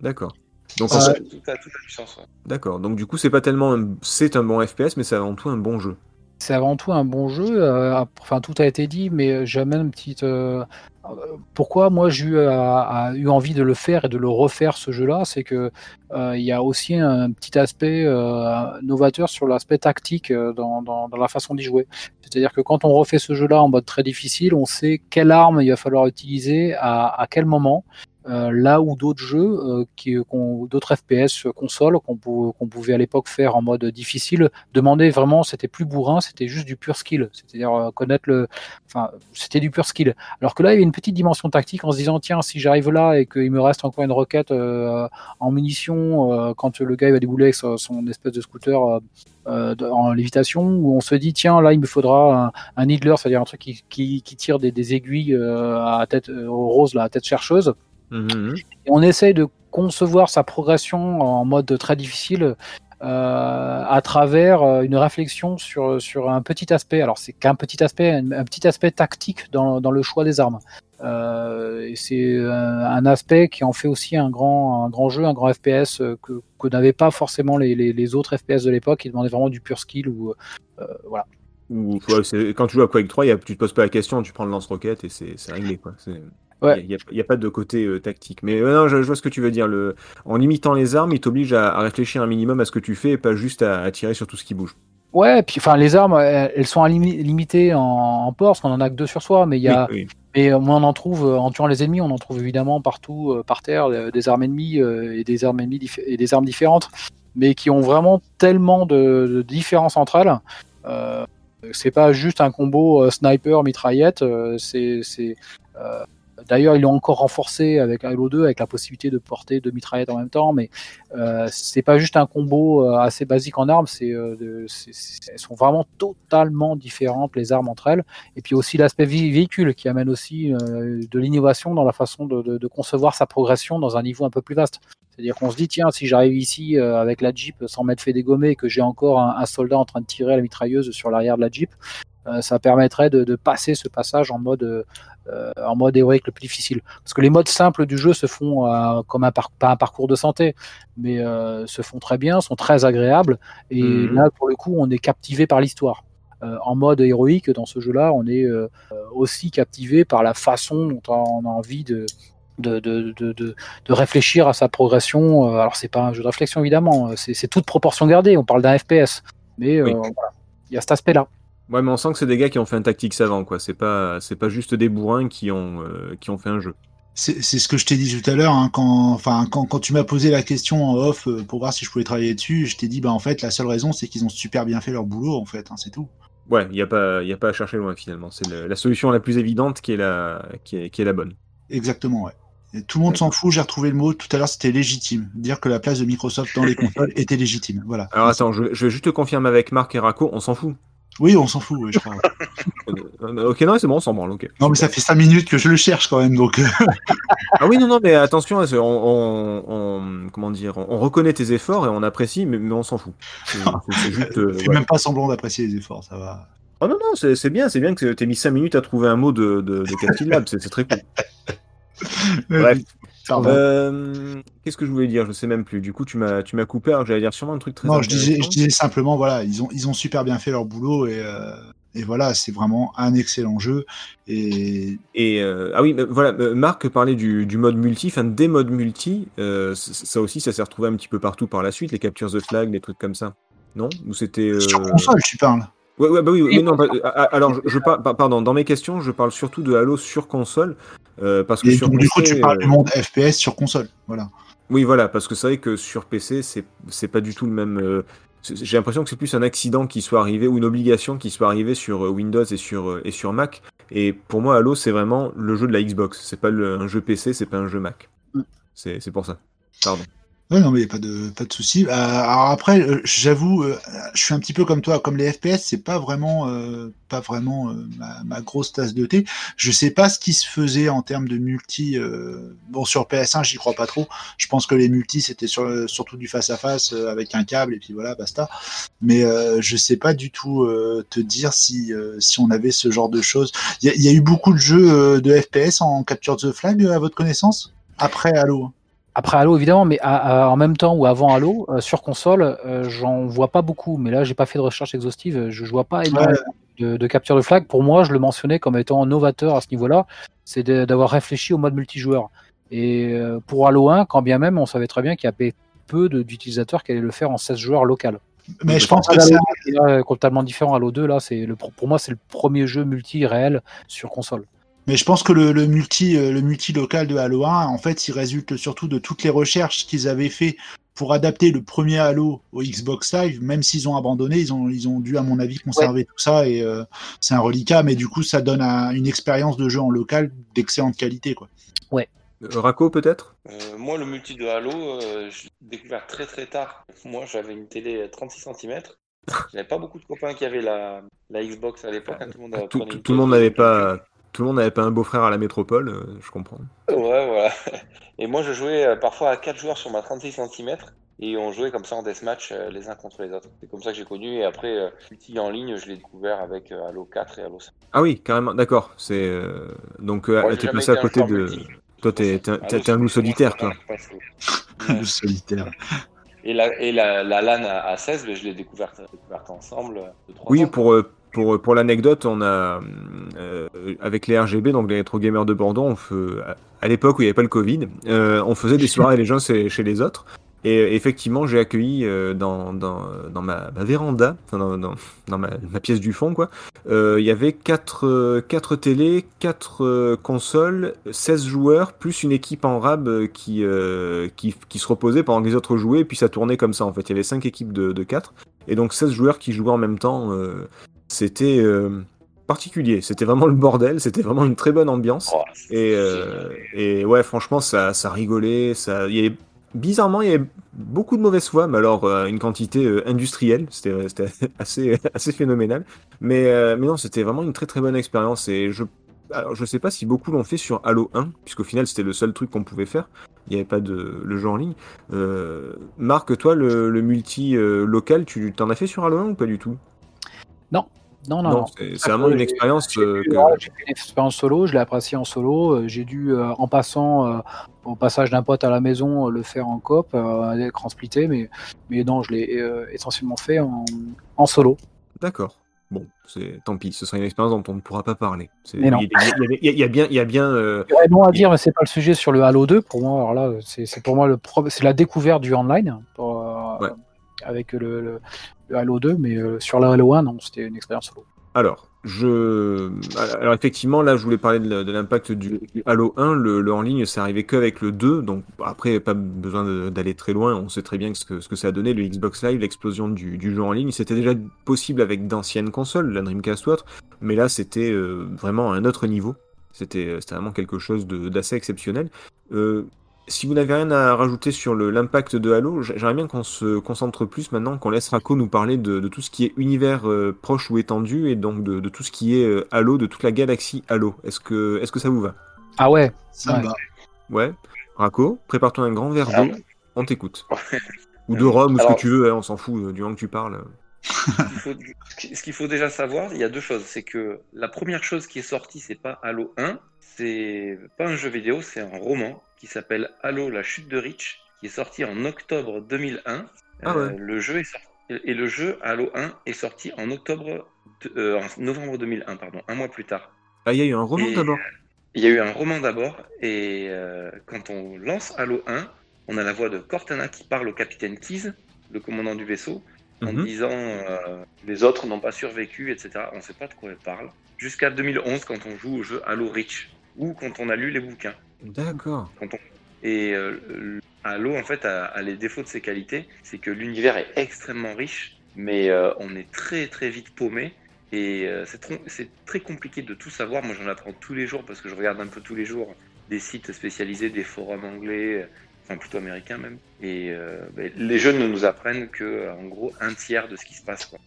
D'accord. Donc en Ouais. fait, Tout a toute la puissance. ouais. d'accord. Donc du coup, c'est pas tellement un... c'est un bon FPS, mais c'est avant tout un bon jeu. C'est avant tout un bon jeu. euh, enfin, tout a été dit, mais j'amène une petite. euh, euh, pourquoi moi j'ai eu, envie de le faire et de le refaire ce jeu-là, c'est que il y a aussi un petit aspect novateur sur l'aspect tactique dans, la façon d'y jouer. C'est-à-dire que quand on refait ce jeu-là en mode très difficile, on sait quelle arme il va falloir utiliser à quel moment. Euh, là où d'autres jeux, euh, qu'on- d'autres FPS console qu'on, pou- qu'on pouvait à l'époque faire en mode difficile, demandaient vraiment, c'était plus bourrin, c'était juste du pur skill, c'est-à-dire euh, connaître le, enfin, c'était du pur skill. Alors que là, il y avait une petite dimension tactique en se disant, tiens, si j'arrive là et qu'il me reste encore une roquette euh, en munitions, euh, quand le gars va débouler avec son, espèce de scooter euh, euh, en lévitation, où on se dit, tiens, là, il me faudra un, un needler, c'est-à-dire un truc qui, qui, tire des, des aiguilles euh, à tête euh, rose, là, à tête chercheuse. On essaye de concevoir sa progression en mode très difficile euh, à travers euh, une réflexion sur, sur un petit aspect. Alors c'est qu'un petit aspect, un, petit aspect tactique dans, dans le choix des armes. Euh, c'est un, un aspect qui en fait aussi un grand, un grand jeu, un grand FPS euh, que, n'avaient pas forcément les, les, autres FPS de l'époque. Qui demandaient vraiment du pur skill ou euh, voilà. Quand tu joues à Quake 3, y a, tu te poses pas la question, tu prends le lance-roquette et c'est réglé quoi. Ouais. Il n'y a, pas de côté euh, tactique. Mais euh, non, je, je vois ce que tu veux dire. Le... En limitant les armes, il t'oblige à, à réfléchir un minimum à ce que tu fais et pas juste à, à tirer sur tout ce qui bouge. Ouais, puis enfin les armes, elles, elles sont limitées en, en port, parce qu'on en a que deux sur soi, mais il y a, Oui, oui. Mais euh, on en trouve euh, en tuant les ennemis, on en trouve évidemment partout euh, par terre euh, des armes ennemies euh, et des armes ennemies et des armes différentes, mais qui ont vraiment tellement de, de différences entre elles. Euh, c'est pas juste un combo euh, sniper mitraillette. euh, c'est euh, D'ailleurs, ils l'ont encore renforcé avec Halo 2, avec la possibilité de porter deux mitraillettes en même temps, mais euh, c'est pas juste un combo euh, assez basique en armes, c'est, euh, c'est- elles sont vraiment totalement différentes les armes entre elles. Et puis aussi l'aspect vé- véhicule qui amène aussi euh, de l'innovation dans la façon de, concevoir sa progression dans un niveau un peu plus vaste. C'est-à-dire qu'on se dit, tiens, si j'arrive ici avec la Jeep sans m'être fait dégommer et que j'ai encore un, un soldat en train de tirer à la mitrailleuse sur l'arrière de la Jeep, ça permettrait de, de passer ce passage en mode, euh, en mode héroïque le plus difficile. Parce que les modes simples du jeu se font euh, comme un, par- pas un parcours de santé, mais euh, se font très bien, sont très agréables. Et Mhm. là, pour le coup, on est captivé par l'histoire. Euh, en mode héroïque, dans ce jeu-là, on est euh, aussi captivé par la façon dont on a envie de, de, de, de, de, réfléchir à sa progression. Euh, Alors, c'est pas un jeu de réflexion, évidemment, c'est toute proportion gardée. On parle d'un FPS. Mais euh, Oui. voilà, il y a cet aspect-là. Ouais, mais on sent que c'est des gars qui ont fait un tactique savant, quoi. C'est pas, c'est pas juste des bourrins qui ont, euh, qui ont fait un jeu. C'est c'est ce que je t'ai dit tout à l'heure, hein, quand, enfin, quand, quand tu m'as posé la question en off euh, pour voir si je pouvais travailler dessus, je t'ai dit, bah en fait, la seule raison, c'est qu'ils ont super bien fait leur boulot, en fait, hein, c'est tout. Ouais, il n'y a, pas- y a pas à chercher loin finalement. C'est la solution la plus évidente qui est la, qui est, qui est la bonne. Exactement, ouais. Et tout le monde s'en fout, j'ai retrouvé le mot tout à l'heure, c'était légitime. Dire que la place de Microsoft dans les consoles était légitime. Voilà. Alors attends, je, je vais juste te confirmer avec Marc et Rako, on s'en fout. Oui, on s'en fout, oui, je crois. Ok, non, c'est bon, on s'en branle, ok. Non, mais ça fait 5 minutes que je le cherche quand même, donc. euh, Ah oui, non, non, mais attention, on, on- on- comment dire, on, on reconnaît tes efforts et on apprécie, mais, mais on s'en fout. C'est c'est- juste. euh, fais même pas semblant d'apprécier les efforts, ça va. Oh non, non, c'est c'est bien, c'est bien que t'aies mis 5 minutes à trouver un mot de, de, de c'est c'est très cool. Bref. Euh, Qu'est-ce que je voulais dire? Je sais même plus. Du coup, tu m'as tu m'as coupé, alors que j'allais dire sûrement un truc très non, je disais, intéressant. je disais simplement, voilà, ils ont, ils ont super bien fait leur boulot et, euh, et voilà, c'est vraiment un excellent jeu. Et Et euh, ah oui, mais voilà, Marc parlait du, du mode multi, enfin des modes multi. euh, ça aussi, ça s'est retrouvé un petit peu partout par la suite, les captures the flag, des trucs comme ça. Non? Ou c'était euh, sur console, tu parles. Ouais, ouais, bah oui, oui, non, bah, ah, alors je, je par- pardon, dans mes questions, je parle surtout de Halo sur console, euh, parce que Et sur du coup, tu parles euh, du monde FPS sur console. Voilà. Oui, voilà, parce que c'est vrai que sur PC, c'est c'est pas du tout le même. euh, J'ai l'impression que c'est plus un accident qui soit arrivé ou une obligation qui soit arrivée sur euh, Windows et sur, euh, et sur Mac. Et pour moi, Halo, c'est vraiment le jeu de la Xbox. C'est pas le- un jeu PC, c'est pas un jeu Mac. Mm. C'est c'est pour ça. Pardon. Ouais, non, mais pas de, pas de souci. Euh, alors après, euh, j'avoue, euh, je suis un petit peu comme toi, comme les FPS, c'est pas vraiment, euh, pas vraiment euh, ma, ma grosse tasse de thé. Je sais pas ce qui se faisait en termes de multi. bon, sur PS1, j'y crois pas trop. Je pense que les multis, c'était sur, surtout du face à face avec un câble et puis voilà, basta. Mais je sais pas du tout te dire si, si on avait ce genre de choses. Il y, y a eu beaucoup de jeux de FPS en Capture the Flag à votre connaissance? Après Halo. Après Halo, évidemment, mais à- à- en même temps ou avant Halo, euh, sur console, euh, j'en vois pas beaucoup. Mais là, j'ai pas fait de recherche exhaustive. Je, je vois pas énormément de, de capture de flag. Pour moi, je le mentionnais comme étant novateur à ce niveau-là. C'est d'avoir réfléchi au mode multijoueur. Et euh, pour Halo 1, quand bien même, on savait très bien qu'il y avait peu d'utilisateurs qui allaient le faire en 16 joueurs local. Mais je pense que Halo ça, 1, c'est totalement différent. Halo 2, là, c'est le, pour moi, c'est le premier jeu multi réel sur console. Mais je pense que le, le multi, euh, le multi local de Halo 1, en fait, il résulte surtout de toutes les recherches qu'ils avaient fait pour adapter le premier Halo au Xbox Live. Même s'ils ont abandonné, ils ont, ils ont dû, à mon avis, conserver tout ça et euh, c'est un reliquat. Mais du coup, ça donne un- une expérience de jeu en local d'excellente qualité, quoi. Euh, Rako, peut-être? Euh, moi, le multi de Halo, euh, je l'ai découvert très très tard. Moi, j'avais une télé 36 cm. J'avais pas beaucoup de copains qui avaient la, la Xbox à l'époque. hein, tout le monde, télé. n'avait pas. Tout le monde n'avait pas un beau-frère à la métropole, euh, je comprends. Ouais, voilà. Et moi, je jouais euh, parfois à 4 joueurs sur ma 36 cm. Et on jouait comme ça en deathmatch euh, les uns contre les autres. C'est comme ça que j'ai connu. Et après, multi en ligne, je l'ai découvert avec Halo 4 et Halo 5. Ah oui, carrément, d'accord. C'est donc j'ai t'es passé à un côté de. multi. Toi, t'es un- un loup solitaire, toi. Ouais. Le solitaire. Et la, et la, la LAN à, à 16, ben, je l'ai découverte, découverte ensemble. de trois Oui, ans. pour, euh, pour, pour l'anecdote, on a, euh, avec les RGB, donc les rétro gamers de Bordeaux, on à- l'époque où il n'y avait pas le Covid, euh, on faisait des soirées les gens chez, chez les autres. Et euh, effectivement, j'ai accueilli euh, dans, dans, dans ma, ma véranda, dans, dans, dans ma, ma pièce du fond, quoi, euh, il y avait 4, quatre télés, 4 consoles, 16 joueurs, plus une équipe en rab euh, qui, euh, qui, qui se reposait pendant que les autres jouaient, et puis ça tournait comme ça en fait. Il y avait 5 équipes de, de 4, et donc 16 joueurs qui jouaient en même temps. euh, c'était euh, particulier, c'était vraiment le bordel, c'était vraiment une très bonne ambiance. Oh, Et, euh, et ouais, franchement, ça, ça rigolait. Ça, il y avait, bizarrement, il y avait beaucoup de mauvaises foi, mais alors euh, une quantité euh, industrielle. C'était c'était assez, assez phénoménal. Mais, euh, mais non, c'était vraiment une très très bonne expérience. Et je, alors, je sais pas si beaucoup l'ont fait sur Halo 1, puisqu'au final, c'était le seul truc qu'on pouvait faire. Il n'y avait pas de le jeu en ligne. Euh, Marc, toi, le, le multi euh, local, tu t'en as fait sur Halo 1 ou pas du tout? Non, non, non. c'est c'est vraiment une expérience J'ai euh, eu- que- fait une expérience solo, je l'ai apprécié en solo. euh, J'ai dû, euh, en passant euh, au passage d'un pote à la maison, le faire en coop, euh, écran splitté, mais, mais non, je l'ai essentiellement fait en, en solo. D'accord. Bon, c'est tant pis, ce sera une expérience dont on ne pourra pas parler. Non. Il y, y y a- bien, il y a bien. euh, Il y à dire, mais c'est pas le sujet sur le Halo 2. Pour moi, alors là, c'est pour moi le c'est la découverte du online pour, euh, Ouais. Avec le, Halo 2, mais euh, sur le Halo 1, non, c'était une expérience solo. Alors, alors effectivement, là, je voulais parler de, l'impact du, Halo 1. Le, en ligne, c'est arrivé qu'avec le 2, donc après, pas besoin d'aller très loin. On sait très bien ce que, ce que ça a donné le Xbox Live, l'explosion du, du jeu en ligne. C'était déjà possible avec d'anciennes consoles, la Dreamcast ou autre, mais là, c'était euh, vraiment à un autre niveau. C'était euh, vraiment quelque chose d'assez exceptionnel. Euh, si vous n'avez rien à rajouter sur l'impact de Halo, j'aimerais bien qu'on se concentre plus maintenant, qu'on laisse Rako nous parler de, de tout ce qui est univers euh, proche ou étendu, et donc de, de tout ce qui est euh, Halo, de toute la galaxie Halo. Est-ce que, est-ce que ça vous va? Ah ouais, Ça me Ouais. va. Ouais. Rako, prépare-toi un grand verre Ah, d'eau, on t'écoute. Ou de rhum, ou ce que tu veux, hein, on s'en fout, euh, du moment que tu parles. Faut- ce qui- ce qu'il faut déjà savoir, il y a deux choses. C'est que la première chose qui est sortie, c'est pas Halo 1, c'est pas un jeu vidéo, c'est un roman qui s'appelle Halo, la chute de Reach, qui est sorti en octobre 2001. Ah ouais. le jeu est sorti, et le jeu Halo 1 est sorti en octobre, de- euh, en novembre 2001, pardon, un mois plus tard. Ah, il y a eu un roman d'abord Il y a eu un roman d'abord, et euh, quand on lance Halo 1, on a la voix de Cortana qui parle au capitaine Keyes, le commandant du vaisseau, en Mhm. disant euh, les autres n'ont pas survécu, etc. On ne sait pas de quoi elle parle. Jusqu'à 2011, quand on joue au jeu Halo Reach, ou quand on a lu les bouquins. D'accord. Et euh, Halo, en fait, a, a les défauts de ses qualités, c'est que l'univers est extrêmement riche, mais euh, on est très très vite paumé. Et euh, c'est très compliqué de tout savoir. Moi, j'en apprends tous les jours parce que je regarde un peu tous les jours des sites spécialisés, des forums anglais, enfin plutôt américains même. Et euh, ben, les jeunes nous apprennent que, en gros, un tiers de ce qui se passe. Quoi.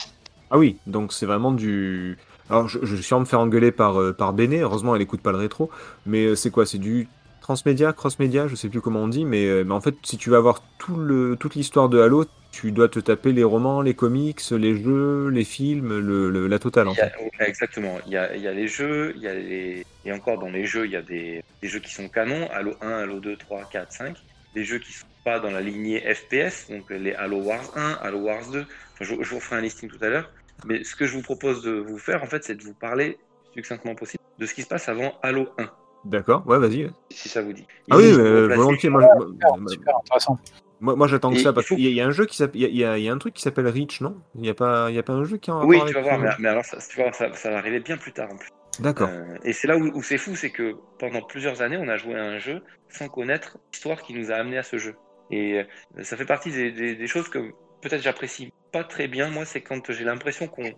Ah oui, donc c'est vraiment du. Alors je, je suis en me faire engueuler par, euh, par Béné, heureusement elle écoute pas le rétro, mais euh, c'est quoi? C'est du transmédia, cross-média, je sais plus comment on dit, mais, euh, mais en fait si tu veux avoir tout le, toute l'histoire de Halo, tu dois te taper les romans, les comics, les jeux, les films, le, le- la totale en Il y a- fait. ouais, exactement. Il y, a, il y a les jeux, il y a les... et encore dans les jeux, il y a des, des jeux qui sont canons, Halo 1, Halo 2, 3, 4, 5. Des jeux qui sont pas dans la lignée FPS, donc les Halo Wars 1, Halo Wars 2. Enfin, je, je vous ferai un listing tout à l'heure. Mais ce que je vous propose de vous faire, en fait, c'est de vous parler succinctement possible de ce qui se passe avant Halo 1, D'accord, ouais vas-y. si ça vous dit. Ah Et oui, euh, volontiers, moi, super, moi- super intéressant. moi, moi, j'attends que ça, parce faut- qu'il y, a- il y a un jeu qui s'appelle, il y a- y, y un truc qui s'appelle Reach, non? Il n'y a, pas- il y a pas un jeu qui en Oui, tu vas voir, mais, mais alors ça, tu voir, ça, ça va arriver bien plus tard en plus. D'accord. Euh, et c'est là où, où c'est fou, c'est que pendant plusieurs années, on a joué à un jeu sans connaître l'histoire qui nous a amené à ce jeu. Et euh, ça fait partie des, des- des choses que peut-être j'apprécie pas très bien, moi, c'est quand j'ai l'impression qu'on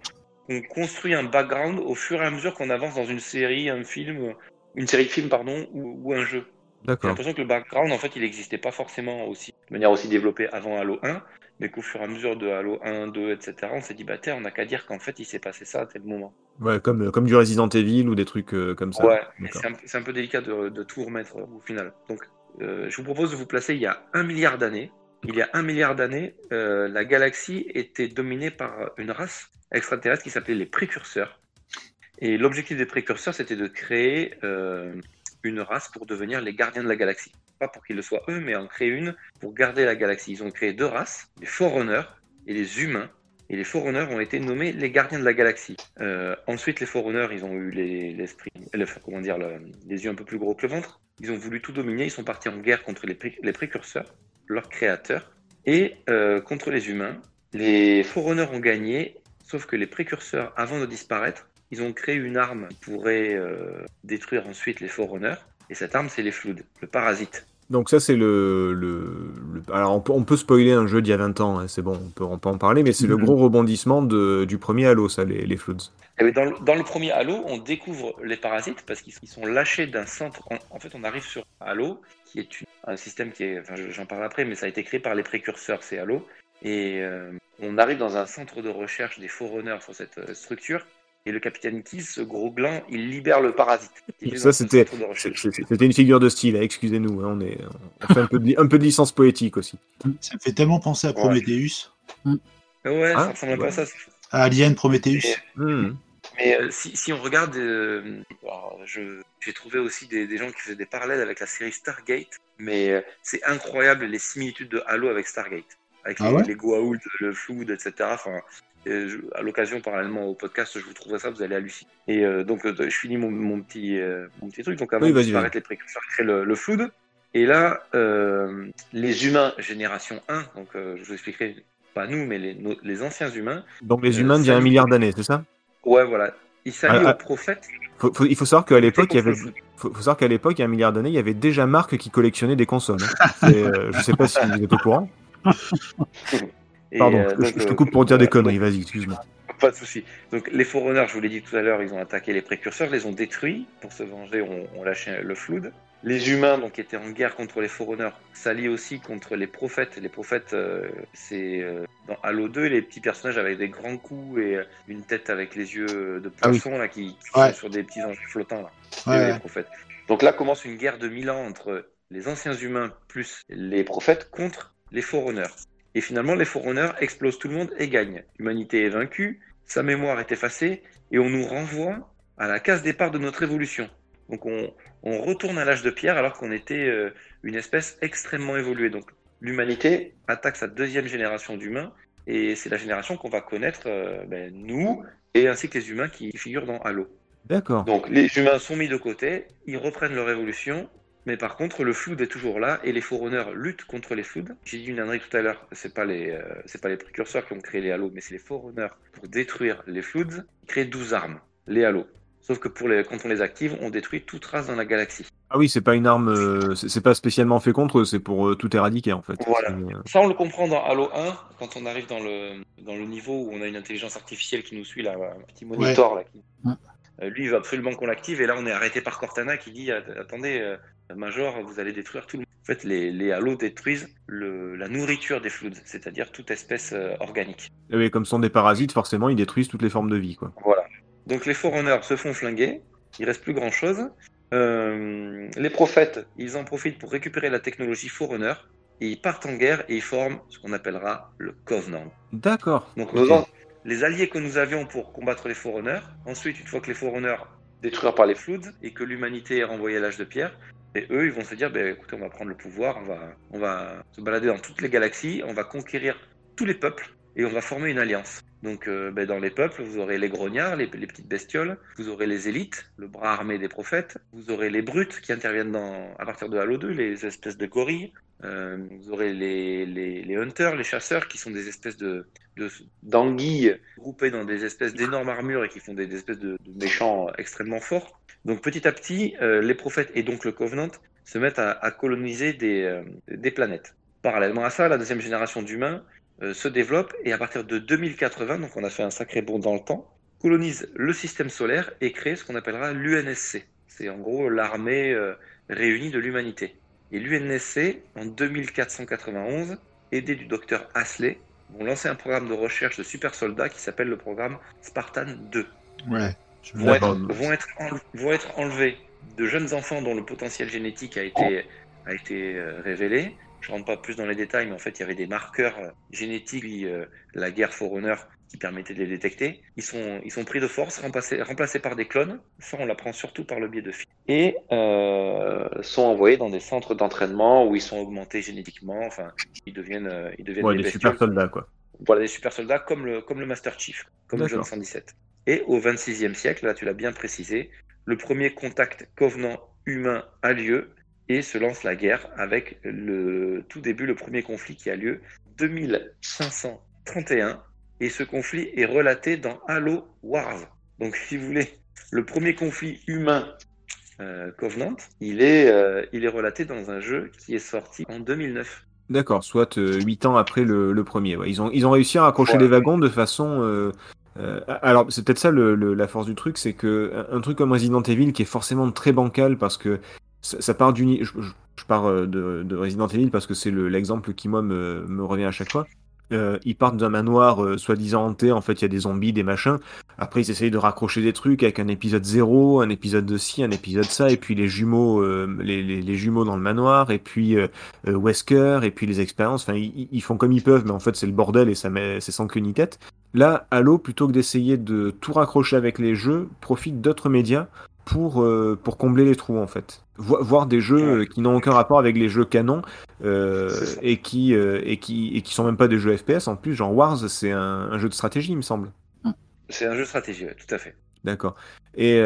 construit un background au fur et à mesure qu'on avance dans une série, un film, une série de films, pardon, ou, ou un jeu. J'ai l'impression que le background, en fait, il n'existait pas forcément aussi, de manière aussi développée avant Halo 1, mais qu'au fur et à mesure de Halo 1, 2, etc., on s'est dit, bah, tiens, on n'a qu'à dire qu'en fait, il s'est passé ça à tel moment. Ouais, comme, comme du Resident Evil ou des trucs euh, comme ça. Ouais, c'est un, peu délicat de, de tout remettre euh, au final. Donc, euh, je vous propose de vous placer il y a un milliard d'années. Il y a un milliard d'années, euh, la galaxie était dominée par une race extraterrestre qui s'appelait les précurseurs. Et l'objectif des précurseurs, c'était de créer euh, une race pour devenir les gardiens de la galaxie. Pas pour qu'ils le soient eux, mais en créer une pour garder la galaxie. Ils ont créé deux races, les Forerunners et les humains. Et les Forerunners ont été nommés les gardiens de la galaxie. Euh, ensuite, les Forerunners, ils ont eu les- l'esprit, le- comment dire, le- les yeux un peu plus gros que le ventre. Ils ont voulu tout dominer. Ils sont partis en guerre contre les, les précurseurs, leurs créateurs, et euh, contre les humains. Les Forerunners ont gagné, sauf que les précurseurs, avant de disparaître, ils ont créé une arme qui pourrait euh, détruire ensuite les Forerunners. Et cette arme, c'est les Flood, le parasite. Donc ça c'est le, le, le- alors on peut, on peut spoiler un jeu d'il y a 20 ans, hein, c'est bon, on peut, on peut en parler, mais c'est le Mhm. gros rebondissement de, du premier Halo, ça, les, les Floods. Eh bien, dans, le, dans le premier Halo, on découvre les parasites parce qu'ils ils sont lâchés d'un centre. En, en fait, on arrive sur Halo, qui est une- un système qui est. Enfin, j'en parle après, mais ça a été créé par les précurseurs, c'est Halo. Et euh, on arrive dans un centre de recherche des Forerunners sur cette euh, structure. Et le capitaine Keys, ce gros gland, il libère le parasite. Ça c'était, une figure de style, hein, excusez-nous, hein, on, est, on fait un peu, de, li- un peu de licence poétique aussi. Ça me fait tellement penser à Prometheus, Ouais, Ah, ça ressemble un peu à ça. à Alien Prometheus. Hmm. Mais euh, si, si on regarde, euh, j'ai trouvé aussi des, des gens qui faisaient des parallèles avec la série Stargate, mais euh, c'est incroyable les similitudes de Halo avec Stargate, avec Ah les, ouais les Goa'uld, le Flood, etc. Enfin, je- à l'occasion, parallèlement au podcast, je vous trouverai ça, vous allez halluciner. Et donc, je finis mon, mon petit, mon petit truc. Donc, avant Oui, de disparaître, les précurseurs créent le, le Flood. Et là, les humains génération 1, donc je vous expliquerai, pas nous, mais les, nos- les anciens humains, Donc les humains d'il y a un milliard d'années, c'est ça? Ouais, voilà, ils s'allient Ah, ah. prophètes. faut, faut- Il faut savoir qu'à l'époque, il y avait, faut, faut savoir qu'à l'époque, il y a un milliard d'années, il y avait déjà Marc qui collectionnait des consoles. hein. C'est, euh, je sais pas si vous êtes au courant. Et, Pardon, euh, je, donc, je te euh, coupe pour dire des conneries, vas-y, excuse-moi. Pas de souci. Donc les Forerunners, je vous l'ai dit tout à l'heure, ils ont attaqué les précurseurs, les ont détruits. Pour se venger, on, on lâchait le Flood. Les humains, donc, étaient en guerre contre les Forerunners, s'allient aussi contre les prophètes. Les prophètes, euh, c'est euh, dans Halo 2, les petits personnages avec des grands coups et euh, une tête avec les yeux de Ah oui. poisson là, qui, qui Ouais. sont sur des petits anges flottants. Là. Ouais, les ouais. prophètes. Donc là commence une guerre de mille ans entre les anciens humains plus les prophètes contre les Forerunners. Et finalement, les Forerunners explosent tout le monde et gagnent. L'humanité est vaincue, sa mémoire est effacée, et on nous renvoie à la case départ de notre évolution. Donc on, on retourne à l'âge de pierre alors qu'on était euh, une espèce extrêmement évoluée. Donc l'humanité attaque sa deuxième génération d'humains, et c'est la génération qu'on va connaître, euh, ben, nous, et ainsi que les humains qui figurent dans Halo. D'accord. Donc les humains sont mis de côté, ils reprennent leur évolution, mais par contre le flood est toujours là et les Forerunners luttent contre les floods. J'ai dit une ânerie tout à l'heure, c'est pas les euh, c'est pas les précurseurs qui ont créé les halos, mais c'est les Forerunners pour détruire les floods, ils créent 12 armes, les halos. Sauf que pour les, quand on les active, on détruit toute race dans la galaxie. Ah oui, c'est pas une arme, euh, c'est pas spécialement fait contre eux, c'est pour euh, tout éradiquer en fait. Voilà. Euh, Ça, on le comprend dans Halo 1, quand on arrive dans le, dans le niveau où on a une intelligence artificielle qui nous suit, là, un petit monitor. Là, qui- Ouais. Euh, lui, il veut absolument qu'on l'active, et là, on est arrêté par Cortana qui dit Att- Attendez, Major, vous allez détruire tout le monde. En fait, les, les Halos détruisent le, la nourriture des Floods, c'est-à-dire toute espèce organique. eh oui, comme ce sont des parasites, forcément, ils détruisent toutes les formes de vie, quoi. Voilà. Donc, les Forerunners se font flinguer, il reste plus grand-chose. Euh, les prophètes, ils en profitent pour récupérer la technologie Forerunner, et ils partent en guerre et ils forment ce qu'on appellera le Covenant. D'accord. Donc nos les alliés que nous avions pour combattre les Forerunners, ensuite une fois que les Forerunners détruits par les Floods et que l'humanité est renvoyée à l'âge de pierre, et eux ils vont se dire, ben, écoutez on va prendre le pouvoir, on va, on va se balader dans toutes les galaxies, on va conquérir tous les peuples et on va former une alliance. Donc euh, ben, dans les peuples, vous aurez les grognards, les, petites bestioles, vous aurez les élites, le bras armé des prophètes, vous aurez les brutes qui interviennent à partir de Halo 2, les espèces de gorilles, euh, vous aurez les, hunters, les chasseurs qui sont des espèces de, d'anguilles groupées dans des espèces d'énormes armures et qui font des, espèces de, méchants extrêmement forts. Donc petit à petit, euh, les prophètes et donc le Covenant se mettent à, coloniser des, des planètes. Parallèlement à ça, la deuxième génération d'humains se développe et à partir de 2080, donc on a fait un sacré bond dans le temps, colonise le système solaire et crée ce qu'on appellera l'UNSC. C'est en gros l'armée euh, réunie de l'humanité. Et l'UNSC, en 2491, aidé du docteur Hasley, vont lancer un programme de recherche de super soldats qui s'appelle le programme Spartan 2. Ouais. Je Vont être, vont, être vont être enlevés de jeunes enfants dont le potentiel génétique a été, a été euh, révélé. Je rentre pas plus dans les détails, mais en fait, il y avait des marqueurs euh, génétiques, euh, la guerre Forerunner, qui permettaient de les détecter. Ils sont, ils sont pris de force, remplacés, remplacés par des clones. Ça, on l'apprend surtout par le biais de films. Et euh, sont envoyés dans des centres d'entraînement où ils sont augmentés génétiquement. Enfin, ils deviennent, ils deviennent Ouais, des super soldats, quoi. Voilà, des super soldats comme le, comme le Master Chief, comme le John D'accord. 117. Et au 26e siècle, là tu l'as bien précisé, le premier contact covenant humain a lieu et se lance la guerre avec le tout début, le premier conflit qui a lieu 2531. Et ce conflit est relaté dans Halo Wars. Donc si vous voulez, le premier conflit humain euh, Covenant, il est, euh, il est relaté dans un jeu qui est sorti en 2009. D'accord, soit 8 ans après le, le premier. Ouais. Ils, ont, ils ont réussi à raccrocher Voilà. les wagons de façon. euh, euh, alors, c'est peut-être ça le, le- la force du truc, c'est que un, un truc comme Resident Evil qui est forcément très bancal parce que ça, part d'une. Je, pars euh, de, de Resident Evil parce que c'est le- l'exemple qui, moi, me, revient à chaque fois. Euh, ils partent d'un manoir euh, soi-disant hanté, en fait il y a des zombies, des machins. Après ils essayent de raccrocher des trucs avec un épisode 0, un épisode de ci, un épisode ça, et puis les jumeaux, les, jumeaux dans le manoir, et puis Wesker, et puis les expériences. Enfin ils, font comme ils peuvent, mais en fait c'est le bordel et c'est sans queue ni tête. Là, Halo, plutôt que d'essayer de tout raccrocher avec les jeux, profite d'autres médias pour, euh, pour combler les trous en fait. Vo- voir des jeux euh, qui n'ont aucun rapport avec les jeux canon euh, et, qui, euh, et, qui, et qui sont même pas des jeux FPS en plus. Genre Wars, c'est un, un jeu de stratégie, il me semble. C'est un jeu de stratégie, ouais, tout à fait. D'accord. Et,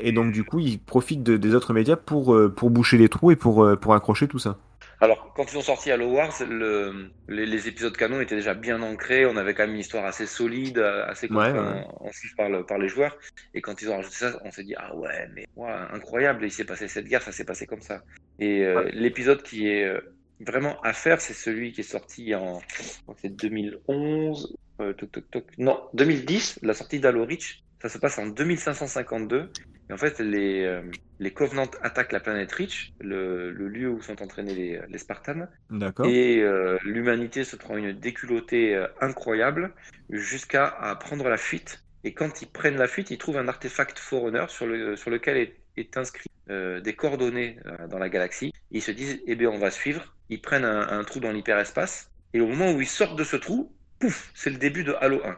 et donc du coup, ils profitent de- des autres médias pour, pour boucher les trous et pour, pour accrocher tout ça. Alors, quand ils ont sorti Halo Wars, le, les, les épisodes canon étaient déjà bien ancrés. On avait quand même une histoire assez solide, assez Ouais, compréhensive par, le- par les joueurs. Et quand ils ont rajouté ça, on s'est dit ah ouais, mais ouais, incroyable. Il s'est passé cette guerre, ça s'est passé comme ça. Et euh, l'épisode qui est euh, vraiment à faire, c'est celui qui est sorti en je crois que c'est 2011. euh, toc, toc, toc. Non, 2010, la sortie d'Halo Reach, ça se passe en 2552. Et en fait, les, euh, les Covenants attaquent la planète Reach, le, le lieu où sont entraînés les, les Spartans. D'accord. Et euh, l'humanité se prend une déculottée euh, incroyable jusqu'à à prendre la fuite. Et quand ils prennent la fuite, ils trouvent un artefact Forerunner sur, le, sur lequel est, est inscrit des coordonnées dans la galaxie. Ils se disent, eh bien, on va suivre. Ils prennent un, un trou dans l'hyperespace. Et au moment où ils sortent de ce trou, pouf, c'est le début de Halo 1.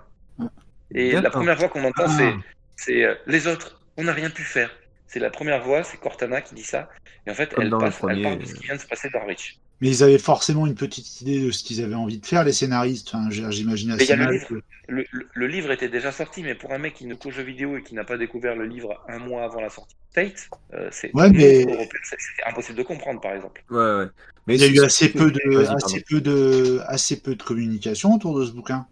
Et la première fois qu'on entend, Ah. c'est, c'est les autres, on n'a rien pu faire. C'est la première voix, c'est Cortana qui dit ça. Et en fait, Comme elle, parle de ce qui vient de se passer dans Reach. Mais ils avaient forcément une petite idée de ce qu'ils avaient envie de faire, les scénaristes. Enfin, j'imagine Mais il y assez a le mal. livre. que- Le, le- le livre était déjà sorti, mais pour un mec qui ne qu'aux jeux vidéo et qui n'a pas découvert le livre un mois avant la sortie State, euh, c'est Ouais, mais- impossible de comprendre, par exemple. Ouais, ouais. Mais Il y a eu assez peu de, assez peu de, assez peu de communication autour de ce bouquin.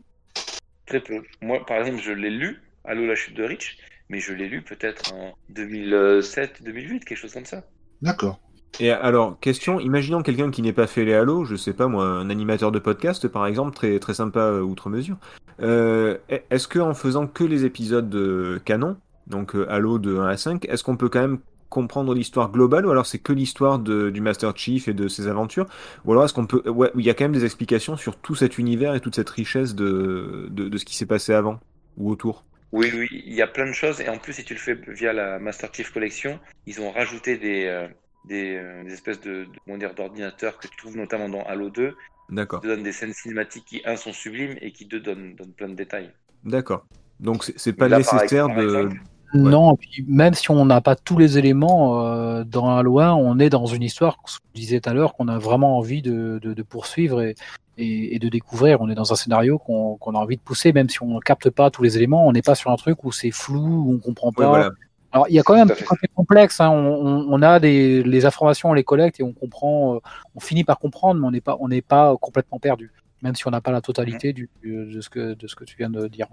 Très peu. Moi, par exemple, je l'ai lu, Halo la chute de Reach, mais je l'ai lu peut-être en 2007, 2008, quelque chose comme ça. D'accord. Et alors, question, imaginons quelqu'un qui n'ait pas fait les Halo, je sais pas moi, un animateur de podcast par exemple, très, très sympa euh, outre mesure. Euh, est-ce que en faisant que les épisodes de canon, donc euh, Halo de 1 à 5, est-ce qu'on peut quand même comprendre l'histoire globale ou alors c'est que l'histoire de- du Master Chief et de ses aventures ou alors est-ce qu'on peut ouais il y a quand même des explications sur tout cet univers et toute cette richesse de, de, de ce qui s'est passé avant ou autour? Oui, oui, il y a plein de choses. Et en plus, si tu le fais via la Master Chief Collection, ils ont rajouté des, euh, des, euh, des espèces de, de- comment dire, d'ordinateurs que tu trouves notamment dans Halo 2, D'accord, qui te donnent des scènes cinématiques qui, un, sont sublimes et qui, deux, donnent, donnent plein de détails. d'accord. Donc c'est c'est pas Là, nécessaire par de Non, et puis même si on n'a pas tous les éléments euh, dans Halo 1, on est dans une histoire, comme je disais tout à l'heure, qu'on a vraiment envie de, de, de poursuivre et, et, et de découvrir. On est dans un scénario qu'on a envie de pousser, même si on ne capte pas tous les éléments. On n'est pas sur un truc où c'est flou, où on comprend Ouais, pas. voilà. Alors, il y a quand même un petit côté complexe. Hein. On, a des les informations, on les collecte et on comprend. euh, on finit par comprendre, mais on n'est pas, on n'est pas complètement perdu, même si on n'a pas la totalité du, de ce que de ce que tu viens de dire.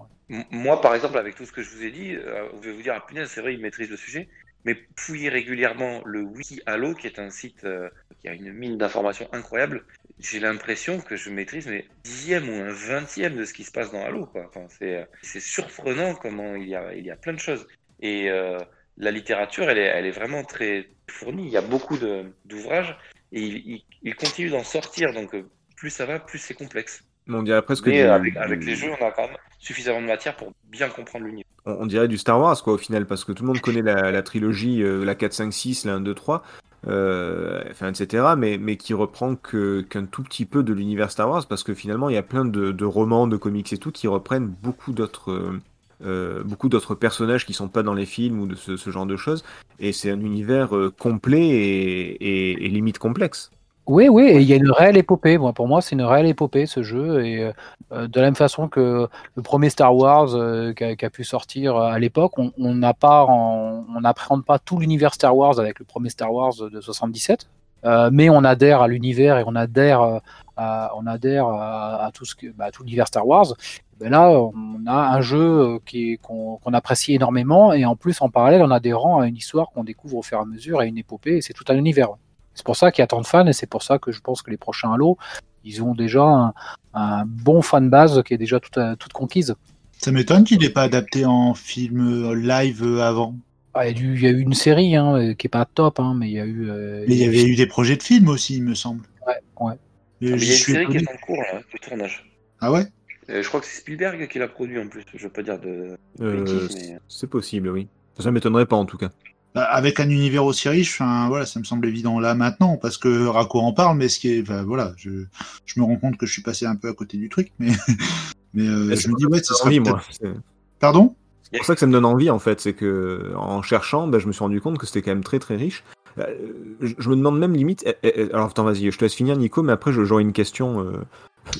Moi, par exemple, avec tout ce que je vous ai dit, euh, vous allez vous dire, ah punaise, c'est vrai, il maîtrise le sujet. Mais fouillez régulièrement le Wiki Halo, qui est un site euh, qui a une mine d'informations incroyable. J'ai l'impression que je maîtrise mais dixième ou un vingtième de ce qui se passe dans Halo. Quoi. Enfin, c'est, euh, c'est surprenant comment il y a, il y a plein de choses. Et euh, la littérature, elle est, elle est vraiment très fournie. Il y a beaucoup d'ouvrages et il, il, il continue d'en sortir. Donc, plus ça va, plus c'est complexe. On dirait presque Mais du- avec, avec les jeux, on a quand même suffisamment de matière pour bien comprendre l'univers. on, dirait du Star Wars quoi au final parce que tout le monde connaît la, trilogie euh, la 4 5 6 la 1 2 3 euh, enfin etc mais mais qui reprend qu'un tout petit peu de l'univers Star Wars parce que finalement il y a plein de, romans de comics et tout qui reprennent beaucoup d'autres euh, euh, beaucoup d'autres personnages qui sont pas dans les films ou de ce, genre de choses et c'est un univers complet et, et- et limite complexe Oui, oui, et il y a une réelle épopée. Moi, pour moi, c'est une réelle épopée ce jeu. Et euh, de la même façon que le premier Star Wars euh, qui, a, pu sortir à l'époque, on n'a pas, en- on n'appréhende pas tout l'univers Star Wars avec le premier Star Wars de 77, euh, mais on adhère à l'univers et on adhère, euh, à, on adhère à, à tout ce que, bah, à tout l'univers Star Wars. Ben là, on a un jeu euh, qu'on apprécie énormément et en plus, en parallèle, on adhérant à une histoire qu'on découvre au fur et à mesure et une épopée. C'est tout un univers. C'est pour ça qu'il y a tant de fans et c'est pour ça que je pense que les prochains Halo, ils ont déjà un, un bon fan base qui est déjà toute, euh, toute conquise. Ça m'étonne qu'il n'ait pas adapté en film euh, live euh, avant. Ah, il, y a eu une série hein, qui est pas top, hein, mais il y a eu. euh, Mais il y avait eu des projets de films aussi, il me semble. Ouais, ouais. Mais Ah, il y a une série qui est en cours là, de tournage. Ah ouais? Euh, je crois que c'est Spielberg qui l'a produit en plus. Je veux pas dire de. Euh, mais- c'est possible oui ça m'étonnerait pas en tout cas Avec un univers aussi riche, enfin, voilà, ça me semble évident là maintenant, parce que Racco en parle, mais ce qui est, enfin, voilà, je, je me rends compte que je suis passé un peu à côté du truc, mais, mais euh, je me dis, ouais, ça sera donne envie, peut-être- moi. Pardon? C'est pour ça que ça me donne envie en fait, c'est que en cherchant, bah, je me suis rendu compte que c'était quand même très très riche. Euh, je, je me demande même limite. eh, eh, alors attends, vas-y, je te laisse finir, Nico, mais après j'aurai une question euh,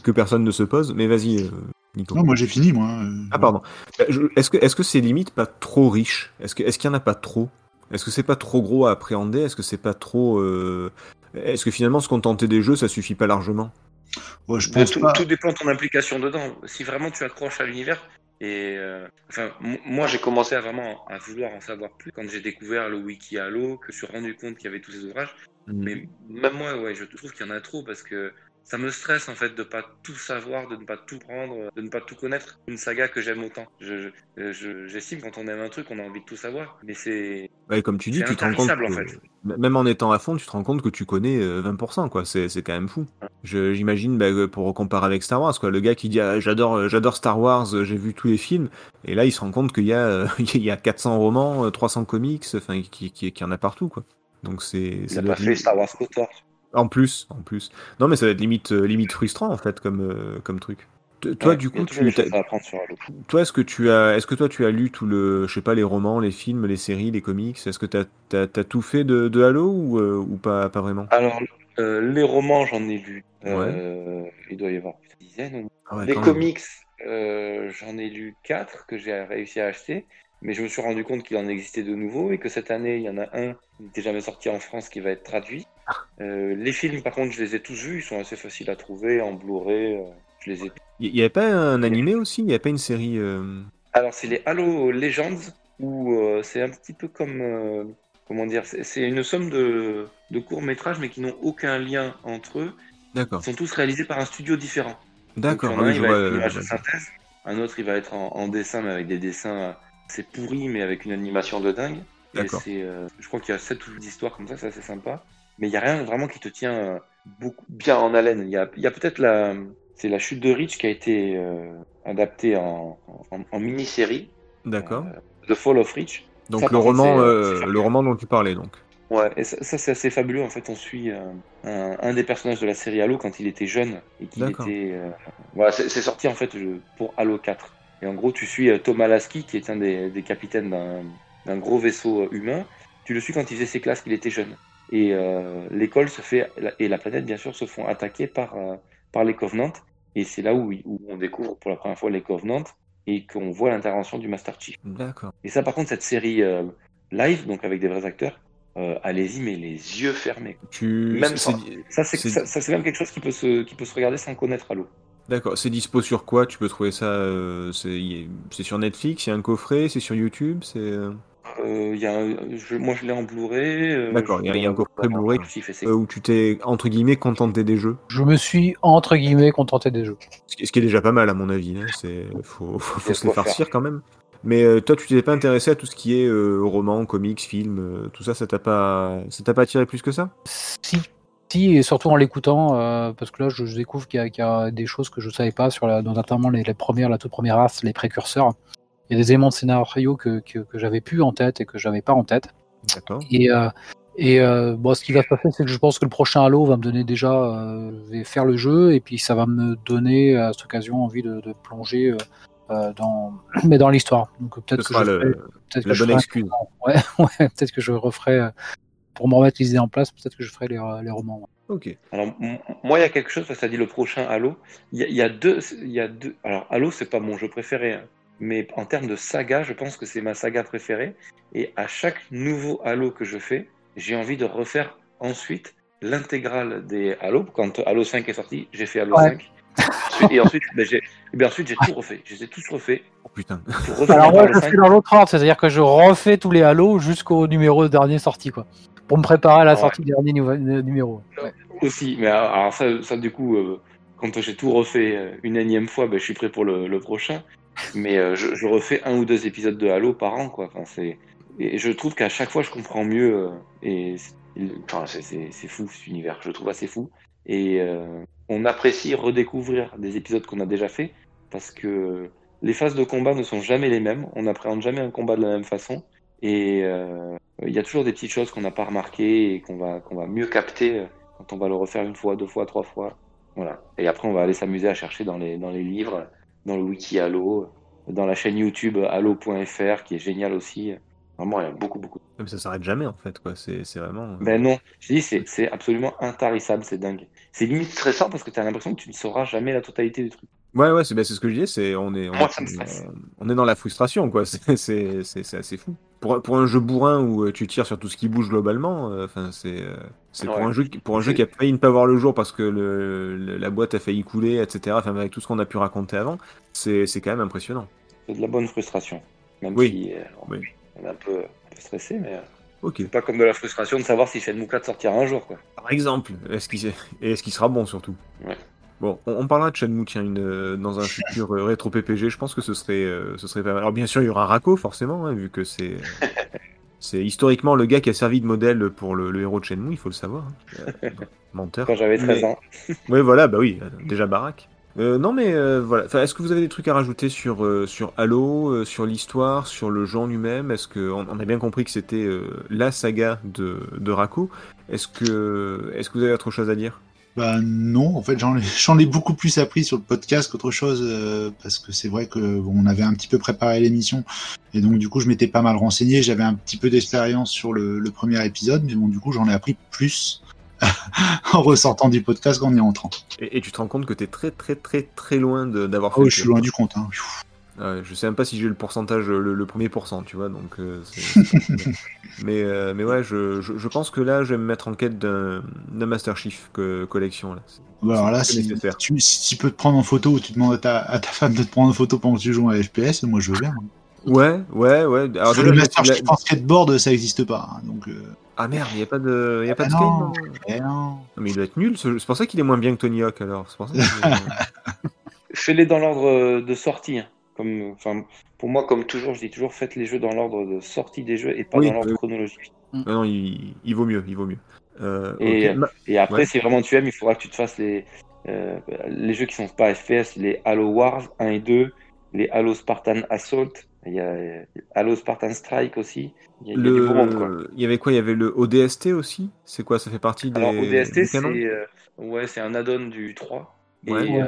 que personne ne se pose. Mais vas-y, euh, Nico. Non, moi j'ai fini, moi. euh, Ah pardon. Est-ce que est-ce que c'est limite pas trop riche Est-ce que est-ce qu'il y en a pas trop? Est-ce que c'est pas trop gros à appréhender? Est-ce que c'est pas trop euh, Est-ce que finalement se contenter des jeux, ça suffit pas largement? Ouais, je Bah, pense tout, pas. tout dépend de ton implication dedans. Si vraiment tu accroches à l'univers, et euh, enfin, moi j'ai commencé à vraiment à vouloir en savoir plus quand j'ai découvert le wiki Halo, que je suis rendu compte qu'il y avait tous ces ouvrages. Mm. Mais même moi, ouais, je trouve qu'il y en a trop parce que ça me stresse en fait de pas tout savoir, de ne pas tout prendre, de ne pas tout connaître. Une saga que j'aime autant. Je, je- je- j'estime quand on aime un truc, on a envie de tout savoir. Mais c'est Ouais, comme tu dis, tu te rends compte en que- fait. même en étant à fond, tu te rends compte que tu connais euh, 20%, quoi. C'est, c'est quand même fou. Je- j'imagine, bah, que pour comparer avec Star Wars, quoi. Le gars qui dit ah, j'adore, euh, j'adore Star Wars, euh, j'ai vu tous les films, et là il se rend compte qu'il y a, euh, il y a 400 romans, euh, 300 comics, enfin, qui, qui, qui en a partout, quoi. Donc c'est. il ça a doit pas fait Star Wars KOTOR. En plus, en plus. Non, mais ça va être limite, euh, limite frustrant en fait, comme, euh, comme truc. Toi, Ouais, du coup, tu, sur toi, est-ce que tu as, est-ce que toi, tu as lu tout le, je sais pas, les romans, les films, les séries, les comics? Est-ce que t'as, t'as, t'as tout fait de, de Halo ou, euh, ou pas, pas vraiment? Alors, euh, les romans, j'en ai lu. Euh, Il doit y avoir une dizaine. Ah ouais, les comics, j'en ai lu quatre que j'ai réussi à acheter. Mais je me suis rendu compte qu'il en existait de nouveaux et que cette année, il y en a un qui n'était jamais sorti en France qui va être traduit. Euh, les films, par contre, je les ai tous vus. Ils sont assez faciles à trouver en Blu-ray. euh, je les ai Il y, y avait pas un animé aussi? Il y avait pas une série euh, Alors, c'est les Halo Legends, où c'est un petit peu comme. comment dire C'est c'est une somme de, de courts-métrages, mais qui n'ont aucun lien entre eux. D'accord. Ils sont tous réalisés par un studio différent. D'accord. Ah un, oui, il je va vois, être une image je de vois. synthèse. Un autre, il va être en, en dessin, mais avec des dessins assez pourris, mais avec une animation de dingue. Et D'accord. c'est, euh, je crois qu'il y a 7 ou 8 histoires comme ça, c'est assez sympa. Mais il n'y a rien vraiment qui te tient euh, beaucoup bien en haleine. Il y a, y a peut-être la, c'est la chute de Rich qui a été euh, adaptée en, en, en mini-série. D'accord. Euh, The Fall of Rich. Donc ça, le roman, euh, le roman dont tu parlais, donc. Ouais, et ça, ça, c'est assez fabuleux. En fait, on suit un, un des personnages de la série Halo quand il était jeune et qu'il était. Voilà, c'est sorti en fait pour Halo 4. Et en gros, tu suis Thomas Lasky, qui est un des, des capitaines d'un gros vaisseau humain. Tu le suis quand il faisait ses classes, qu'il était jeune. Et euh, l'école se fait et la planète bien sûr se font attaquer par euh, par les Covenants. Et c'est là où, où on découvre pour la première fois les Covenants et qu'on voit l'intervention du Master Chief. D'accord. Et ça, par contre, cette série euh, live, donc avec des vrais acteurs, allez-y, mais les yeux fermés. Tu. Même sans- Ça, c'est ça, ça, c'est même quelque chose qui peut se, qui peut se regarder sans connaître Halo. D'accord. C'est dispo sur quoi? Tu peux trouver ça c'est sur Netflix. Il y a un coffret. C'est sur YouTube. C'est. Euh, il y a un- je- moi, je l'ai en Blu-ray. euh, D'accord, il y a- un coffret Blu-ray. euh, où tu t'es entre guillemets contenté des jeux. Je me suis entre guillemets contenté des jeux. Ce qui ce qui est déjà pas mal à mon avis. Hein. C'est faut, faut, se les farcir faire. quand même. Mais euh, toi, tu t'es pas intéressé à tout ce qui est euh, roman, comics, film, euh, tout ça, ça t'a pas, ça t'a pas attiré plus que ça? Si, si, et surtout en l'écoutant, euh, parce que là, je, je découvre qu'il y, a- qu'il y a des choses que je savais pas sur la, notamment les, les premières, la toute première race, les précurseurs. Il y a des éléments de scénario que, que, que j'avais plus en tête et que j'avais pas en tête. D'accord. Et, euh, et euh, bon, ce qui va se passer, c'est que je pense que le prochain Halo va me donner déjà, euh, je vais faire le jeu et puis ça va me donner à cette occasion envie de, de plonger euh, euh, dans, mais dans l'histoire. Donc peut-être que, je le- ferai- peut-être que la je bonne ferai- excuse. ouais, ouais, peut-être que je referai euh, pour me remettre les idées en place. Peut-être que je ferai les, euh, les romans. ouais. Ok. Alors, moi, il y a quelque chose, parce que ça dit le prochain Halo. Il y a, il y a deux, il y a deux. Alors, Halo, c'est pas mon jeu préféré, hein. Mais en termes de saga, je pense que c'est ma saga préférée. Et à chaque nouveau Halo que je fais, j'ai envie de refaire ensuite l'intégrale des Halo. Quand Halo 5 est sorti, j'ai fait Halo Ouais. 5. Ensuite- Et ensuite, ben, j'ai eh bien, ensuite, j'ai tout refait. Je les ai tous refaits Oh putain. Alors moi, Halo je 5. suis dans l'autre ordre, c'est-à-dire que je refais tous les Halo jusqu'au numéro dernier sorti, quoi, pour me préparer à la Ouais. sortie du dernier euh, numéro. Ouais. Aussi, mais alors alors ça, ça du coup, euh, quand j'ai tout refait euh, une énième fois, ben, je suis prêt pour le, le prochain. Mais euh, je, refais un ou deux épisodes de Halo par an, quoi. Enfin, c'est et je trouve qu'à chaque fois, je comprends mieux. euh, et enfin, c'est- fou cet univers. Je le trouve assez fou. Et euh, on apprécie redécouvrir des épisodes qu'on a déjà fait parce que les phases de combat ne sont jamais les mêmes. On n'appréhende jamais un combat de la même façon. Et il y a toujours des petites choses qu'on n'a pas remarquées et qu'on va, qu'on va mieux capter quand on va le refaire une fois, deux fois, trois fois. Voilà. Et après, on va aller s'amuser à chercher dans les, dans les livres, dans le wiki Halo, dans la chaîne YouTube halo.fr qui est génial aussi. Vraiment, il y a beaucoup, beaucoup. Mais ça s'arrête jamais en fait, quoi. C'est vraiment. euh, Ben non, je dis, c'est c'est absolument intarissable, c'est dingue. C'est limite stressant parce que tu as l'impression que tu ne sauras jamais la totalité du truc. Ouais, ouais, c'est ben, c'est ce que je disais. C'est on est, on, Moi, ça me stresse. on est dans la frustration, quoi. C'est assez fou. Pour pour un jeu bourrin où euh, tu tires sur tout ce qui bouge globalement, euh, c'est euh, c'est pour un jeu qui- pour un jeu qui a failli ne pas voir le jour parce que le, le- la boîte a failli couler, etc. Enfin avec tout ce qu'on a pu raconter avant, c'est quand même impressionnant. C'est de la bonne frustration. Même Oui. si euh, Oui. on est un peu, un peu stressé, mais. euh, Ok. Pas comme de la frustration de savoir si Shenmue 4 sortira un jour, quoi. Par exemple, est-ce qu'il est... et est-ce qu'il sera bon surtout? Ouais. Bon, on, on parlera de Shenmue tiens, une, euh, dans un futur euh, rétro PPG. Je pense que ce serait, euh, ce serait pas mal. Alors bien sûr, il y aura Rako forcément, hein, vu que c'est, c'est historiquement le gars qui a servi de modèle pour le, le héros de Shenmue. Il faut le savoir. hein. Menteur. Quand j'avais 13 Mais- ans. Oui, voilà, bah oui, déjà baraque. Euh, non, mais euh, voilà. Enfin, Est-ce que vous avez des trucs à rajouter sur, euh, sur Halo, sur l'histoire, sur le en lui-même? Est-ce que on, on a bien compris que c'était la saga de, de Rako Est-ce que, est-ce que vous avez autre chose à dire? Bah non, en fait j'en ai, j'en ai beaucoup plus appris sur le podcast qu'autre chose euh, parce que c'est vrai que bon, on avait un petit peu préparé l'émission et donc du coup je m'étais pas mal renseigné, j'avais un petit peu d'expérience sur le, le premier épisode, mais bon du coup j'en ai appris plus en ressortant du podcast qu'en y entrant. et, et tu te rends compte que t'es très très très très loin de- d'avoir fait. Oh, je suis loin du compte. Hein. Ouais, je sais même pas si j'ai le pourcentage, le, le premier pourcent, tu vois, donc euh, mais, euh, mais ouais, je, je, je pense que là, je vais me mettre en quête d'un d'un Master Chief que- collection. Là. Bah, alors là, c'est si, tu, si tu peux te prendre en photo ou tu demandes à ta, à ta femme de te prendre en photo pendant que tu joues à FPS, moi je veux bien. hein. Ouais, ouais, ouais. Alors, déjà, le Master Chief en skateboard, ça existe pas. hein, donc, euh, Ah merde, il n'y a pas de, y a pas de Ah skate non. non non. Non, Mais il doit être nul, ce- c'est pour ça qu'il est moins bien que Tony Hawk alors. Fais-les dans l'ordre euh, de sortie. hein. Comme, enfin, pour moi, comme toujours, je dis toujours, faites les jeux dans l'ordre de sortie des jeux et pas Oui, dans l'ordre oui. chronologique. Ah non, il, il vaut mieux, il vaut mieux. Euh, Et-. Ma- Et après, Ouais. si vraiment tu aimes, il faudra que tu te fasses les, euh, les jeux qui sont pas FPS, les Halo Wars 1 et 2, les Halo Spartan Assault, il y a euh, Halo Spartan Strike aussi. Il y a, il y a du beau monde, quoi. le... Il y avait quoi? Il y avait le ODST aussi? C'est quoi? Ça fait partie des, Alors ODST, c'est canons? euh, ouais, c'est un add-on du 3. Ouais. et Ouais.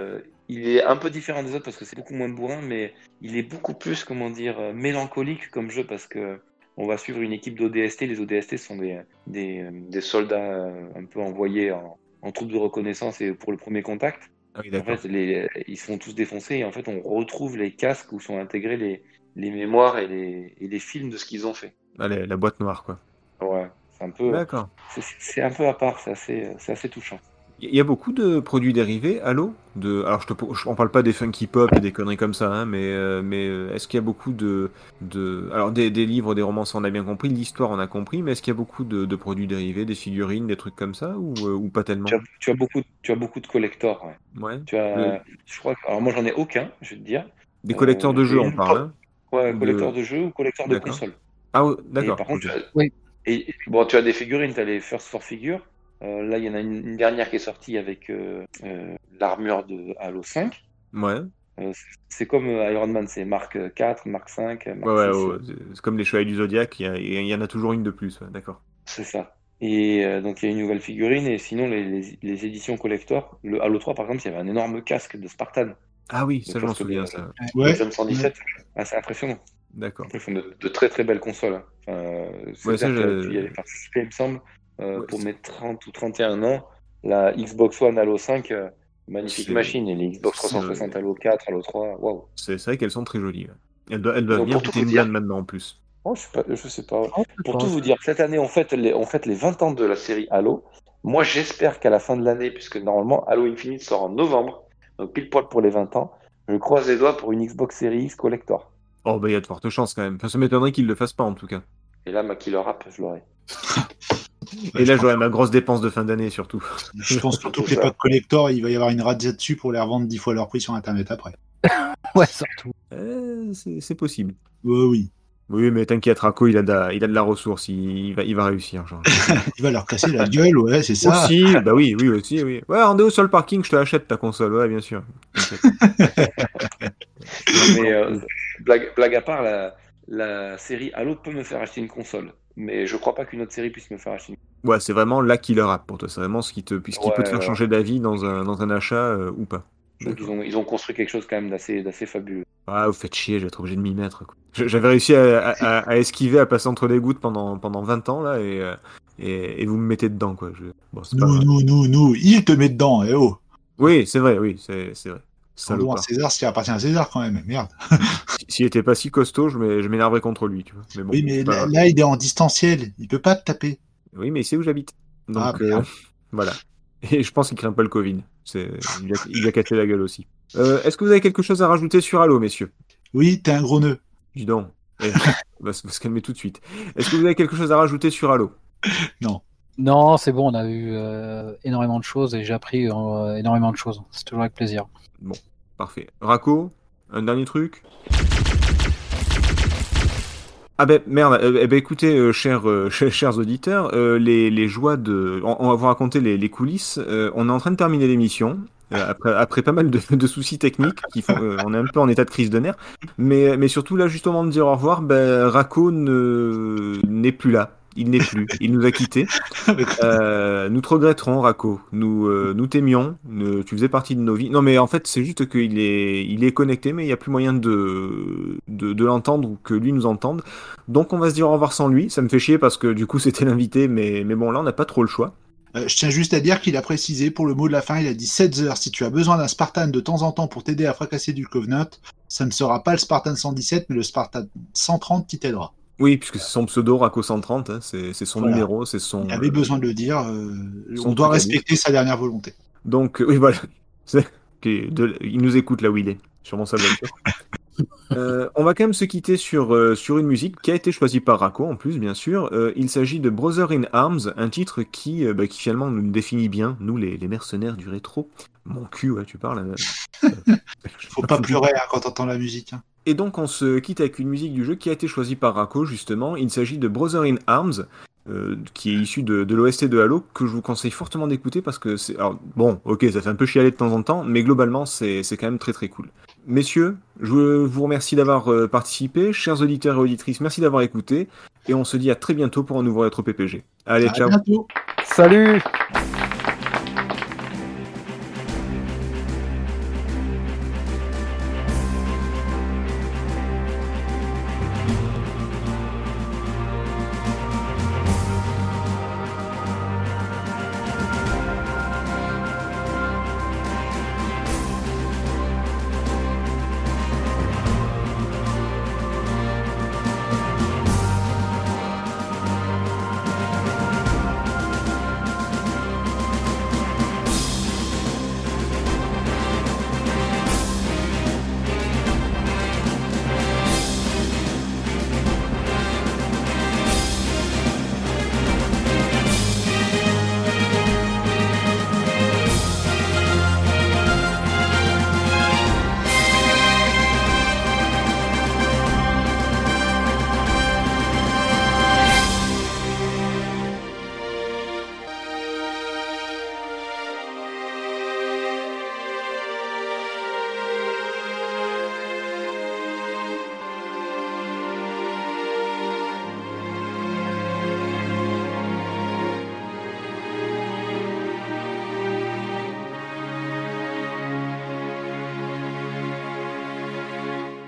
Il est un peu différent des autres parce que c'est beaucoup moins bourrin, mais il est beaucoup plus, comment dire, euh, mélancolique comme jeu parce que on va suivre une équipe d'ODST. Les ODST sont des, des, euh, des soldats euh, un peu envoyés en, en troupe de reconnaissance et pour le premier contact. Ah oui, En fait, les, ils se font tous défoncer et en fait, on retrouve les casques où sont intégrés les, les mémoires et les, et les films de ce qu'ils ont fait. Allez, la boîte noire, quoi. Ouais, c'est un peu, D'accord. c'est- un peu à part, c'est assez, c'est assez touchant. Il y a beaucoup de produits dérivés, Halo de... Alors, je te... on parle pas des funky pop et des conneries comme ça, hein, mais, euh, mais euh, est-ce qu'il y a beaucoup de... de... Alors, des, des livres, des romans, ça on a bien compris, l'histoire on a compris, mais est-ce qu'il y a beaucoup de, de produits dérivés, des figurines, des trucs comme ça, ou, euh, ou pas tellement Tu as, tu as beaucoup, tu as beaucoup de collectors. ouais. Ouais. Tu as, Le- je crois, alors moi j'en ai aucun, je vais te dire. Des collecteurs de jeux, on parle. Hein Ouais, collecteurs de jeux ou collecteurs de D'accord. consoles. ah, ouais, Et d'accord. par contre, ok. tu as, Oui. et, bon, tu as des figurines, tu as les First for Figure. Euh, là, il y en a une, une dernière qui est sortie avec euh, euh, l'armure de Halo 5. Ouais, Euh, c'est- c'est comme Iron Man, c'est Mark 4, Mark 5, Mark ouais, ouais, 6, ouais, c'est- c'est comme les chevaliers du Zodiac, il y, en a toujours une de plus, ouais, d'accord. C'est ça. Et euh, donc il y a une nouvelle figurine, et sinon les, les- les éditions collector, le Halo 3 par exemple, il y avait un énorme casque de Spartan. Ah oui, ça je m'en souviens, de- ça. Ouais. Le 117, assez impressionnant. D'accord. Ils font de, de très très belles consoles. hein. Enfin, c'est Ouais, ça, clair que je- tu y avais participé, il me semble, euh, Ouais, pour mes 30 ou 31 ans. La Xbox One Halo 5, euh, magnifique machine. Et les Xbox c'est- 360 Halo 4, Halo 3, waouh. C'est vrai qu'elles sont très jolies. ouais. Elles doivent, elles doivent bien coûter une dire- maintenant en plus. Oh, je, sais pas, je sais pas. Oh, Pour tout vous dire, cette année, on fête les, on fête les 20 ans de la série Halo. Moi, j'espère qu'à la fin de l'année, puisque normalement Halo Infinite sort en novembre, donc pile poil pour les 20 ans, je croise les doigts pour une Xbox Series X Collector. Oh, bah il y a de fortes chances quand même. Enfin, ça m'étonnerait qu'ils le fassent pas en tout cas. Et là, ma killer app, je l'aurai. Et là, j'aurai ma grosse dépense de fin d'année surtout. Je pense surtout que les potes collector, il va y avoir une razzia dessus pour les revendre 10 fois leur prix sur internet après. Ouais, surtout. Euh, c'est possible. Ouais, oui. Oui, mais t'inquiète, Rako, il a de la, il a de la ressource, il, il va, il va réussir. Genre. Il va leur casser la gueule, ouais, c'est ça. Aussi, bah oui, oui, aussi, oui. Ouais, rendez-vous sur le parking, je te l'achète ta console, ouais, bien sûr. Mais euh, blague, blague à part, la, la série Halo peut me faire acheter une console. Mais je crois pas qu'une autre série puisse me faire acheter Ouais, c'est vraiment la killer app pour toi. C'est vraiment ce qui, te, ce qui peut te faire changer d'avis dans un, dans un achat euh, ou pas. Donc ils ont, ils ont construit quelque chose quand même d'assez d'assez fabuleux. Ah, vous faites chier, je vais être obligé de m'y mettre. quoi. J'avais réussi à, à- à esquiver, à passer entre les gouttes pendant, pendant 20 ans, là, et, euh, et, et vous me mettez dedans, quoi. Je... Bon, c'est pas Nous, nous, nous, nous, il te met dedans, eh oh. Oui, c'est vrai, oui, c'est c'est vrai. Salopard. César ce qui appartient à César quand même, merde. Si- S'il était pas si costaud, je m'é- je m'énerverais contre lui, tu vois. Mais bon, oui, mais là, il est en distanciel, il peut pas te taper. Oui, mais il sait où j'habite. Donc, Ah, euh, voilà. Et je pense qu'il craint pas le Covid. Il a, il a cassé la gueule aussi. Euh, Est-ce que vous avez quelque chose à rajouter sur Halo, messieurs? Oui, t'es un gros nœud. Dis donc. Et, on va se, calmer tout de suite. Est-ce que vous avez quelque chose à rajouter sur Halo? Non, c'est bon, on a eu euh, énormément de choses et j'ai appris euh, énormément de choses. C'est toujours avec plaisir. Parfait. Rako, un dernier truc ah ben merde, euh, eh ben écoutez, euh, chers, euh, chers, chers auditeurs, les, les joies de... On, va vous raconter les, les coulisses. On est en train de terminer l'émission, après, après pas mal de, soucis techniques, qui font, on est un peu en état de crise de nerfs, mais, mais surtout là, juste au moment de dire au revoir, ben, Rako ne- n'est plus là. Il n'est plus, il nous a quittés. Euh, nous te regretterons, Rako. Nous, euh, nous t'aimions. Tu faisais partie de nos vies. Non, mais en fait, c'est juste qu'il est, il est connecté, mais il n'y a plus moyen de, de, de l'entendre ou que lui nous entende. Donc, on va se dire au revoir sans lui. Ça me fait chier parce que du coup, c'était l'invité, mais, mais bon, là, on n'a pas trop le choix. Euh, je tiens juste à dire qu'il a précisé pour le mot de la fin, il a dit 7 heures. Si tu as besoin d'un Spartan de temps en temps pour t'aider à fracasser du Covenant, ça ne sera pas le Spartan 117, mais le Spartan 130 qui t'aidera. Oui, puisque c'est son pseudo, Rako 130. hein, c'est son Voilà. numéro, c'est son. Il avait besoin de le dire. euh, on doit respecter sa dernière volonté. Donc, euh, oui, voilà. De- il nous écoute là où il est, sûrement voiture. Euh, on va quand même se quitter sur, euh, sur une musique qui a été choisie par Rako en plus, bien sûr. Euh, il s'agit de Brother in Arms, un titre qui, bah, qui finalement nous définit bien, nous les, les mercenaires du rétro. Mon cul, ouais, tu parles. euh, Faut pas pleurer hein, quand t'entends la musique. hein. Et donc on se quitte avec une musique du jeu qui a été choisie par Rako justement. Il s'agit de Brother in Arms, euh, qui est issu de, de l'OST de Halo, que je vous conseille fortement d'écouter parce que c'est... Alors bon, ok, ça fait un peu chialer de temps en temps, mais globalement c'est c'est quand même très très cool. Messieurs, je vous remercie d'avoir euh, participé. Chers auditeurs et auditrices, merci d'avoir écouté. Et on se dit à très bientôt pour un nouveau rétro PPG. Allez, À ciao bientôt. Salut